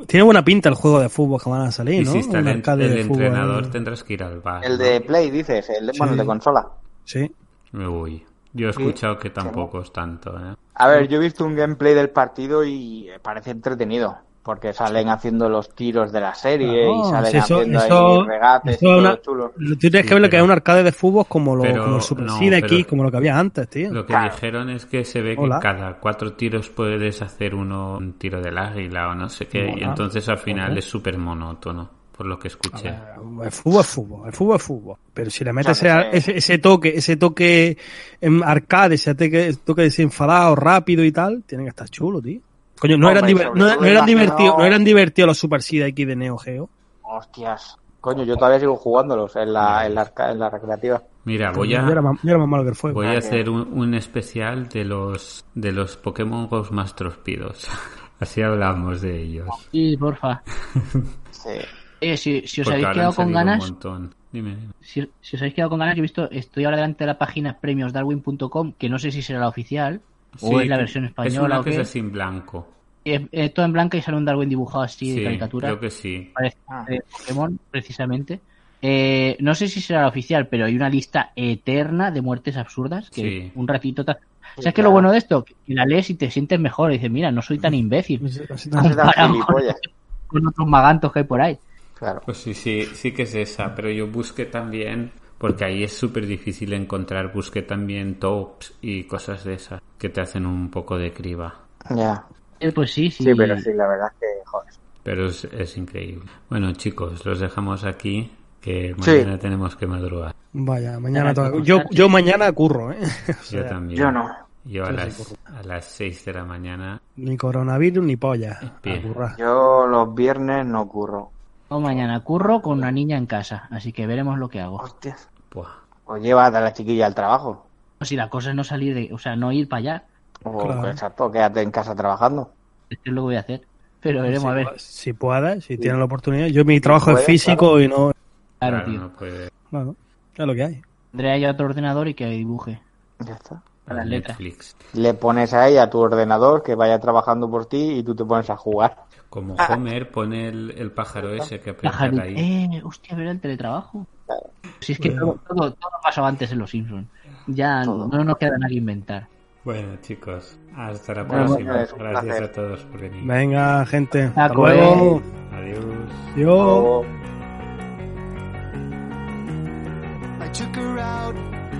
Speaker 4: Tiene buena pinta el juego de fútbol que van a salir, ¿no?
Speaker 2: si está
Speaker 4: Un
Speaker 2: el,
Speaker 4: de
Speaker 2: entrenador tendrás que ir al bar.
Speaker 3: El de Play, dices, el de, bueno, el de
Speaker 4: Sí.
Speaker 3: consola.
Speaker 4: Sí.
Speaker 2: Uy, yo he escuchado que tampoco es tanto, ¿eh?
Speaker 3: A ver, yo he visto un gameplay del partido y parece entretenido. Porque salen haciendo los tiros de la serie y salen
Speaker 4: si eso-
Speaker 3: haciendo
Speaker 4: eso-
Speaker 3: ahí regates
Speaker 4: eso
Speaker 3: y
Speaker 4: una-
Speaker 3: chulo.
Speaker 4: Tú tienes
Speaker 2: Sí,
Speaker 4: que ver lo que
Speaker 2: pero-
Speaker 4: es un arcade de fútbol como, lo,
Speaker 2: Pero
Speaker 4: como el Super
Speaker 2: no,
Speaker 4: Cine aquí,
Speaker 2: pero-
Speaker 4: como lo que había antes, tío.
Speaker 2: Lo que
Speaker 3: Claro.
Speaker 2: dijeron es que se ve que
Speaker 4: Hola.
Speaker 2: cada cuatro tiros puedes hacer uno un tiro del águila o no sé qué, y entonces al final es súper monótono, por lo que escuché.
Speaker 4: ver, El fútbol es fútbol, el fútbol es fútbol. Pero si le metes
Speaker 3: Claro,
Speaker 4: ese, ese, ese toque, ese toque en arcade, ese toque, toque desenfadado, rápido y tal, tiene que estar chulo, tío. Coño, no
Speaker 3: Hombre,
Speaker 4: eran, no, eran divertidos, no eran divertidos los Super Seed aquí de Neo Geo.
Speaker 3: Hostias. Coño, yo todavía sigo jugándolos en la, en la, en la recreativa.
Speaker 2: Mira, voy
Speaker 4: Yo era
Speaker 2: a,
Speaker 4: más, yo era más malo que el fuego.
Speaker 2: voy a
Speaker 3: que-
Speaker 2: hacer un, un especial de los de los Pokémon Go más trospidos. <laughs> Así hablamos de ellos.
Speaker 5: sí, porfa. <laughs>
Speaker 3: Sí.
Speaker 5: Eh, si, si os
Speaker 2: Porque
Speaker 5: habéis quedado con ganas.
Speaker 2: Dime, dime.
Speaker 5: si, si os habéis quedado con ganas, yo he visto, estoy ahora delante de la página premiosdarwin.com, que no sé si será la oficial, o
Speaker 2: Sí,
Speaker 5: es la versión
Speaker 2: Es
Speaker 5: española
Speaker 2: una
Speaker 5: o
Speaker 2: que
Speaker 5: qué.
Speaker 2: es así en blanco.
Speaker 5: Es, es todo en blanca y sale un Darwin dibujado así de
Speaker 2: Sí,
Speaker 5: caricatura.
Speaker 2: creo que sí.
Speaker 5: Parece
Speaker 3: Ah.
Speaker 5: de Pokémon, precisamente. Eh, no sé si será la oficial, pero hay una lista eterna de muertes absurdas que
Speaker 2: Sí.
Speaker 5: un ratito... te-
Speaker 3: Sí,
Speaker 5: ¿Sabes qué es
Speaker 3: claro.
Speaker 5: lo bueno de esto? Que la lees y te sientes mejor. Y dices, mira, no soy tan imbécil
Speaker 3: No
Speaker 5: con otros magantos que hay por ahí.
Speaker 3: Claro.
Speaker 2: Pues sí, sí, sí que es esa, pero yo busqué también, porque ahí es súper difícil encontrar, busqué también tops y cosas de esas que te hacen un poco de criba.
Speaker 3: Ya.
Speaker 5: Eh, pues sí, sí.
Speaker 3: Sí, pero sí, la verdad es que, joder.
Speaker 2: Pero es, es increíble. Bueno, chicos, los dejamos aquí, que
Speaker 3: Sí.
Speaker 2: mañana tenemos que madrugar.
Speaker 4: Vaya, mañana toca- yo, yo mañana curro, ¿eh? <laughs> O
Speaker 2: Yo también.
Speaker 3: Yo no.
Speaker 2: Yo a
Speaker 4: Yo sí
Speaker 2: las, a las 6 de la mañana.
Speaker 4: Ni coronavirus ni polla. A currar.
Speaker 3: Yo los viernes no curro.
Speaker 5: O mañana curro con una niña en casa, así que veremos lo que hago.
Speaker 3: Hostias.
Speaker 2: Buah.
Speaker 3: O lleva a la chiquilla al trabajo.
Speaker 5: Si la cosa es no salir de, o sea, no ir para allá,
Speaker 3: O
Speaker 4: Claro.
Speaker 3: exacto, quédate en casa trabajando.
Speaker 5: es lo que voy a hacer. Pero veremos
Speaker 4: si,
Speaker 5: a ver.
Speaker 4: si puedes, si tienes la oportunidad. Yo mi trabajo es físico y no...
Speaker 5: Claro,
Speaker 2: Claro,
Speaker 5: tío.
Speaker 2: no puede
Speaker 4: Bueno, es lo que hay.
Speaker 5: Tendré ya otro ordenador y que dibuje
Speaker 3: Ya está.
Speaker 5: Las letras.
Speaker 2: Netflix.
Speaker 3: Le pones a ella a tu ordenador que vaya trabajando por ti y tú te pones a jugar.
Speaker 2: Como
Speaker 3: Ah.
Speaker 2: Homer pone el, el pájaro ese que aprieta
Speaker 5: Pajarito.
Speaker 2: ahí.
Speaker 5: Eh, hostia, ¿verdad? El teletrabajo. Si es que
Speaker 4: Bueno.
Speaker 5: todo, todo, todo pasó antes en Los Simpsons. Ya
Speaker 3: Todo.
Speaker 5: no nos queda nada que inventar.
Speaker 2: Bueno, chicos, hasta la
Speaker 3: Bueno,
Speaker 2: próxima. Gracias
Speaker 3: placer.
Speaker 2: a todos por venir.
Speaker 4: Venga, gente. Hasta luego.
Speaker 2: Adiós.
Speaker 4: Yo.
Speaker 3: O-
Speaker 1: I took her out.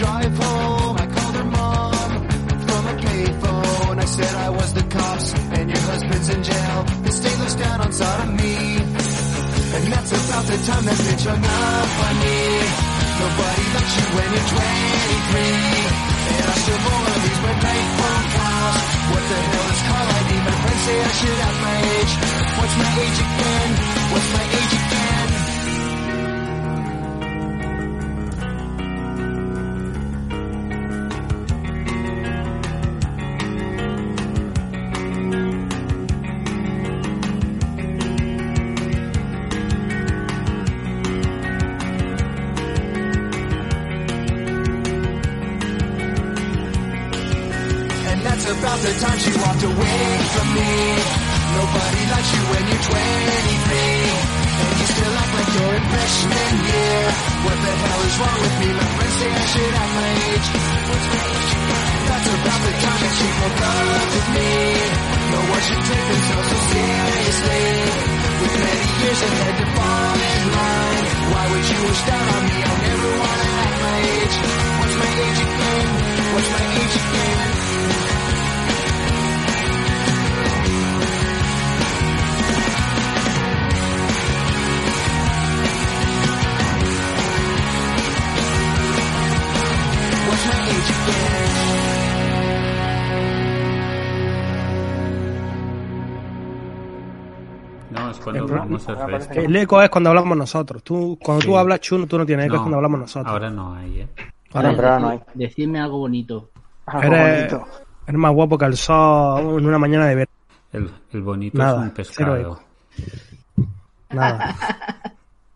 Speaker 1: Drive home, I called her mom from a payphone. I said I was the cops and your husband's in jail. The state looks down on sodomy. And that's about the time that bitch hung up on me. Nobody likes you when you're 23. And I still wanna lose my night phone calls. What the hell is call ID? My friends say I should have my age. What's my age again? What's my age again?
Speaker 4: El.
Speaker 2: El
Speaker 4: eco es cuando hablamos nosotros. Tú, cuando tú hablas, Chuno, tú no tienes eco, es cuando hablamos nosotros.
Speaker 2: Ahora no hay, ¿eh?
Speaker 3: Ahora, no hay.
Speaker 5: Decidme algo bonito.
Speaker 3: Algo
Speaker 4: Eres,
Speaker 3: bonito.
Speaker 4: eres más guapo que el sol en una mañana de verano.
Speaker 2: El, el bonito
Speaker 4: Nada,
Speaker 2: es un
Speaker 4: cero
Speaker 2: pescado.
Speaker 4: eco. Nada. <laughs>